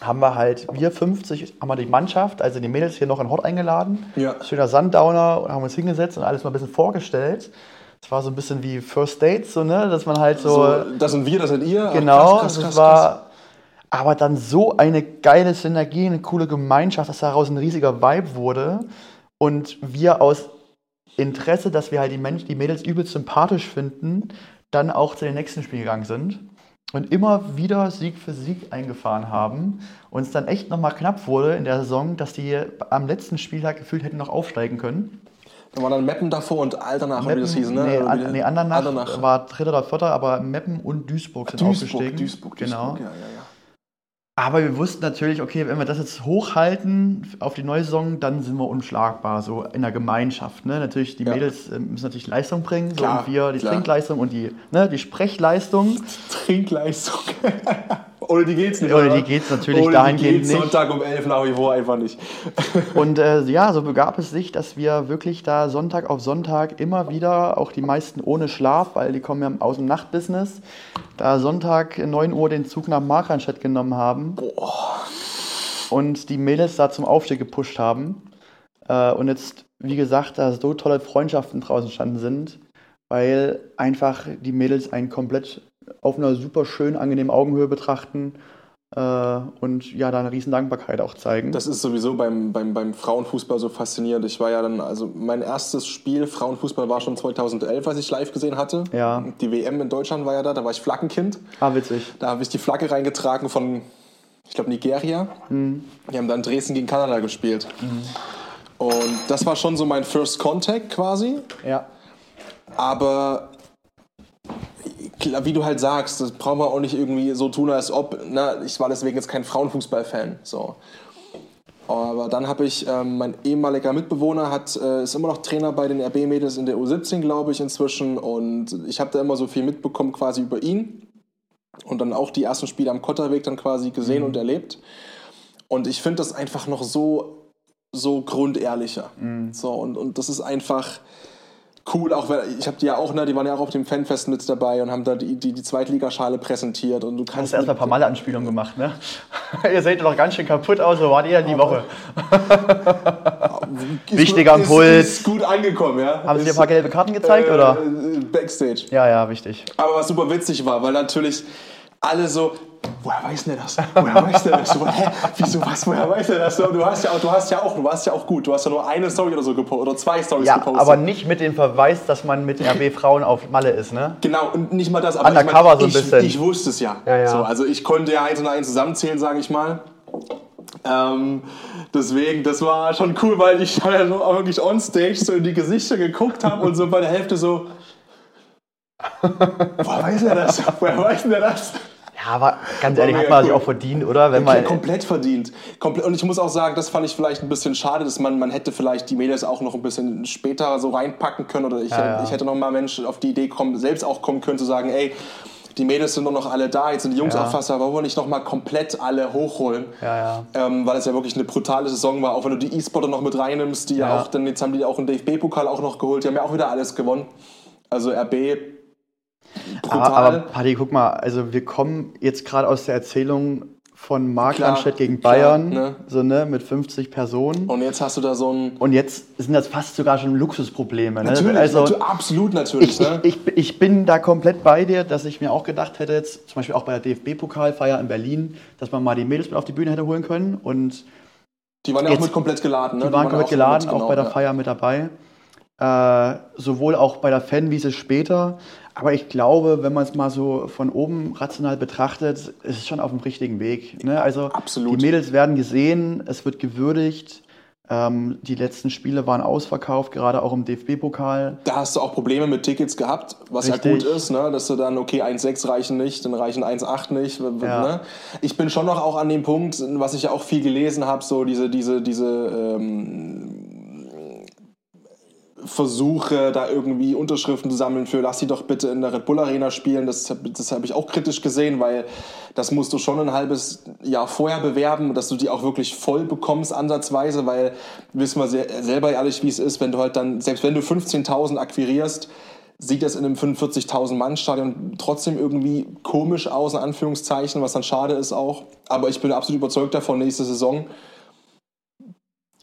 haben wir halt, wir 50, haben wir die Mannschaft, also die Mädels hier noch in Hort eingeladen. Ja. Schöner Sundowner und haben uns hingesetzt und alles mal ein bisschen vorgestellt. Es war so ein bisschen wie First Dates, so, ne? dass man halt so So, das sind wir, das seid ihr. Genau, krass, krass, das krass, war aber dann so eine geile Synergie, eine coole Gemeinschaft, dass daraus ein riesiger Vibe wurde und wir aus Interesse, dass wir halt die Menschen, die Mädels übelst sympathisch finden, dann auch zu den nächsten Spiel gegangen sind und immer wieder Sieg für Sieg eingefahren haben und es dann echt nochmal knapp wurde in der Saison, dass die am letzten Spieltag gefühlt hätten noch aufsteigen können. Da war dann Meppen davor und Alternach, wie das hieß, ne? Nee, Oder an, nee Andernach, Andernach. war dritter oder vierter, aber Meppen und Duisburg sind Duisburg, aufgestiegen. Duisburg, genau. Duisburg, ja, ja, ja. Aber wir wussten natürlich, okay, wenn wir das jetzt hochhalten auf die neue Saison, dann sind wir unschlagbar, so in der Gemeinschaft. Ne? Natürlich, die Ja. Mädels äh, müssen natürlich Leistung bringen, so Klar, und wir die klar. Trinkleistung und die, ne, die Sprechleistung. [laughs] Trinkleistung. Ohne die geht's nicht. Ohne die geht's natürlich Ohne dahingehend geht's nicht. Sonntag um 11 nach wie vor einfach nicht. [laughs] Und äh, ja, so begab es sich, dass wir wirklich da Sonntag auf Sonntag immer wieder, auch die meisten ohne Schlaf, weil die kommen ja aus dem Nachtbusiness, da Sonntag 9 Uhr den Zug nach Markranstädt genommen haben und die Mädels da zum Aufstieg gepusht haben. Äh, und jetzt, wie gesagt, da so tolle Freundschaften draußen entstanden sind, weil einfach die Mädels einen komplett auf einer super schön angenehmen Augenhöhe betrachten äh, und ja, da eine riesen Dankbarkeit auch zeigen. Das ist sowieso beim, beim, beim Frauenfußball so faszinierend. Ich war ja dann, also mein erstes Spiel Frauenfußball war schon 2011, als ich live gesehen hatte. Ja. Die WM in Deutschland war ja da, da war ich Flaggenkind. ah, witzig. Da habe ich die Flagge reingetragen von, ich glaube, Nigeria. Mhm. Die haben dann Dresden gegen Kanada gespielt. Und das war schon so mein First Contact quasi. Ja. Aber wie du halt sagst, das brauchen wir auch nicht irgendwie so tun, als ob. Na, ich war deswegen jetzt kein Frauenfußball-Fan. So. Aber dann habe ich, ähm, mein ehemaliger Mitbewohner hat, äh, ist immer noch Trainer bei den RB-Mädels in der U17, glaube ich, inzwischen. Und ich habe da immer so viel mitbekommen quasi über ihn. Und dann auch die ersten Spiele am Kotterweg dann quasi gesehen und erlebt. Und ich finde das einfach noch so, so grundehrlicher. So, und, und das ist einfach cool, auch weil ich habe die ja auch, ne, die waren ja auch auf dem Fanfest mit dabei und haben da die, die, die Zweitligaschale präsentiert und du Hast kannst du erstmal ein paar Malle-Anspielungen gemacht, ne? [laughs] ihr seht doch ganz schön kaputt aus, so wart ihr die Woche. [laughs] Wichtiger gut- ist- Impuls. Ist gut angekommen, ja. Haben sie dir ein paar gelbe Karten gezeigt, oder? äh, Backstage. Ja, ja, wichtig. Aber was super witzig war, weil natürlich alle so, woher weiß denn der das? Woher weiß der das? So, hä? Wieso was? Woher weiß der das? So, du hast ja auch, du hast ja auch, du warst ja auch gut. Du hast ja nur eine Story oder so gepostet oder zwei Stories Ja, gepostet. aber nicht mit dem Verweis, dass man mit RB [laughs] Frauen auf Malle ist, ne? Genau, und nicht mal das, aber Undercover ich, so ein ich, bisschen. ich wusste es ja. Ja, ja. So, also ich konnte ja eins und eins zusammenzählen, sage ich mal. Ähm, deswegen, das war schon cool, weil ich ja wirklich on stage so in die Gesichter geguckt habe und so bei der Hälfte so. [laughs] Woher weiß er das? Woher weiß denn der das? Ja, aber ganz ehrlich, hat man sich auch verdient, oder? Wenn man, komplett verdient. Komple und ich muss auch sagen, das fand ich vielleicht ein bisschen schade, dass man, man hätte vielleicht die Mädels auch noch ein bisschen später so reinpacken können oder ich, hätte, ja. ich hätte noch mal Menschen auf die Idee kommen, selbst auch kommen können zu sagen, ey, die Mädels sind nur noch alle da, jetzt sind die Jungs Ja. auch fast da, wir nicht noch mal komplett alle hochholen? Ja, ja. Ähm, weil es ja wirklich eine brutale Saison war, auch wenn du die E-Sporter noch mit reinnimmst, die ja, Ja. auch, dann jetzt haben die auch einen DFB-Pokal auch noch geholt, die haben ja auch wieder alles gewonnen. Also RB, brutal. aber, aber Paddy, guck mal, also wir kommen jetzt gerade aus der Erzählung von Mark Klar, Landstedt gegen klar, Bayern, ne? so ne, mit 50 Personen. und jetzt hast du da so ein... Und jetzt sind das fast sogar schon Luxusprobleme. Ne? Natürlich, also, natu- absolut natürlich. ich, ne? ich, ich, ich bin da komplett bei dir, dass ich mir auch gedacht hätte, jetzt zum Beispiel auch bei der DFB-Pokalfeier in Berlin, dass man mal die Mädels mit auf die Bühne hätte holen können. Und Die waren ja auch mit komplett geladen. Ne? die waren komplett geladen, auch bei der ja. Feier mit dabei. Äh, sowohl auch bei der Fanwiese später. Aber ich glaube, wenn man es mal so von oben rational betrachtet, ist es schon auf dem richtigen Weg. Ne? Also Absolut. die Mädels werden gesehen, es wird gewürdigt. Ähm, die letzten Spiele waren ausverkauft, gerade auch im DFB-Pokal. Da hast du auch Probleme mit Tickets gehabt, was ja Richtig. gut ist, ne? dass du dann, okay, 1,6 reichen nicht, dann reichen 1,8 nicht. Ja. Ne? Ich bin schon noch auch an dem Punkt, was ich ja auch viel gelesen habe, so diese, diese, diese ähm, Versuche, da irgendwie Unterschriften zu sammeln für lass sie doch bitte in der Red Bull Arena spielen. Das, das habe ich auch kritisch gesehen, weil das musst du schon ein halbes Jahr vorher bewerben, dass du die auch wirklich voll bekommst, ansatzweise, weil wissen wir selber ehrlich, wie es ist, wenn du halt dann, selbst wenn du 15.000 akquirierst, sieht das in einem 45.000 Mann Stadion trotzdem irgendwie komisch aus, in Anführungszeichen, was dann schade ist auch. Aber ich bin absolut überzeugt davon, nächste Saison,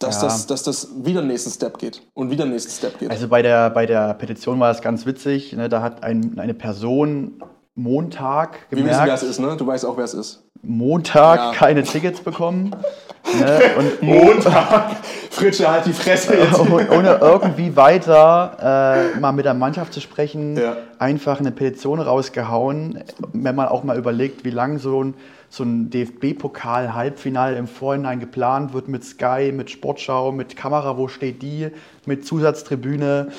dass, Ja. das, dass das wieder den nächsten Step geht und wieder den nächsten Step geht. Also bei der, bei der Petition war das ganz witzig. Ne? Da hat ein, eine Person Montag Wir wissen, wer es gemerkt, ist, ne? Du weißt auch, wer es ist. Montag Ja. keine Tickets bekommen. Ne? [laughs] Und Montag. Fritsche, halt die Fresse jetzt. [laughs] ohne ohne irgendwie weiter äh, mal mit der Mannschaft zu sprechen, Ja. einfach eine Petition rausgehauen. Wenn man auch mal überlegt, wie lang so ein, so ein DFB-Pokal-Halbfinale im Vorhinein geplant wird mit Sky, mit Sportschau, mit Kamera, wo steht die, mit Zusatztribüne.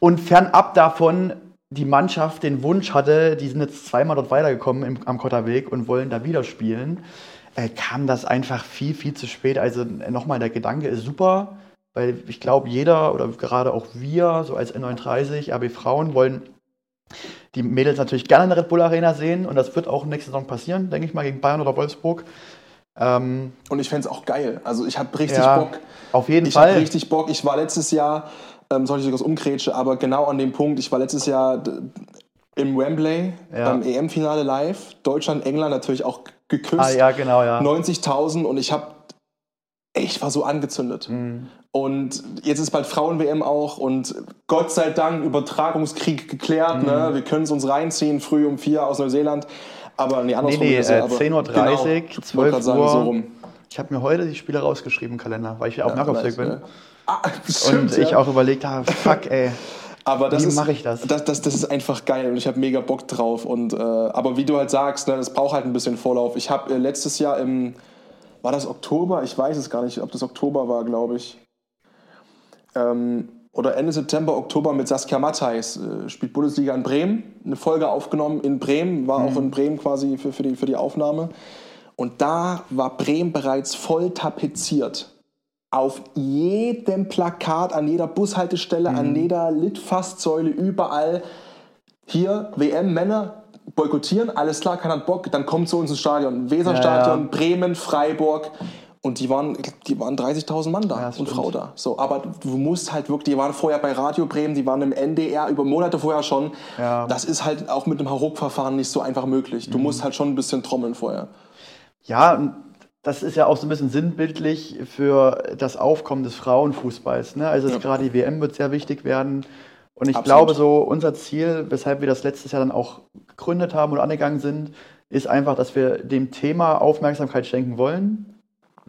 Und fernab davon die Mannschaft den Wunsch hatte, die sind jetzt zweimal dort weitergekommen im, am Kotterweg und wollen da wieder spielen, äh, kam das einfach viel, viel zu spät. Also nochmal, der Gedanke ist super, weil ich glaube, jeder oder gerade auch wir, so als N39, AB Frauen, wollen die Mädels natürlich gerne in der Red Bull Arena sehen und das wird auch nächste Saison passieren, denke ich mal, gegen Bayern oder Wolfsburg. Ähm, Und ich fände es auch geil. Also ich habe richtig ja, Bock. Auf jeden Ich habe Fall. richtig Bock. Ich war letztes Jahr, ähm, soll ich sogar umgrätsche, aber genau an dem Punkt, ich war letztes Jahr im Wembley Ja. beim EM-Finale live. Deutschland, England natürlich auch geküsst. Ah, ja, genau, ja. 90.000 und ich habe, ich war so angezündet. Mhm. Und jetzt ist bald Frauen-WM auch und Gott sei Dank Übertragungskrieg geklärt. Mhm. Ne? Wir können es uns reinziehen, früh um vier aus Neuseeland. Aber nee, Nee, andersrum. nee, ist äh, ja, aber 10.30 Uhr, genau, ich wollte 12 grad sagen, Uhr. so rum. Ich habe mir heute die Spiele rausgeschrieben im Kalender, weil ich auf dem Jakobsweg bin. ne? Ah, [laughs] stimmt, Und ich ja. auch überlegt habe, fuck, ey. [laughs] Aber das Wie mache ich das? Das, das? Das ist einfach geil und ich habe mega Bock drauf. Und, äh, aber wie du halt sagst, ne, das braucht halt ein bisschen Vorlauf. Ich habe äh, letztes Jahr im, war das Oktober? Ich weiß es gar nicht, ob das Oktober war, glaube ich. Ähm, oder Ende September, Oktober mit Saskia Matthijs, äh, spielt Bundesliga in Bremen. Eine Folge aufgenommen in Bremen, war auch in Bremen quasi für, für, die, für die Aufnahme. Und da war Bremen bereits voll tapeziert. Auf jedem Plakat, an jeder Bushaltestelle, an jeder Litfaßsäule, überall. Hier, WM, Männer, boykottieren, alles klar, keiner hat Bock, dann kommt zu uns ins Stadion. Weserstadion, Ja, ja. Bremen, Freiburg. Und die waren, die waren 30.000 Mann da Ja, und stimmt. Frau da. So, aber du musst halt wirklich, die waren vorher bei Radio Bremen, die waren im NDR über Monate vorher schon. Ja. Das ist halt auch mit dem Hauruck-Verfahren nicht so einfach möglich. Du Mhm. musst halt schon ein bisschen trommeln vorher. Ja, das ist ja auch so ein bisschen sinnbildlich für das Aufkommen des Frauenfußballs. Ne? Also Ja. gerade die WM wird sehr wichtig werden. Und ich Absolut. glaube, so unser Ziel, weshalb wir das letztes Jahr dann auch gegründet haben und angegangen sind, ist einfach, dass wir dem Thema Aufmerksamkeit schenken wollen,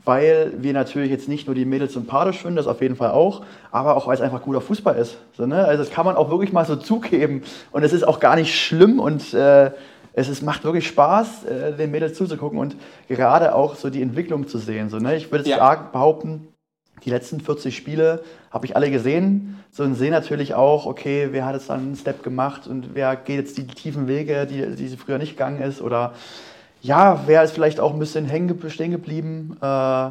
weil wir natürlich jetzt nicht nur die Mädels sympathisch finden, das auf jeden Fall auch, aber auch weil es einfach guter Fußball ist. So, ne? Also das kann man auch wirklich mal so zugeben. Und es ist auch gar nicht schlimm und äh, es ist, macht wirklich Spaß, äh, den Mädels zuzugucken und gerade auch so die Entwicklung zu sehen. So, ne? Ich würde Ja. sagen, behaupten, die letzten 40 Spiele habe ich alle gesehen. So und sehe natürlich auch, okay, wer hat jetzt dann einen Step gemacht und wer geht jetzt die tiefen Wege, die, die sie früher nicht gegangen ist. Oder ja, wer ist vielleicht auch ein bisschen hängen, ge- stehen geblieben. Äh,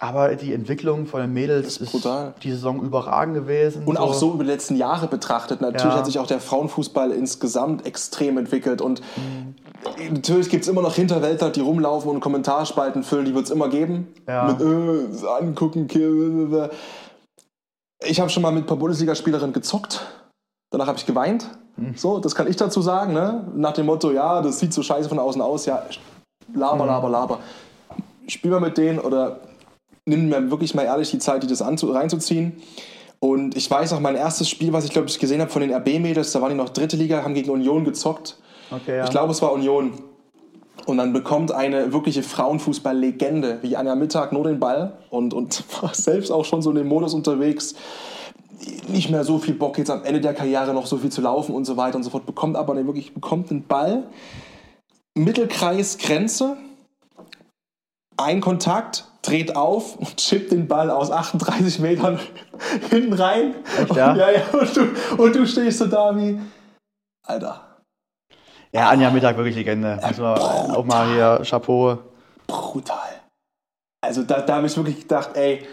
aber die Entwicklung von den Mädels ist ist, die Saison überragend gewesen. Und auch so über die letzten Jahre betrachtet. Natürlich Ja. hat sich auch der Frauenfußball insgesamt extrem entwickelt. Und Mhm. natürlich gibt es immer noch Hinterwäldler, die rumlaufen und Kommentarspalten füllen. Die wird es immer geben. Ja. Mit äh, angucken. Kill, Ich habe schon mal mit ein paar Bundesligaspielerinnen gezockt. Danach habe ich geweint. Mhm. So, das kann ich dazu sagen. Ne? Nach dem Motto, ja, das sieht so scheiße von außen aus. Ja, laber, Mhm. laber, laber. Spiel mal mit denen oder nimm mir wirklich mal ehrlich die Zeit, die das reinzuziehen. Und ich weiß noch, mein erstes Spiel, was ich glaube ich gesehen habe von den RB-Mädels, da waren die noch dritte Liga, haben gegen Union gezockt. okay, ja. Ich glaube, es war Union. Und dann bekommt eine wirkliche Frauenfußball-Legende wie Anja Mittag nur den Ball und, und [laughs] war selbst auch schon so in dem Modus unterwegs. Nicht mehr so viel Bock, jetzt am Ende der Karriere noch so viel zu laufen und so weiter und so fort. Bekommt aber den wirklich bekommt den Ball, Mittelkreis, Grenze, ein Kontakt, dreht auf und chippt den Ball aus 38 Metern [laughs] hinten rein. Echt, ja? Und, ja, ja, und, du, und du stehst so da wie, Alter, ja, Anja Mittag wirklich Legende. Man auch mal hier Chapeau. brutal. Also da, da habe ich wirklich gedacht, ey,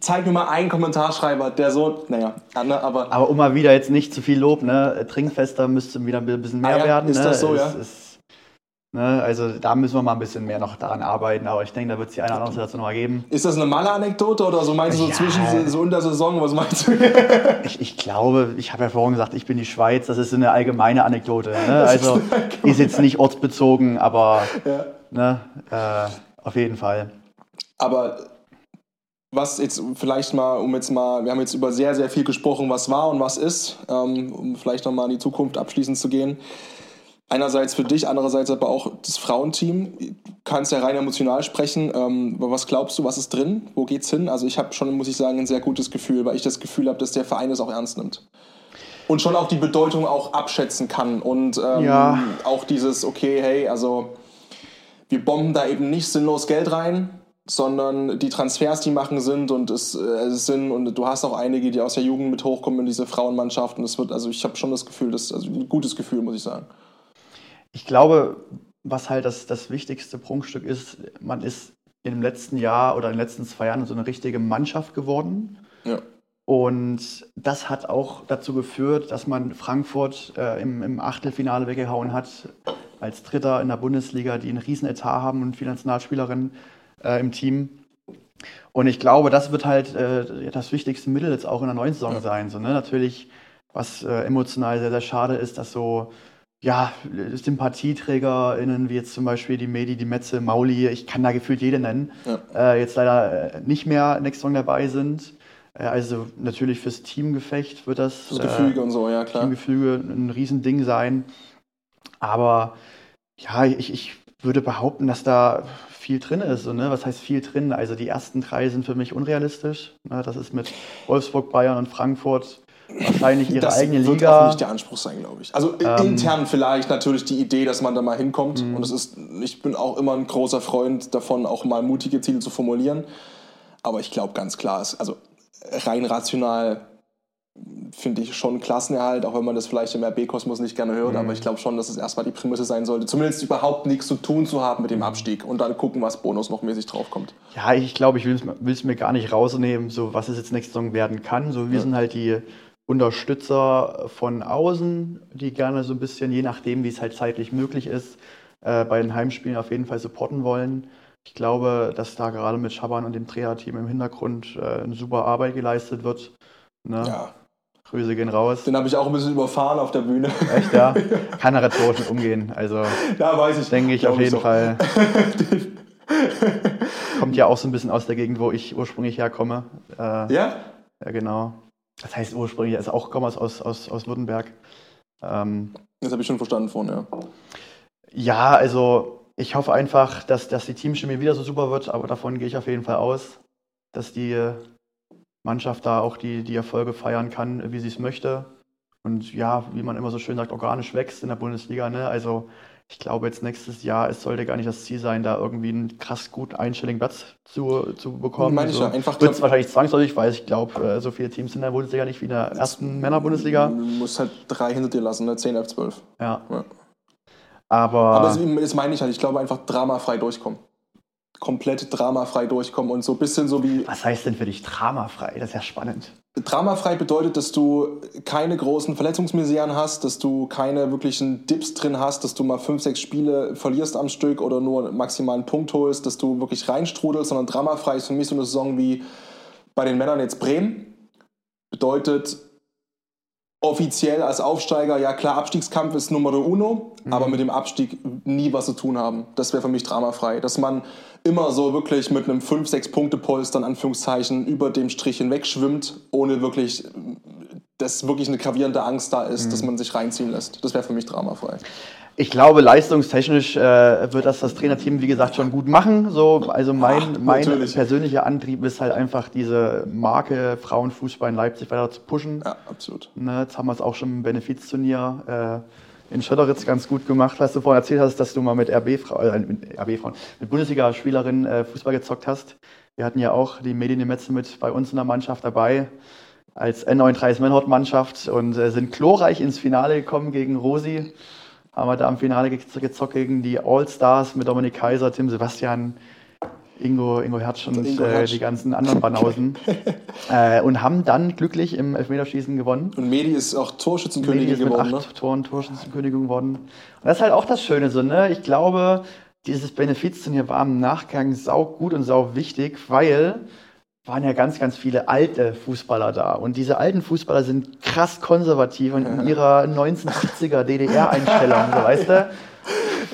zeig mir mal einen Kommentarschreiber, der so, naja, ne, aber Aber um mal wieder jetzt nicht zu viel Lob, ne? Trinkfester müsste wieder ein bisschen mehr Ah ja, werden. ist ne? das so, Es ja? Ist, ne? Also da müssen wir mal ein bisschen mehr noch daran arbeiten, aber ich denke, da wird es die eine oder andere Situation noch mal geben. ist das eine Maler-Anekdote oder so meinst du so Ja. zwischen so in der Saison, was meinst du? [laughs] Ich, ich glaube, ich habe ja vorhin gesagt, ich bin die Schweiz, das ist so eine allgemeine Anekdote. Ne? Also ist jetzt nicht ortsbezogen, aber ja. ne? äh, auf jeden Fall. Aber was jetzt vielleicht mal, um jetzt mal, wir haben jetzt über sehr, sehr viel gesprochen, was war und was ist, ähm, um vielleicht nochmal in die Zukunft abschließend zu gehen. Einerseits für dich, andererseits aber auch das Frauenteam. Du kannst ja rein emotional sprechen. Ähm, was glaubst du, was ist drin? Wo geht's hin? Also ich habe schon, muss ich sagen, ein sehr gutes Gefühl, weil ich das Gefühl habe, dass der Verein es auch ernst nimmt. Und schon auch die Bedeutung auch abschätzen kann. Und ähm, ja. auch dieses, okay, hey, also wir bomben da eben nicht sinnlos Geld rein, sondern die Transfers, die machen sind und es, äh, es sind und du hast auch einige, die aus der Jugend mit hochkommen in diese Frauenmannschaft und es wird, also ich habe schon das Gefühl, das, also ein gutes Gefühl, muss ich sagen. Ich glaube, was halt das, das wichtigste Prunkstück ist, man ist im letzten Jahr oder in den letzten zwei Jahren so eine richtige Mannschaft geworden. Ja. Und das hat auch dazu geführt, dass man Frankfurt äh, im, im Achtelfinale weggehauen hat, als Dritter in der Bundesliga, die einen riesen Etat haben und viele Nationalspielerinnen äh, im Team. Und ich glaube, das wird halt äh, das wichtigste Mittel jetzt auch in der neuen Saison ja. sein. So, ne? Natürlich, was äh, emotional sehr, sehr schade ist, dass so ja, SympathieträgerInnen, wie jetzt zum Beispiel die Medi, die Metze, Mauli, ich kann da gefühlt jede nennen, ja. äh, jetzt leider äh, nicht mehr nächste Saison dabei sind. Äh, also natürlich fürs Teamgefecht wird das, das Gefüge äh, und so, ja klar. Teamgefüge ein Riesending sein. Aber ja, ich, ich würde behaupten, dass da viel drin ist. So, ne? Was heißt viel drin? Also die ersten drei sind für mich unrealistisch. Ne? Das ist mit Wolfsburg, Bayern und Frankfurt wahrscheinlich ihre das eigene Liga. Das wird auch nicht der Anspruch sein, glaube ich. Also ähm, intern vielleicht natürlich die Idee, dass man da mal hinkommt. Mhm. Und es ist, ich bin auch immer ein großer Freund davon, auch mal mutige Ziele zu formulieren. Aber ich glaube ganz klar, ist, also rein rational finde ich schon Klassenerhalt, auch wenn man das vielleicht im RB-Kosmos nicht gerne hört, mhm. aber ich glaube schon, dass es erstmal die Prämisse sein sollte, zumindest überhaupt nichts zu tun zu haben mit dem Abstieg und dann gucken, was Bonus noch mäßig draufkommt. Ja, ich glaube, ich will es mir gar nicht rausnehmen, so was es jetzt nächste Saison werden kann. So, wir ja. sind halt die Unterstützer von außen, die gerne so ein bisschen, je nachdem, wie es halt zeitlich möglich ist, äh, bei den Heimspielen auf jeden Fall supporten wollen. Ich glaube, dass da gerade mit Schaban und dem Dreherteam im Hintergrund äh, eine super Arbeit geleistet wird. Ne? Ja. Grüße gehen raus. Den habe ich auch ein bisschen überfahren auf der Bühne. Echt, ja? Kann er rhetorisch mit umgehen. Also, ja, weiß ich. Denke ich auf jeden so. Fall. [laughs] Kommt ja auch so ein bisschen aus der Gegend, wo ich ursprünglich herkomme. Äh, ja? Ja, genau. Das heißt ursprünglich, also auch komme aus, aus, aus Württemberg. Ähm, das habe ich schon verstanden vorhin, ja. Ja, also ich hoffe einfach, dass, dass die Teamchemie wieder so super wird, aber davon gehe ich auf jeden Fall aus, dass die Mannschaft da auch die, die Erfolge feiern kann, wie sie es möchte. Und ja, wie man immer so schön sagt, organisch wächst in der Bundesliga. Ne? Also ich glaube jetzt nächstes Jahr, es sollte gar nicht das Ziel sein, da irgendwie einen krass gut einstelligen Platz zu, zu bekommen. Meine ich ja, einfach. Wird es wahrscheinlich zwangsläufig, weil ich glaube, äh, so viele Teams in der Bundesliga nicht wie in der ersten Männerbundesliga. Du musst halt drei hinter dir lassen, ne? 10 auf 12. Ja. ja. Aber, Aber das, das meine ich halt, ich glaube einfach dramafrei durchkommen komplett dramafrei durchkommen und so ein bisschen so wie. Was heißt denn für dich dramafrei? Das ist ja spannend. Dramafrei bedeutet, dass du keine großen Verletzungsmiseren hast, dass du keine wirklichen Dips drin hast, dass du mal fünf, sechs Spiele verlierst am Stück oder nur maximal einen Punkt holst, dass du wirklich reinstrudelst, sondern dramafrei ist für mich so eine Saison wie bei den Männern jetzt Bremen. Bedeutet, offiziell als Aufsteiger, ja klar, Abstiegskampf ist Nummer uno, mhm. aber mit dem Abstieg nie was zu tun haben. Das wäre für mich dramafrei. Dass man immer so wirklich mit einem 5-6-Punkte-Polster in Anführungszeichen über dem Strich hinweg schwimmt, ohne wirklich, dass wirklich eine gravierende Angst da ist, mhm. dass man sich reinziehen lässt. Das wäre für mich dramafrei. Ich glaube, leistungstechnisch äh, wird das das Trainerteam, wie gesagt, schon gut machen. So, also mein, Ach, mein persönlicher Antrieb ist halt einfach, diese Marke Frauenfußball in Leipzig weiter zu pushen. Ja, absolut. Ne, jetzt haben wir es auch schon im Benefizturnier äh, in Schöderitz ganz gut gemacht, was du vorhin erzählt hast, dass du mal mit RB-Frauen, äh, mit, RB mit Bundesliga-Spielerinnen äh, Fußball gezockt hast. Wir hatten ja auch die Medien Metze mit bei uns in der Mannschaft dabei als N39 Mannschaft und äh, sind glorreich ins Finale gekommen gegen Rosi haben wir da im Finale gezockt gegen die All-Stars mit Dominik Kaiser, Tim Sebastian, Ingo, Ingo Hertz und Ingo Hertz. Äh, die ganzen anderen Banausen. [laughs] äh, und haben dann glücklich im Elfmeterschießen gewonnen. Und Medi ist auch Torschützenkönigin Medi ist geworden. Mit acht ne? Toren Torschützenkönigin geworden. Und das ist halt auch das Schöne so, ne? Ich glaube, dieses Benefizturnier war im Nachgang sau gut und sau wichtig, weil waren ja ganz, ganz viele alte Fußballer da. Und diese alten Fußballer sind krass konservativ in ihrer 1970er DDR-Einstellung, so weißt du?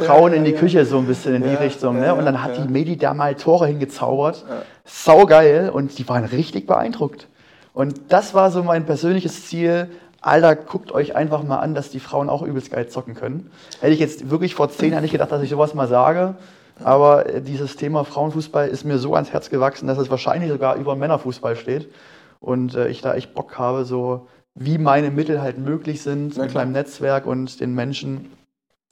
Frauen in die Küche so ein bisschen in die Richtung. Ne? Und dann hat die Medi da mal Tore hingezaubert. Sau geil. Und die waren richtig beeindruckt. Und das war so mein persönliches Ziel, Alter, guckt euch einfach mal an, dass die Frauen auch übelst geil zocken können. Hätte ich jetzt wirklich vor zehn Jahren nicht gedacht, dass ich sowas mal sage. Aber äh, dieses Thema Frauenfußball ist mir so ans Herz gewachsen, dass es wahrscheinlich sogar über Männerfußball steht. Und äh, ich da echt Bock habe, so wie meine Mittel halt möglich sind, mit meinem Netzwerk und den Menschen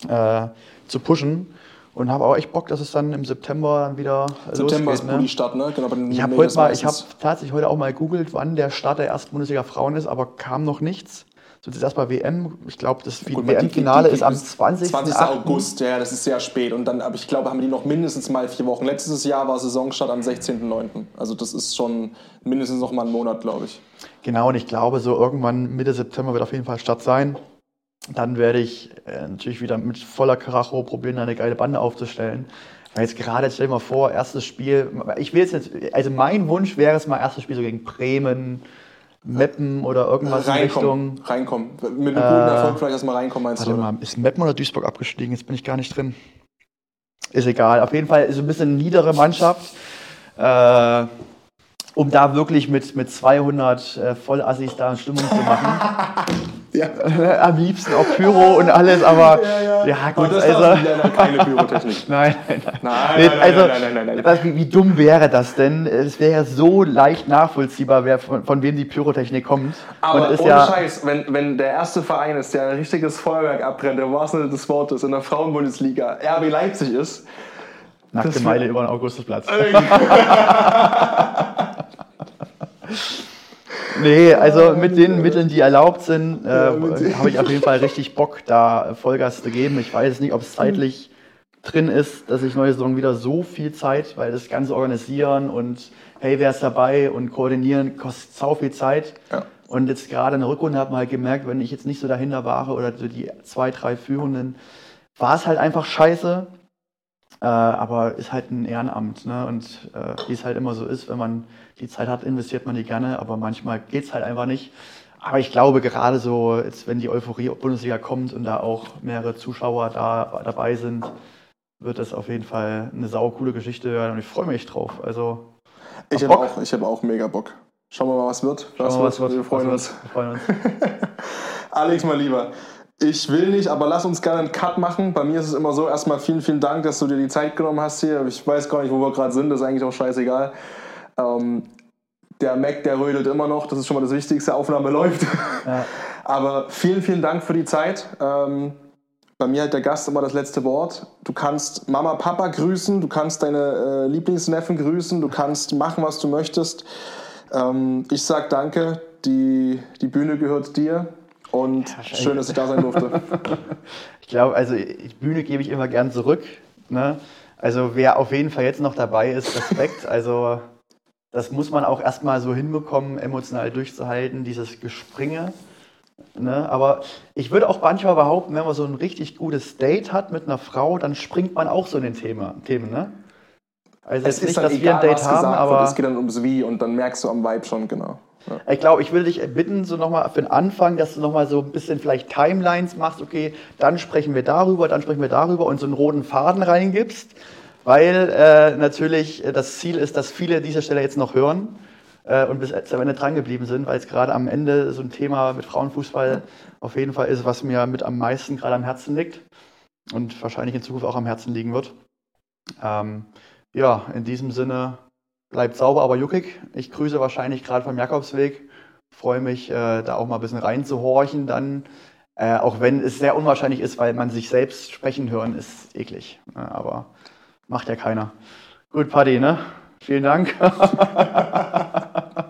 äh, zu pushen. Und habe auch echt Bock, dass es dann im September dann wieder September losgeht. ist Bulli Stadt, ne? Genau, bei den Ich habe Mädels heute mal, ich habe meistens. tatsächlich heute auch mal gegoogelt, wann der Start der ersten Bundesliga Frauen ist, aber kam noch nichts. So jetzt erstmal WM. Ich glaube, das WM-Finale ist am die- 20. 20. August, ja, das ist sehr spät. Und dann, aber ich glaube, haben die noch mindestens mal vier Wochen. Letztes Jahr war Saisonstart am 16.09. Also das ist schon mindestens noch mal ein Monat, glaube ich. Genau, und ich glaube, so irgendwann Mitte September wird auf jeden Fall Start sein. Dann werde ich äh, natürlich wieder mit voller Karacho probieren, eine geile Bande aufzustellen. Weil jetzt gerade, stell dir mal vor, erstes Spiel, ich will jetzt nicht, also mein Wunsch wäre es mal erstes Spiel so gegen Bremen, Meppen oder irgendwas in Reinkommen, Richtung. reinkommen. Mit einem guten Erfolg vielleicht erstmal reinkommen, meinst Warte du? oder? mal, ist Meppen oder Duisburg abgestiegen? Jetzt bin ich gar nicht drin. Ist egal. Auf jeden Fall ist so ein bisschen niedere Mannschaft. Äh, um da wirklich mit, mit 200 äh, Vollassis da Stimmung zu machen. [laughs] Ja. [laughs] Am liebsten auch Pyro und alles, aber [laughs] ja, Aber gut, das also. keine Pyrotechnik. [laughs] Nein, nein, nein. Nein, Nee, nein, also, nein, nein, nein, nein, nein. Was, wie, wie dumm wäre das denn? Es wäre so leicht nachvollziehbar, wer, von, von wem die Pyrotechnik kommt. Aber und ist ohne ja, Scheiß, wenn, wenn der erste Verein ist, der ein richtiges Feuerwerk abbrennt, im wahrsten Sinne des Wortes, in der Frauenbundesliga, RB Leipzig ist, nackte das Meile über den Augustusplatz. Nee, also mit den Mitteln, die erlaubt sind, äh, habe ich auf jeden Fall richtig Bock, da Vollgas zu geben. Ich weiß nicht, ob es zeitlich drin ist, dass ich neue Saison wieder so viel Zeit, weil das ganze Organisieren und hey, wer ist dabei und koordinieren kostet sau viel Zeit. Ja. Und jetzt gerade in der Rückrunde hat man halt gemerkt, wenn ich jetzt nicht so dahinter war oder so die zwei, drei Führenden, war es halt einfach scheiße. Äh, aber ist halt ein Ehrenamt, ne? Und äh, wie es halt immer so ist, wenn man die Zeit hat, investiert man die gerne, aber manchmal geht's halt einfach nicht. Aber ich glaube, gerade so, jetzt, wenn die Euphorie Bundesliga kommt und da auch mehrere Zuschauer da dabei sind, wird das auf jeden Fall eine sau coole Geschichte werden und ich freue mich drauf. Also, ich Hab habe auch, ich hab auch mega Bock. Schauen wir mal, was wird. schauen wir mal, was wird. Wir freuen was uns. wird. Wir freuen uns. [laughs] Alex, mal lieber. Ich will nicht, aber lass uns gerne einen Cut machen. Bei mir ist es immer so, erstmal vielen, vielen Dank, dass du dir die Zeit genommen hast hier. Ich weiß gar nicht, wo wir gerade sind, das ist eigentlich auch scheißegal. Ähm, der Mac, der rödelt immer noch, das ist schon mal das Wichtigste, Aufnahme [laughs] läuft. Ja. Aber vielen, vielen Dank für die Zeit. Ähm, bei mir hat der Gast immer das letzte Wort. Du kannst Mama, Papa grüßen, du kannst deine äh, Lieblingsneffen grüßen, du kannst machen, was du möchtest. Ähm, ich sag danke, die, die Bühne gehört dir und schön, dass ich da sein durfte. [laughs] Ich glaube, also die Bühne gebe ich immer gern zurück. Ne? Also wer auf jeden Fall jetzt noch dabei ist, Respekt. Also das muss man auch erstmal so hinbekommen, emotional durchzuhalten, dieses Gespringe. Ne? Aber ich würde auch manchmal behaupten, wenn man so ein richtig gutes Date hat mit einer Frau, dann springt man auch so in den Thema, Themen. Ne? Also Es nicht, ist dann dass wir ein egal, Date haben, aber es geht dann ums Wie und dann merkst du am Vibe schon, genau. Ja. ich glaube, ich würde dich bitten, so nochmal für den Anfang, dass du nochmal so ein bisschen vielleicht Timelines machst, okay, dann sprechen wir darüber, dann sprechen wir darüber und so einen roten Faden reingibst, weil äh, natürlich äh, das Ziel ist, dass viele diese Stelle jetzt noch hören äh, und bis am Ende dran geblieben sind, weil es gerade am Ende so ein Thema mit Frauenfußball auf jeden Fall ist, was mir mit am meisten gerade am Herzen liegt und wahrscheinlich in Zukunft auch am Herzen liegen wird. Ähm, ja, in diesem Sinne bleibt sauber, aber juckig. Ich grüße wahrscheinlich gerade vom Jakobsweg. Freue mich, äh, da auch mal ein bisschen reinzuhorchen dann. Äh, auch wenn es sehr unwahrscheinlich ist, weil man sich selbst sprechen hören, ist eklig. Äh, aber Macht ja keiner. Gut, Paddy, ne? Vielen Dank. [laughs]